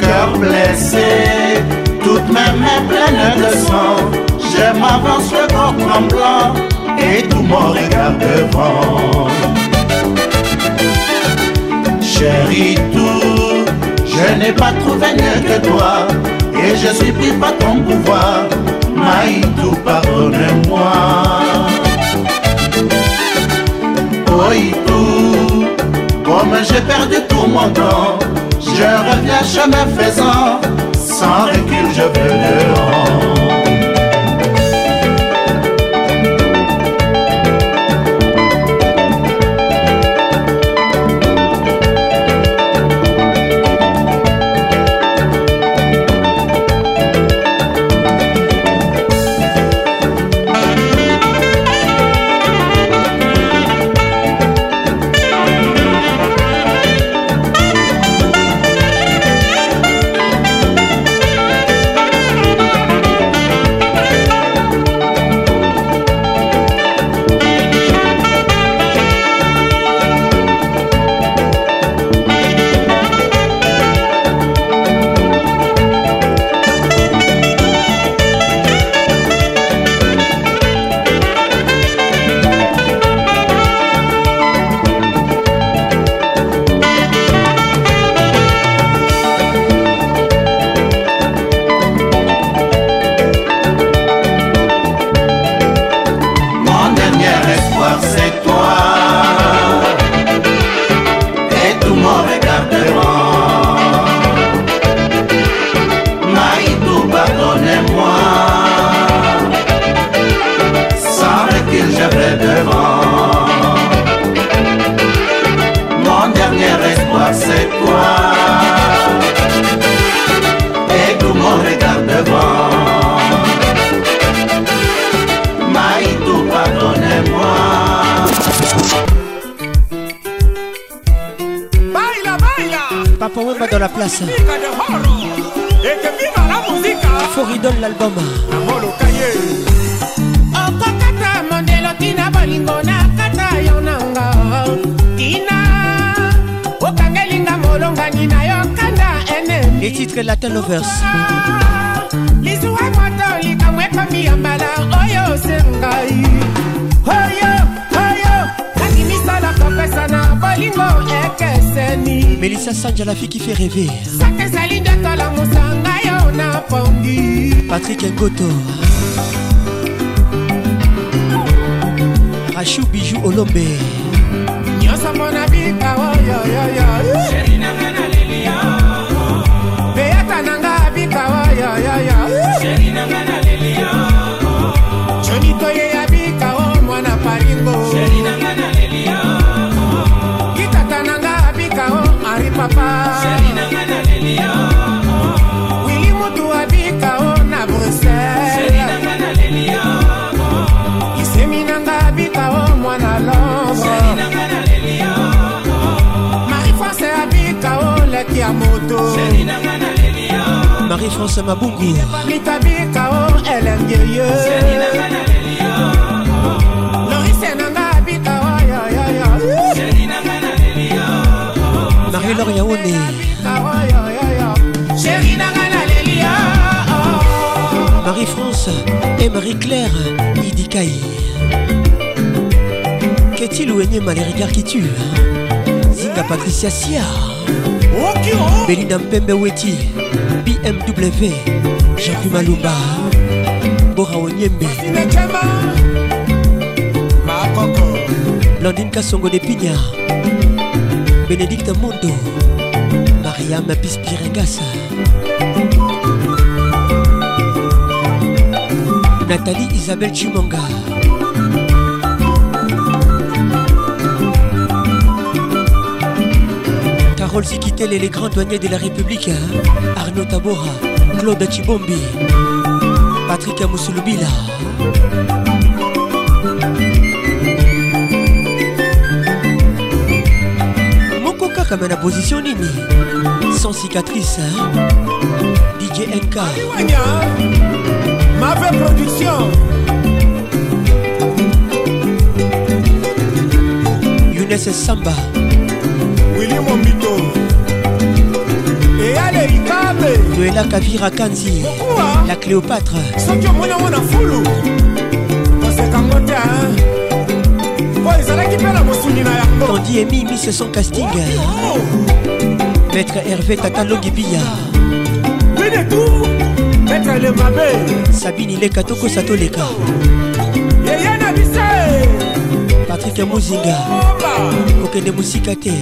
Cœur blessé, toute ma mains pleine de sang. Je m'avance le corps blanc et tout mon regard devant. Chérie, tout, je n'ai pas trouvé mieux que toi. Et je supplie pas ton pouvoir Maïdou pardonne-moi Oïdou Comme j'ai perdu tout mon temps Je reviens chemin faisant Sans recul je veux dehors mabungu litabika o elenge ye lorise nanga abika oyoyoyo marilor yaone Marie-France et Marie-Claire Idikaï. Qu'est-il ou énième à les regards qui tuent Zinga Patricia Sia. belinda mpembe weti bmw jacqui malumba bora onyembe blandine kasongo de pinya bénédicte mondo mariam pispirengasa nathalie isabelle chimonga et les grands douaniers de la République, hein. Arnaud Tabora, Claude Chibombi, Patrick Mon Moko ramène la position nini Sans cicatrice hein. DJ NK Mauvais production Younes Samba mito eyale ikabe noela kavira kanzi la cléopatre soki omonango na fulu kosekango te po ezalaki mpe na mosuni na yango kandi emi miseson casting maître hervé tatalogibia winetu maître lemabe sabini leka tokosa toleka yeye na biso patrik mozinga kokende mosika te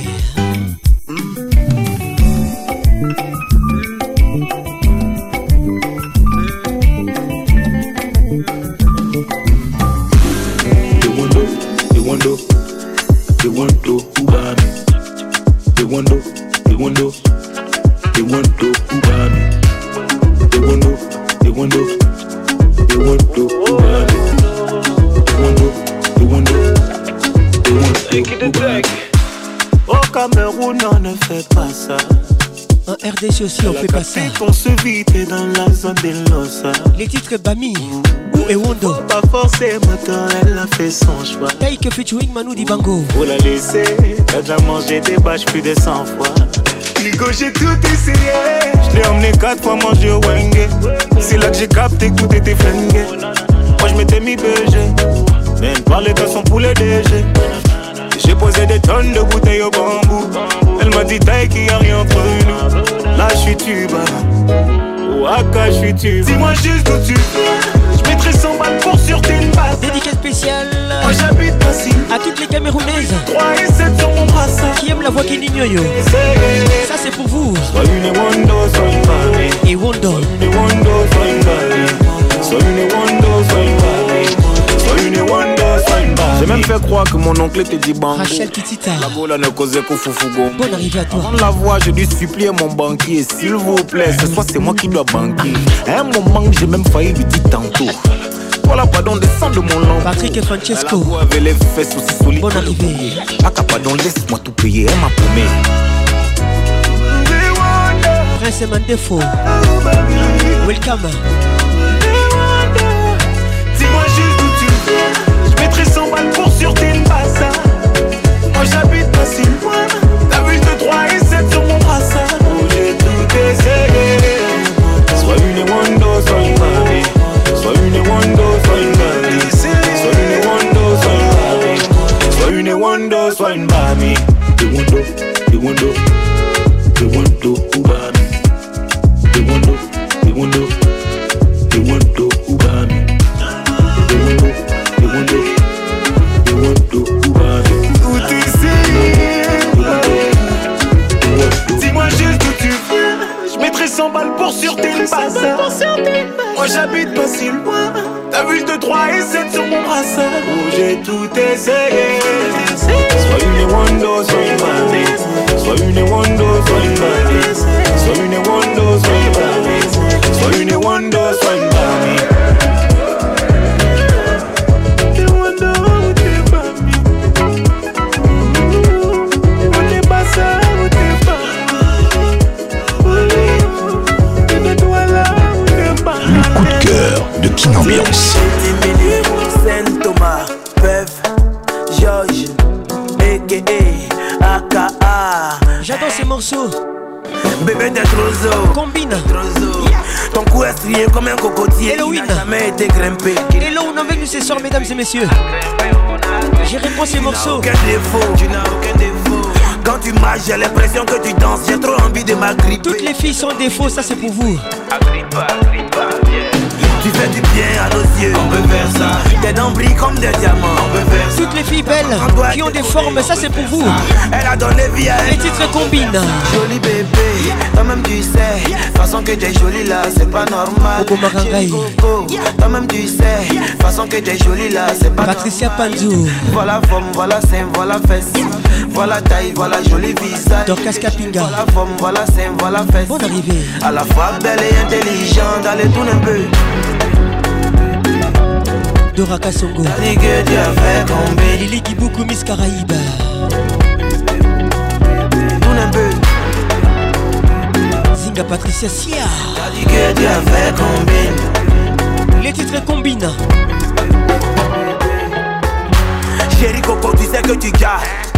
C'est ton se dans la zone des losa. Les titres Bami ou Ewondo. Pas forcément elle a fait son choix. Take Manou Di bango. Pour la laisser, t'as déjà mangé des bâches plus de 100 fois. Hugo, j'ai tout essayé. Je l'ai emmené quatre fois manger au Wenge. C'est là que j'ai capté que tout était Moi, je m'étais mis beugé. Même parler de son poulet DG. J'ai posé des tonnes de bouteilles au bambou. Elle m'a dit taille qu'il n'y a rien entre nous. Là, je suis tuba. Waka, je suis tuba. Dis-moi juste où tu veux. Je mettrai 100 balles pour sur une base. Dédicace spéciale. Moi, j'habite ainsi. A toutes les Camerounaises. 3 et 7 sur mon brassard. Qui aime la voix qui n'ignore Ça, c'est pour vous. Sois une wondo sois une Et Wondo une Soit une j'ai même fait croire que mon oncle était dit banque. Rachel Titita. La vola ne causait qu'au Bonne arrivée à toi. Avant la voix, j'ai dû supplier mon banquier. S'il vous plaît, ce soir c'est moi qui dois banquer. À un moment, j'ai même failli lui dire tantôt. Voilà, pardon, descend de mon nom. Patrick et Francesco. les fesses aussi solides. Bonne arrivée. Aka, ah, pardon, laisse-moi tout payer. Elle m'a promis. Prince et Mandefo. Welcome. j'habite pas si loin. La ville de 3 et 7 sur mon brassard. j'ai tout essayé. Soit une Wando, soit une Sois une Wando, sois une Soit une Wando, sois une Soit une Wando, soit une Des Wando. concerté ça. Moi j'habite pas si loin. T'as vu le 3 et 7 sur mon brassard. Où j'ai tout essayé. Sois une Wando, sois une mamie. Sois une Wando, sois une mamie. Sois une Wando, sois une mamie. Sois une Wando, sois une mamie. Thomas, J'adore ces morceaux. Bébé d'être roseau Combine. Ton cou est strié comme un cocotier. Halloween jamais été grimpé. Elohim avec nous ce soir, mesdames et messieurs. J'ai répondu ces morceaux. Aucun défaut. Tu n'as aucun défaut. Quand tu marches, j'ai l'impression que tu danses. J'ai trop envie de m'agripper. Toutes les filles sont défauts, ça c'est pour vous. Agrippa. Tu fais du bien à nos yeux, on peut faire ça. Tes dents comme des diamants, on faire ça. Toutes les filles belles qui ont des formes, ça c'est pour vous. Elle a donné vie Les titres combinent. Joli bébé, toi-même tu sais. Façon que t'es joli là, c'est pas normal. Toi-même tu sais. Façon que t'es jolie là, c'est pas normal. Patricia Panzou, Voilà forme, voilà sein, voilà fesse voilà taille, voilà joli visage. Dorcas Capinga. Voilà forme, voilà scène, voilà fesse. Bonne arrivée. À la fois belle et intelligente, allez tourne un peu. Dora Kassongo. dit que Dieu avais fait Lili Lily Kibuku, Miss Caraïbe. Tourne un peu. Zinga Patricia Sia. dit que Dieu avais fait combine. Les titres combinent. Chérie Coco, tu sais que tu gagnes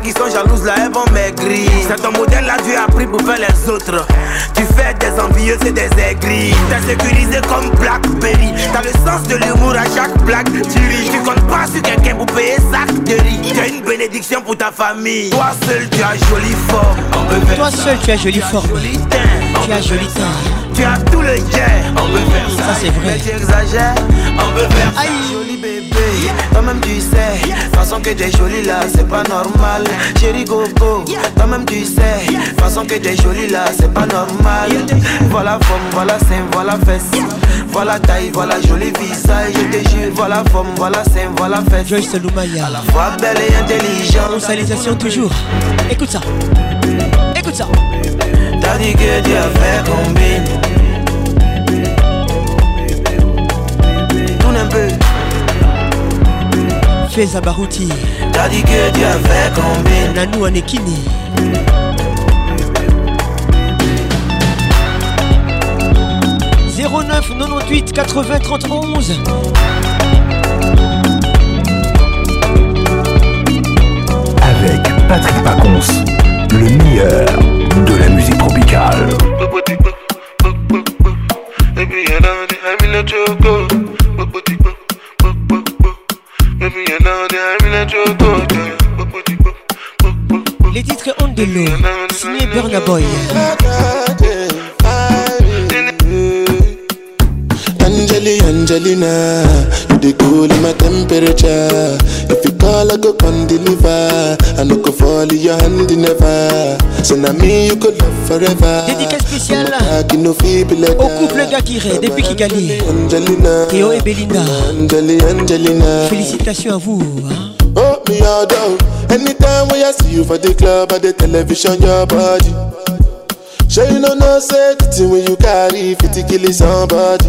qui sont jalouses là, elles vont maigrir. C'est ton modèle là, tu as pris pour faire les autres. Tu fais des envieux et des aigris. T'es sécurisé comme Blackberry. T'as le sens de l'humour à chaque blague. Tu ris. Tu comptes pas sur quelqu'un pour payer sac de riz. T'as une bénédiction pour ta famille. Toi seul, tu as joli fort. Toi seul, tu as joli fort. Tu as joli teint. Tu as tout le gain. On peut faire ça. c'est vrai. Mais tu exagères toi-même tu sais. Façon que t'es jolie là, c'est pas normal. Chérie Gogo, toi-même tu sais. Façon que t'es jolie là, c'est pas normal. Voilà forme, voilà sein, voilà fesse. Voilà taille, voilà jolie visage. Je te jure, voilà forme, voilà sein, voilà fesse. Joyce Lumaya. À la fois belle et intelligente. toujours. Écoute ça. Écoute ça. T'as dit que tu as fait combine. un peu. Feza Baruti T'as dit que Dieu avait combien Nanou Anekini mm. 09 98 80 31 Avec Patrick Pacons, le meilleur de la musique tropicale. Les titres ont de l'eau, signé Burna Boy. Angelina, dey cool in my temperature. If you call, I go come deliver. I no go fall in your hand never. So now me you could love forever. Dédicace spéciale au couple d'Akiré depuis Kigali. Angelina, Théo et Belinda. Angelina, Angelina. Félicitations à vous. Hein? Oh, me out. Anytime when I see you for the club or the television, your body. Sure you know no say when you carry 50 kilos somebody.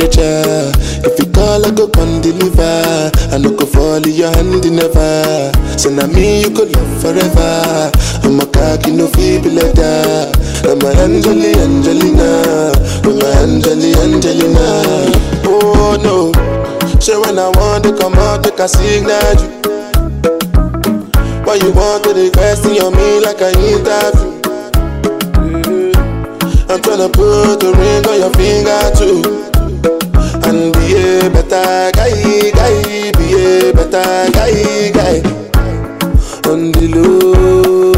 If you call, I go come deliver. I no go fall in your hand never. So now me you could love forever. I'm a cocky no feeble letter. I'm a Angeli Angelina. I'm a Angelina. Oh no. Say when I want to come out, I can signal you. Why you want to request your me like I interview? Mm-hmm. I'm tryna put a ring on your finger too. and be a better guy, guy, be a better guy, guy. On the low,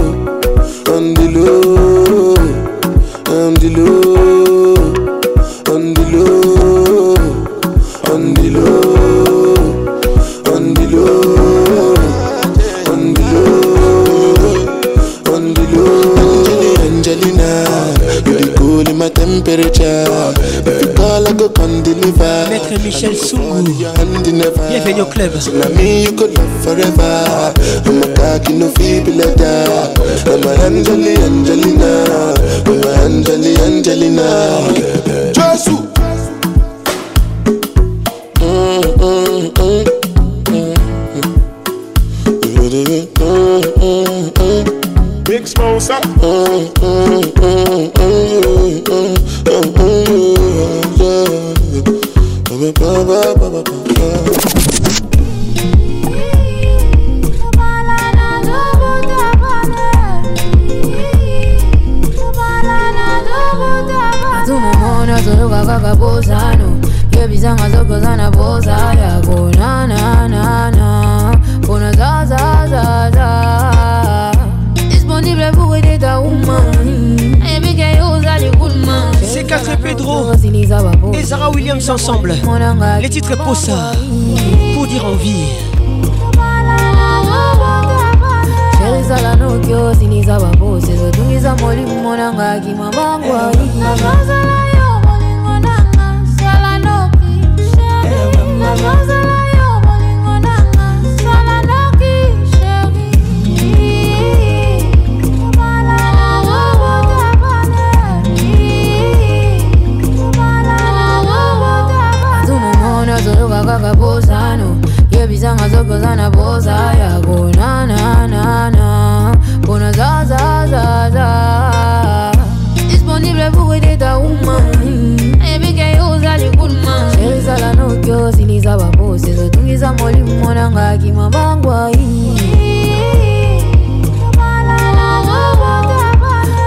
on the low, on the low, on the low, on the low, on the low, on the low, on the low. Angelina, Angelina, you the cool in my temperature. I go come deliver. Maître Michel Sougou, bienvenue au club. Tsunami, you could love forever. I'm a in no feeble letter. I'm a Angeli Angelina. I'm a Angeli Angelina. Jesu. Mm, mm, mm. Big Smosa. Mm, mm, mm. Moreau et Zara Williams ensemble. Les titres pour pour dire envie. ezala noki osinisa babosezo tungisa molimo na ngaki mabangwa vakabozano yebizanga zoko zanaboza yagonananana bona za. disponible pour aider ta woman ebikeyozali kulma sherizala nokyo siliza babosi zotungiza molimu monanga akima bangwai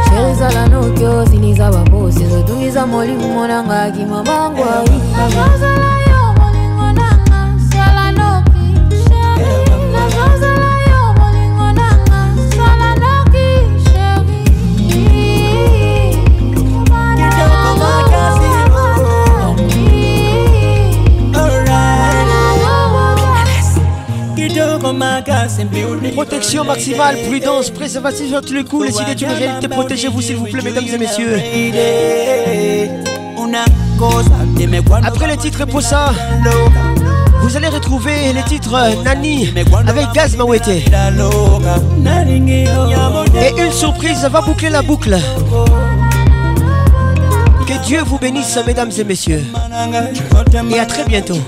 sherizala nokyo siliza babosi zotungiza molimu monanga akima bangwai Protection maximale, prudence, préservation sur tous les coups. Les idées réalité, protégez-vous s'il vous plaît, mesdames et messieurs. Après le titre ça, vous allez retrouver les titres Nani avec Gaz Mawete. Et une surprise va boucler la boucle. Que Dieu vous bénisse, mesdames et messieurs. Et à très bientôt.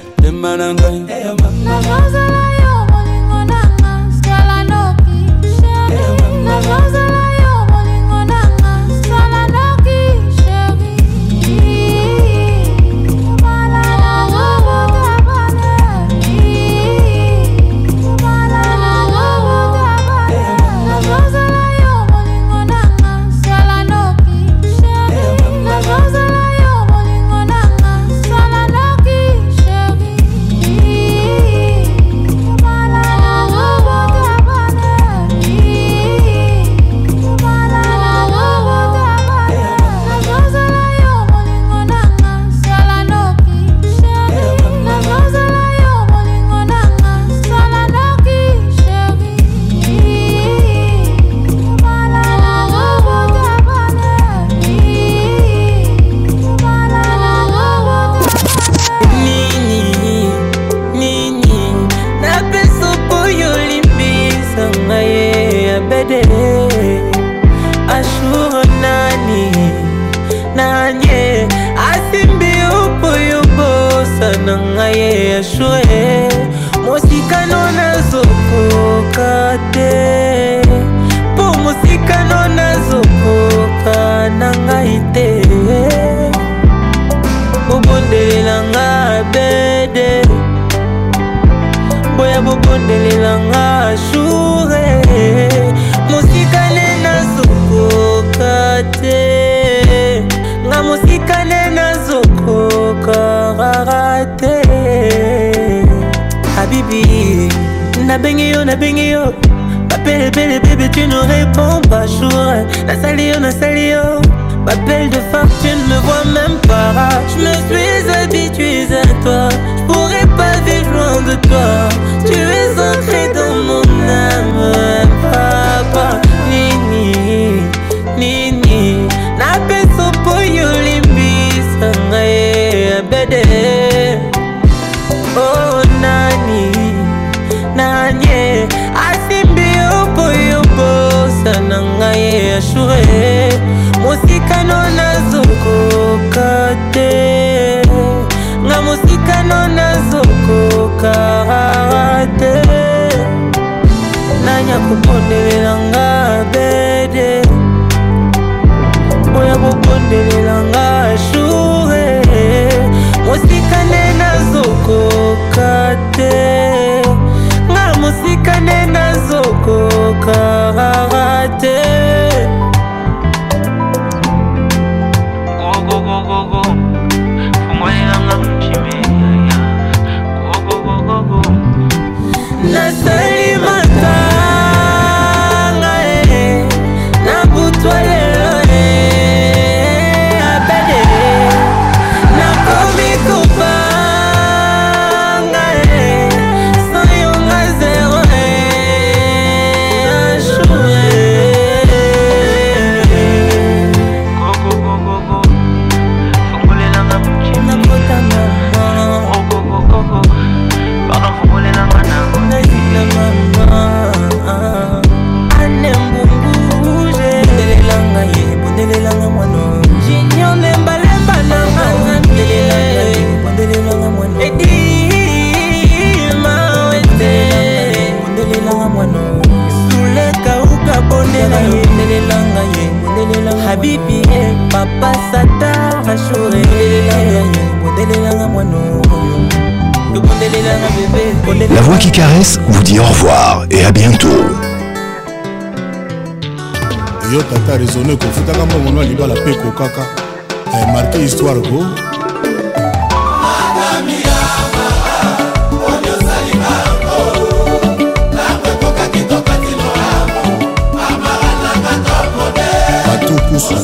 bokondelelanga joure mosikane nazokoka te nga mosikane nazokoka rara te voix qui caresse vous dit au revoir et à bientôt. yo tata raisonne ekofutaka mbongono ya libala mpe kokaka marke histoire ko batukusu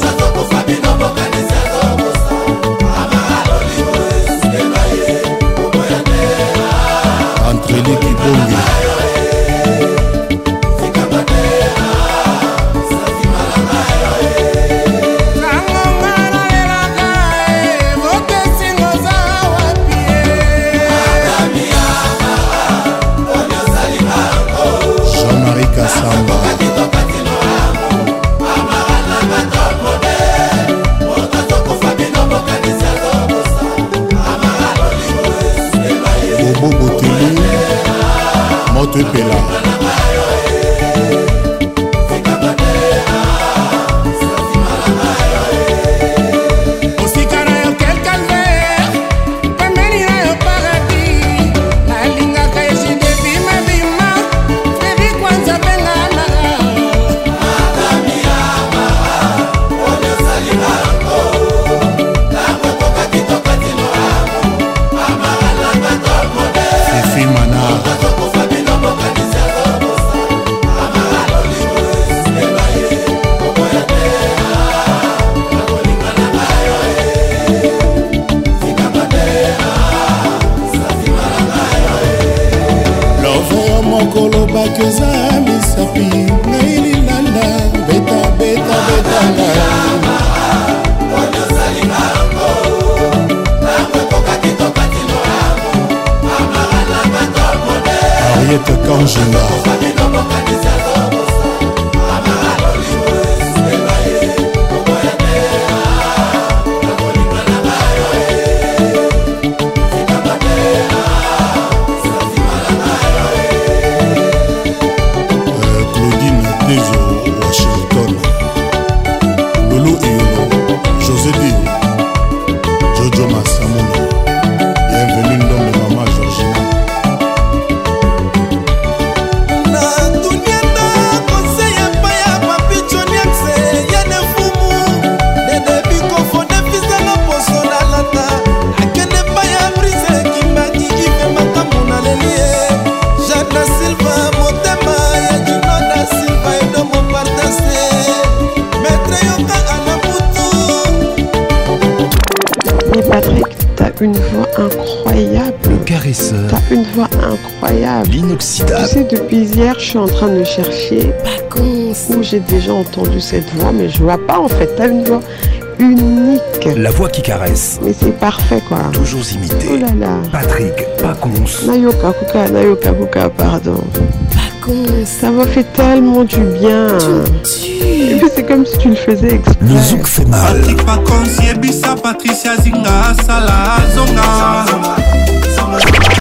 suis en train de chercher où j'ai déjà entendu cette voix, mais je vois pas en fait. T'as une voix unique. La voix qui caresse. Mais c'est parfait quoi. Toujours imité. Oh là là. Patrick Pacons. Nayoka Kuka, Nayoka Kuka, pardon. Ça m'a fait tellement du bien. C'est comme si tu le faisais exprès. zouk fait Patricia